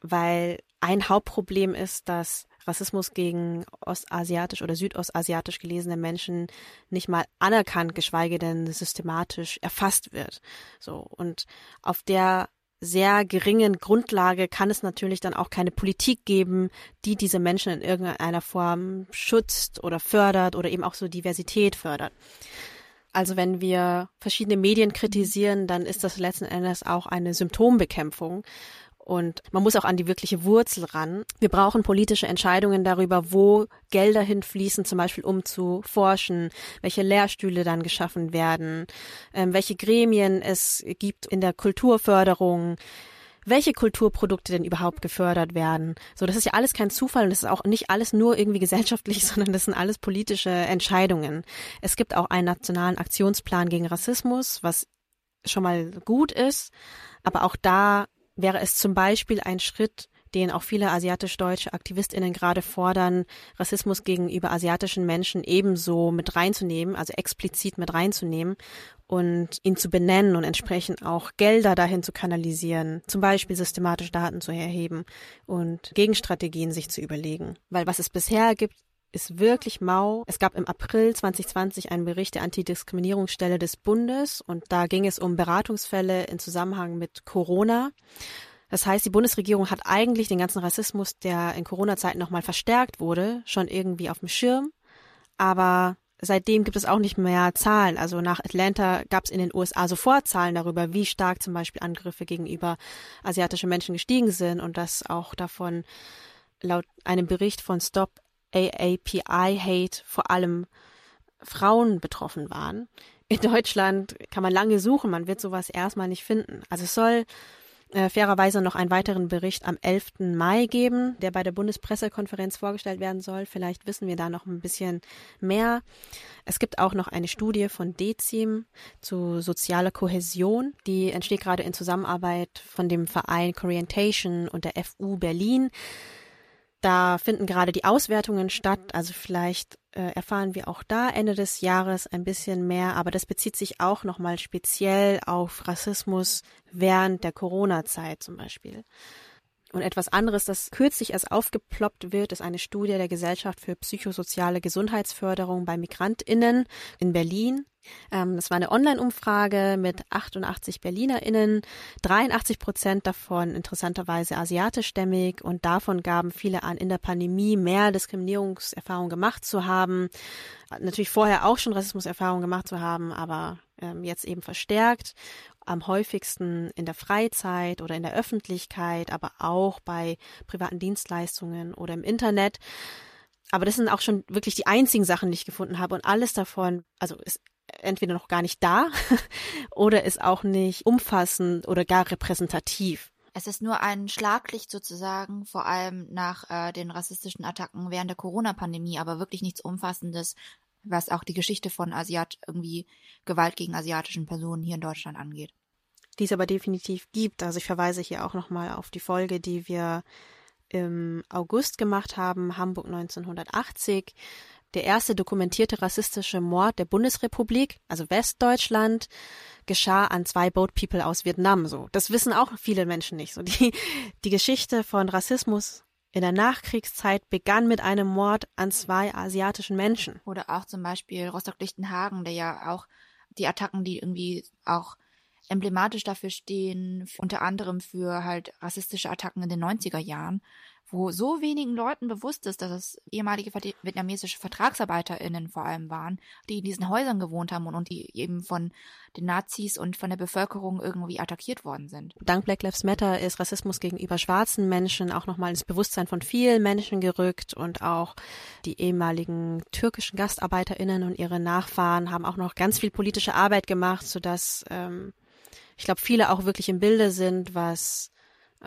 weil ein Hauptproblem ist, dass Rassismus gegen ostasiatisch oder südostasiatisch gelesene Menschen nicht mal anerkannt, geschweige denn systematisch erfasst wird. So. Und auf der sehr geringen Grundlage kann es natürlich dann auch keine Politik geben, die diese Menschen in irgendeiner Form schützt oder fördert oder eben auch so Diversität fördert. Also wenn wir verschiedene Medien kritisieren, dann ist das letzten Endes auch eine Symptombekämpfung. Und man muss auch an die wirkliche Wurzel ran. Wir brauchen politische Entscheidungen darüber, wo Gelder hinfließen, zum Beispiel um zu forschen, welche Lehrstühle dann geschaffen werden, ähm, welche Gremien es gibt in der Kulturförderung, welche Kulturprodukte denn überhaupt gefördert werden. So, das ist ja alles kein Zufall und das ist auch nicht alles nur irgendwie gesellschaftlich, sondern das sind alles politische Entscheidungen. Es gibt auch einen nationalen Aktionsplan gegen Rassismus, was schon mal gut ist, aber auch da wäre es zum Beispiel ein Schritt, den auch viele asiatisch-deutsche AktivistInnen gerade fordern, Rassismus gegenüber asiatischen Menschen ebenso mit reinzunehmen, also explizit mit reinzunehmen und ihn zu benennen und entsprechend auch Gelder dahin zu kanalisieren, zum Beispiel systematisch Daten zu erheben und Gegenstrategien sich zu überlegen. Weil was es bisher gibt, ist wirklich mau. Es gab im April 2020 einen Bericht der Antidiskriminierungsstelle des Bundes und da ging es um Beratungsfälle in Zusammenhang mit Corona. Das heißt, die Bundesregierung hat eigentlich den ganzen Rassismus, der in Corona-Zeiten nochmal verstärkt wurde, schon irgendwie auf dem Schirm. Aber seitdem gibt es auch nicht mehr Zahlen. Also nach Atlanta gab es in den USA sofort Zahlen darüber, wie stark zum Beispiel Angriffe gegenüber asiatischen Menschen gestiegen sind und dass auch davon laut einem Bericht von Stop AAPI Hate vor allem Frauen betroffen waren. In Deutschland kann man lange suchen, man wird sowas erstmal nicht finden. Also es soll äh, fairerweise noch einen weiteren Bericht am 11. Mai geben, der bei der Bundespressekonferenz vorgestellt werden soll. Vielleicht wissen wir da noch ein bisschen mehr. Es gibt auch noch eine Studie von DECIM zu sozialer Kohäsion. Die entsteht gerade in Zusammenarbeit von dem Verein Corientation und der FU Berlin. Da finden gerade die Auswertungen statt, also vielleicht äh, erfahren wir auch da Ende des Jahres ein bisschen mehr, aber das bezieht sich auch nochmal speziell auf Rassismus während der Corona-Zeit zum Beispiel. Und etwas anderes, das kürzlich erst aufgeploppt wird, ist eine Studie der Gesellschaft für psychosoziale Gesundheitsförderung bei MigrantInnen in Berlin. Ähm, das war eine Online-Umfrage mit 88 BerlinerInnen, 83 Prozent davon interessanterweise asiatischstämmig und davon gaben viele an, in der Pandemie mehr Diskriminierungserfahrungen gemacht zu haben. Natürlich vorher auch schon Rassismuserfahrungen gemacht zu haben, aber ähm, jetzt eben verstärkt am häufigsten in der Freizeit oder in der Öffentlichkeit, aber auch bei privaten Dienstleistungen oder im Internet. Aber das sind auch schon wirklich die einzigen Sachen, die ich gefunden habe. Und alles davon, also ist entweder noch gar nicht da oder ist auch nicht umfassend oder gar repräsentativ. Es ist nur ein Schlaglicht sozusagen, vor allem nach äh, den rassistischen Attacken während der Corona-Pandemie, aber wirklich nichts Umfassendes, was auch die Geschichte von Asiat irgendwie Gewalt gegen asiatischen Personen hier in Deutschland angeht. Die es aber definitiv gibt. Also ich verweise hier auch nochmal auf die Folge, die wir im August gemacht haben, Hamburg 1980. Der erste dokumentierte rassistische Mord der Bundesrepublik, also Westdeutschland, geschah an zwei Boat People aus Vietnam. So, das wissen auch viele Menschen nicht. So die die Geschichte von Rassismus in der Nachkriegszeit begann mit einem Mord an zwei asiatischen Menschen. Oder auch zum Beispiel Rostock-Lichtenhagen, der ja auch die Attacken, die irgendwie auch emblematisch dafür stehen, unter anderem für halt rassistische Attacken in den 90er Jahren, wo so wenigen Leuten bewusst ist, dass es ehemalige vietnamesische VertragsarbeiterInnen vor allem waren, die in diesen Häusern gewohnt haben und, und die eben von den Nazis und von der Bevölkerung irgendwie attackiert worden sind. Dank Black Lives Matter ist Rassismus gegenüber schwarzen Menschen auch nochmal ins Bewusstsein von vielen Menschen gerückt und auch die ehemaligen türkischen GastarbeiterInnen und ihre Nachfahren haben auch noch ganz viel politische Arbeit gemacht, sodass ähm, ich glaube, viele auch wirklich im Bilde sind, was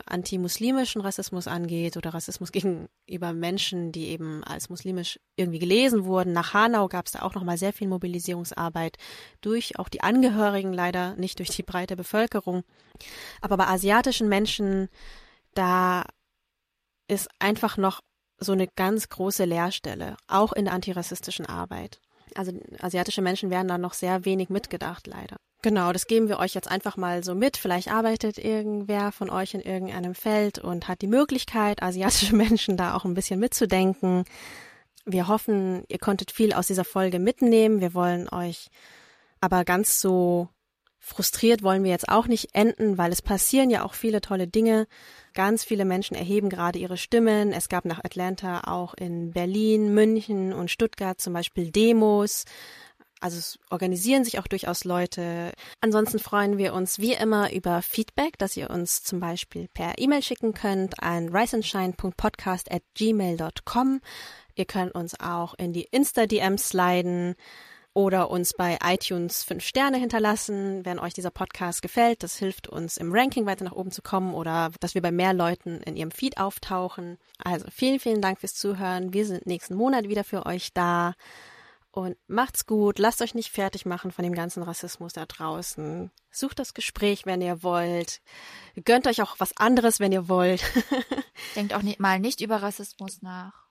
antimuslimischen Rassismus angeht oder Rassismus gegenüber Menschen, die eben als muslimisch irgendwie gelesen wurden. Nach Hanau gab es da auch nochmal sehr viel Mobilisierungsarbeit durch auch die Angehörigen, leider nicht durch die breite Bevölkerung. Aber bei asiatischen Menschen, da ist einfach noch so eine ganz große Leerstelle, auch in der antirassistischen Arbeit. Also asiatische Menschen werden da noch sehr wenig mitgedacht, leider. Genau, das geben wir euch jetzt einfach mal so mit. Vielleicht arbeitet irgendwer von euch in irgendeinem Feld und hat die Möglichkeit, asiatische Menschen da auch ein bisschen mitzudenken. Wir hoffen, ihr konntet viel aus dieser Folge mitnehmen. Wir wollen euch aber ganz so frustriert wollen wir jetzt auch nicht enden, weil es passieren ja auch viele tolle Dinge. Ganz viele Menschen erheben gerade ihre Stimmen. Es gab nach Atlanta auch in Berlin, München und Stuttgart zum Beispiel Demos. Also es organisieren sich auch durchaus Leute. Ansonsten freuen wir uns wie immer über Feedback, dass ihr uns zum Beispiel per E-Mail schicken könnt an riseandshine.podcast. Ihr könnt uns auch in die Insta-DMs sliden oder uns bei iTunes fünf Sterne hinterlassen, wenn euch dieser Podcast gefällt. Das hilft uns im Ranking weiter nach oben zu kommen oder dass wir bei mehr Leuten in ihrem Feed auftauchen. Also vielen, vielen Dank fürs Zuhören. Wir sind nächsten Monat wieder für euch da. Und macht's gut, lasst euch nicht fertig machen von dem ganzen Rassismus da draußen. Sucht das Gespräch, wenn ihr wollt. Gönnt euch auch was anderes, wenn ihr wollt. Denkt auch nicht, mal nicht über Rassismus nach.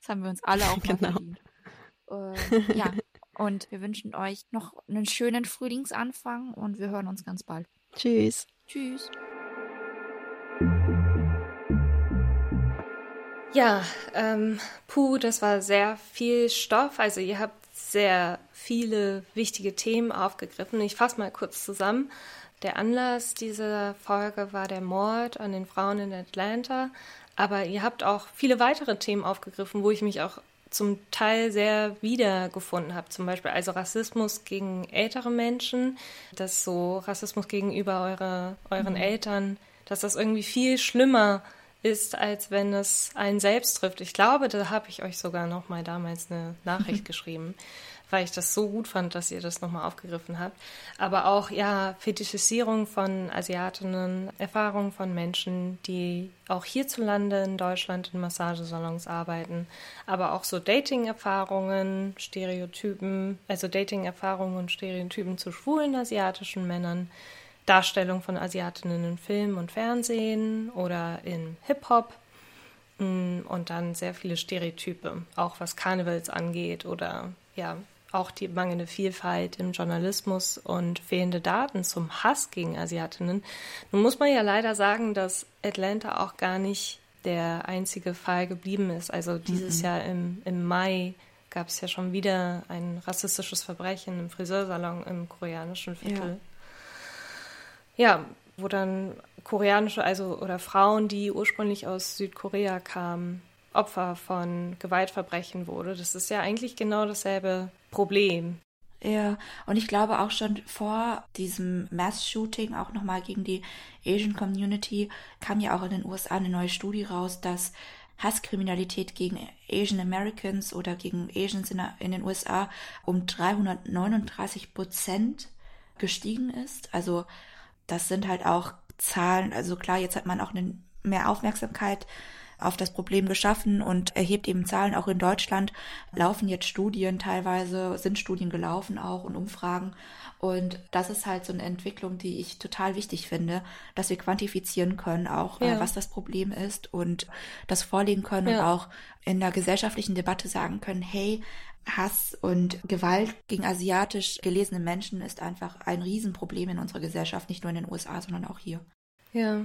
Das haben wir uns alle auch mal genau. Äh, ja, und wir wünschen euch noch einen schönen Frühlingsanfang und wir hören uns ganz bald. Tschüss. Tschüss. Ja, ähm, puh, das war sehr viel Stoff. Also ihr habt sehr viele wichtige Themen aufgegriffen. Ich fasse mal kurz zusammen. Der Anlass dieser Folge war der Mord an den Frauen in Atlanta. Aber ihr habt auch viele weitere Themen aufgegriffen, wo ich mich auch zum Teil sehr wiedergefunden habe. Zum Beispiel also Rassismus gegen ältere Menschen, dass so Rassismus gegenüber eure, euren mhm. Eltern, dass das irgendwie viel schlimmer ist, als wenn es einen selbst trifft. Ich glaube, da habe ich euch sogar noch mal damals eine Nachricht geschrieben, weil ich das so gut fand, dass ihr das noch mal aufgegriffen habt. Aber auch ja Fetischisierung von Asiatinnen, Erfahrungen von Menschen, die auch hierzulande in Deutschland in Massagesalons arbeiten, aber auch so Dating-Erfahrungen, Stereotypen, also Dating-Erfahrungen und Stereotypen zu schwulen asiatischen Männern. Darstellung von Asiatinnen in Film und Fernsehen oder in Hip-Hop mm, und dann sehr viele Stereotype, auch was Karnevals angeht oder ja, auch die mangelnde Vielfalt im Journalismus und fehlende Daten zum Hass gegen Asiatinnen. Nun muss man ja leider sagen, dass Atlanta auch gar nicht der einzige Fall geblieben ist. Also dieses mhm. Jahr im, im Mai gab es ja schon wieder ein rassistisches Verbrechen im Friseursalon im koreanischen Viertel. Ja ja, wo dann koreanische, also oder Frauen, die ursprünglich aus Südkorea kamen, Opfer von Gewaltverbrechen wurde. Das ist ja eigentlich genau dasselbe Problem. Ja, und ich glaube auch schon vor diesem Mass-Shooting, auch nochmal gegen die Asian Community, kam ja auch in den USA eine neue Studie raus, dass Hasskriminalität gegen Asian Americans oder gegen Asians in, in den USA um 339 Prozent gestiegen ist. Also das sind halt auch Zahlen, also klar, jetzt hat man auch eine, mehr Aufmerksamkeit auf das Problem geschaffen und erhebt eben Zahlen auch in Deutschland. Laufen jetzt Studien teilweise, sind Studien gelaufen auch und Umfragen. Und das ist halt so eine Entwicklung, die ich total wichtig finde, dass wir quantifizieren können, auch äh, ja. äh, was das Problem ist und das vorlegen können ja. und auch in der gesellschaftlichen Debatte sagen können, hey, Hass und Gewalt gegen asiatisch gelesene Menschen ist einfach ein Riesenproblem in unserer Gesellschaft, nicht nur in den USA, sondern auch hier. Ja.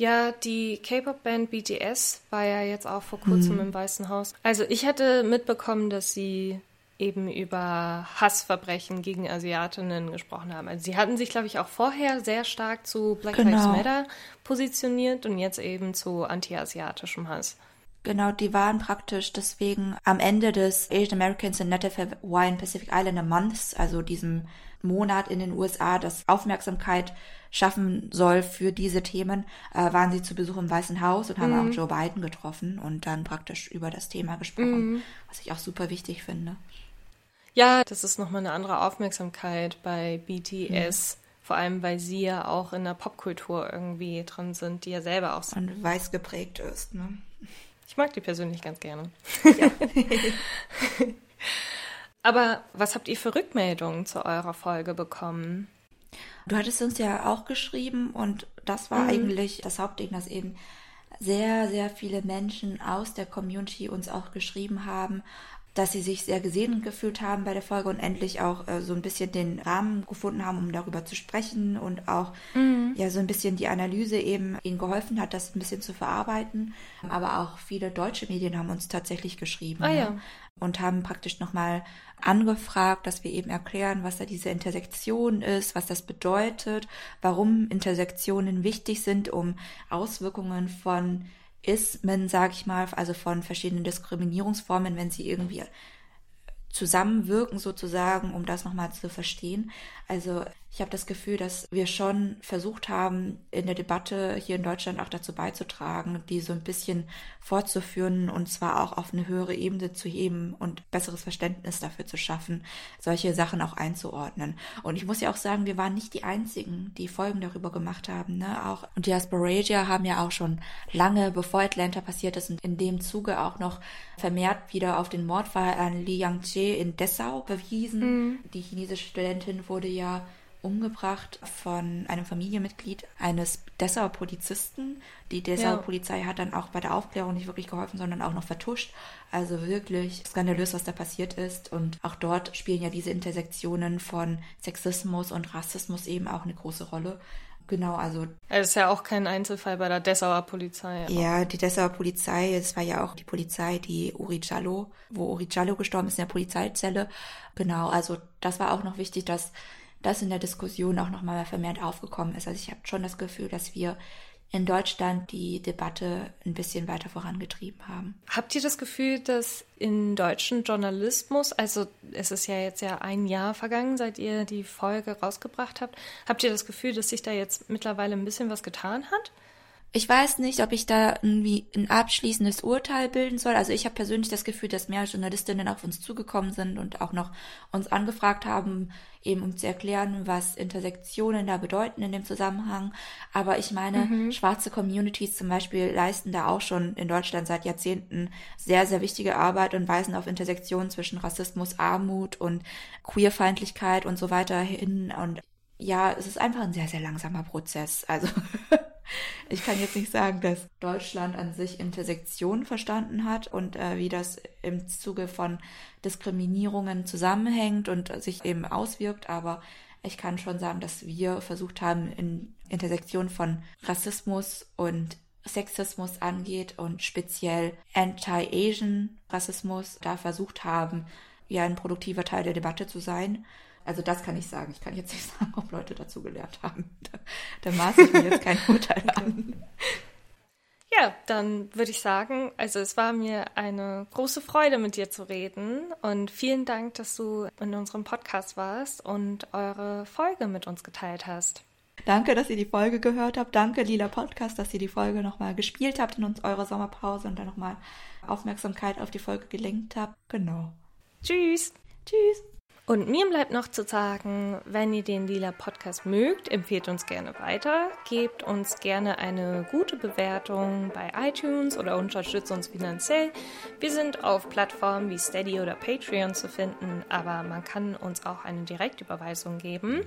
Ja, die K-Pop-Band BTS war ja jetzt auch vor kurzem mhm. im Weißen Haus. Also ich hatte mitbekommen, dass sie eben über Hassverbrechen gegen Asiatinnen gesprochen haben. Also sie hatten sich, glaube ich, auch vorher sehr stark zu Black Genau. Lives Matter positioniert und jetzt eben zu anti-asiatischem Hass. Genau, die waren praktisch deswegen am Ende des Asian Americans and Native Hawaiian Pacific Islander Months, also diesem Monat in den USA, das Aufmerksamkeit schaffen soll für diese Themen, äh, waren sie zu Besuch im Weißen Haus und haben Mhm. auch Joe Biden getroffen und dann praktisch über das Thema gesprochen, Mhm. was ich auch super wichtig finde. Ja, das ist nochmal eine andere Aufmerksamkeit bei BTS. Vor allem, weil sie ja auch in der Popkultur irgendwie drin sind, die ja selber auch so. Und weiß geprägt ist, ne? Ich mag die persönlich ganz gerne. Aber was habt ihr für Rückmeldungen zu eurer Folge bekommen? Du hattest uns ja auch geschrieben und das war Mhm. eigentlich das Hauptding, dass eben sehr, sehr viele Menschen aus der Community uns auch geschrieben haben, dass sie sich sehr gesehen gefühlt haben bei der Folge und endlich auch äh, so ein bisschen den Rahmen gefunden haben, um darüber zu sprechen und auch Mhm. ja so ein bisschen die Analyse eben ihnen geholfen hat, das ein bisschen zu verarbeiten. Aber auch viele deutsche Medien haben uns tatsächlich geschrieben. Ah, ne? ja. und haben praktisch nochmal angefragt, dass wir eben erklären, was da diese Intersektion ist, was das bedeutet, warum Intersektionen wichtig sind, um Auswirkungen von Ismen, sag ich mal, also von verschiedenen Diskriminierungsformen, wenn sie irgendwie zusammenwirken sozusagen, um das nochmal zu verstehen. Also ich habe das Gefühl, dass wir schon versucht haben, in der Debatte hier in Deutschland auch dazu beizutragen, die so ein bisschen fortzuführen und zwar auch auf eine höhere Ebene zu heben und besseres Verständnis dafür zu schaffen, solche Sachen auch einzuordnen. Und ich muss ja auch sagen, wir waren nicht die Einzigen, die Folgen darüber gemacht haben. Ne? Auch und Diasporasia haben ja auch schon lange, bevor Atlanta passiert ist und in dem Zuge auch noch vermehrt wieder auf den Mordfall an Li Yangche in Dessau verwiesen. Mhm. Die chinesische Studentin wurde ja umgebracht von einem Familienmitglied eines Dessauer Polizisten. Die Dessauer Ja. Polizei hat dann auch bei der Aufklärung nicht wirklich geholfen, sondern auch noch vertuscht. Also wirklich skandalös, was da passiert ist. Und auch dort spielen ja diese Intersektionen von Sexismus und Rassismus eben auch eine große Rolle. Genau, also Es ist ja auch kein Einzelfall bei der Dessauer Polizei. ja, die Dessauer Polizei, es war ja auch die Polizei, die Uri Jallo, wo Uri Jallo gestorben ist in der Polizeizelle. Genau, also das war auch noch wichtig, dass das in der Diskussion auch nochmal vermehrt aufgekommen ist. Also ich habe schon das Gefühl, dass wir in Deutschland die Debatte ein bisschen weiter vorangetrieben haben. Habt ihr das Gefühl, dass in deutschen Journalismus, also es ist ja jetzt ja ein Jahr vergangen, seit ihr die Folge rausgebracht habt, habt ihr das Gefühl, dass sich da jetzt mittlerweile ein bisschen was getan hat? Ich weiß nicht, ob ich da irgendwie ein abschließendes Urteil bilden soll. Also ich habe persönlich das Gefühl, dass mehr Journalistinnen auf uns zugekommen sind und auch noch uns angefragt haben, eben um zu erklären, was Intersektionen da bedeuten in dem Zusammenhang. Aber ich meine, Mhm. schwarze Communities zum Beispiel leisten da auch schon in Deutschland seit Jahrzehnten sehr, sehr wichtige Arbeit und weisen auf Intersektionen zwischen Rassismus, Armut und Queerfeindlichkeit und so weiter hin. Und ja, es ist einfach ein sehr, sehr langsamer Prozess. Also ich kann jetzt nicht sagen, dass Deutschland an sich Intersektion verstanden hat und äh, wie das im Zuge von Diskriminierungen zusammenhängt und sich eben auswirkt, aber ich kann schon sagen, dass wir versucht haben, in Intersektion von Rassismus und Sexismus angeht und speziell Anti-Asian Rassismus da versucht haben, ja ein produktiver Teil der Debatte zu sein. Also das kann ich sagen. Ich kann jetzt nicht sagen, ob Leute dazu gelernt haben. Da, da maße ich mir jetzt kein Urteil an. Ja, dann würde ich sagen, also es war mir eine große Freude, mit dir zu reden und vielen Dank, dass du in unserem Podcast warst und eure Folge mit uns geteilt hast. Danke, dass ihr die Folge gehört habt. Danke, Lila Podcast, dass ihr die Folge nochmal gespielt habt in uns eurer Sommerpause und dann nochmal Aufmerksamkeit auf die Folge gelenkt habt. Genau. Tschüss. Tschüss. Und mir bleibt noch zu sagen, wenn ihr den Lila Podcast mögt, empfehlt uns gerne weiter, gebt uns gerne eine gute Bewertung bei iTunes oder unterstützt uns finanziell. Wir sind auf Plattformen wie Steady oder Patreon zu finden, aber man kann uns auch eine Direktüberweisung geben.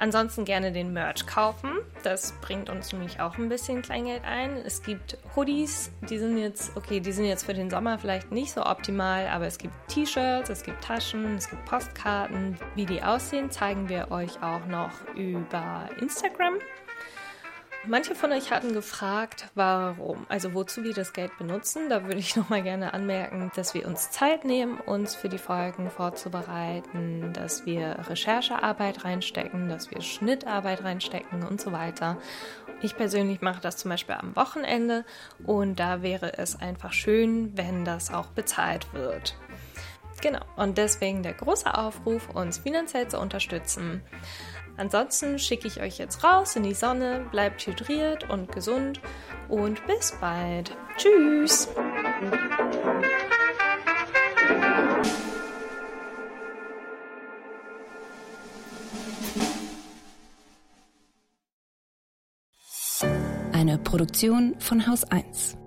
Ansonsten gerne den Merch kaufen. Das bringt uns nämlich auch ein bisschen Kleingeld ein. Es gibt Hoodies, die sind jetzt, okay, die sind jetzt für den Sommer vielleicht nicht so optimal, aber es gibt T-Shirts, es gibt Taschen, es gibt Postkarten. Wie die aussehen, zeigen wir euch auch noch über Instagram. Manche von euch hatten gefragt, warum, also wozu wir das Geld benutzen. Da würde ich nochmal gerne anmerken, dass wir uns Zeit nehmen, uns für die Folgen vorzubereiten, dass wir Recherchearbeit reinstecken, dass wir Schnittarbeit reinstecken und so weiter. Ich persönlich mache das zum Beispiel am Wochenende und da wäre es einfach schön, wenn das auch bezahlt wird. Genau, und deswegen der große Aufruf, uns finanziell zu unterstützen. Ansonsten schicke ich euch jetzt raus in die Sonne, bleibt hydriert und gesund und bis bald. Tschüss! Eine Produktion von Haus 1.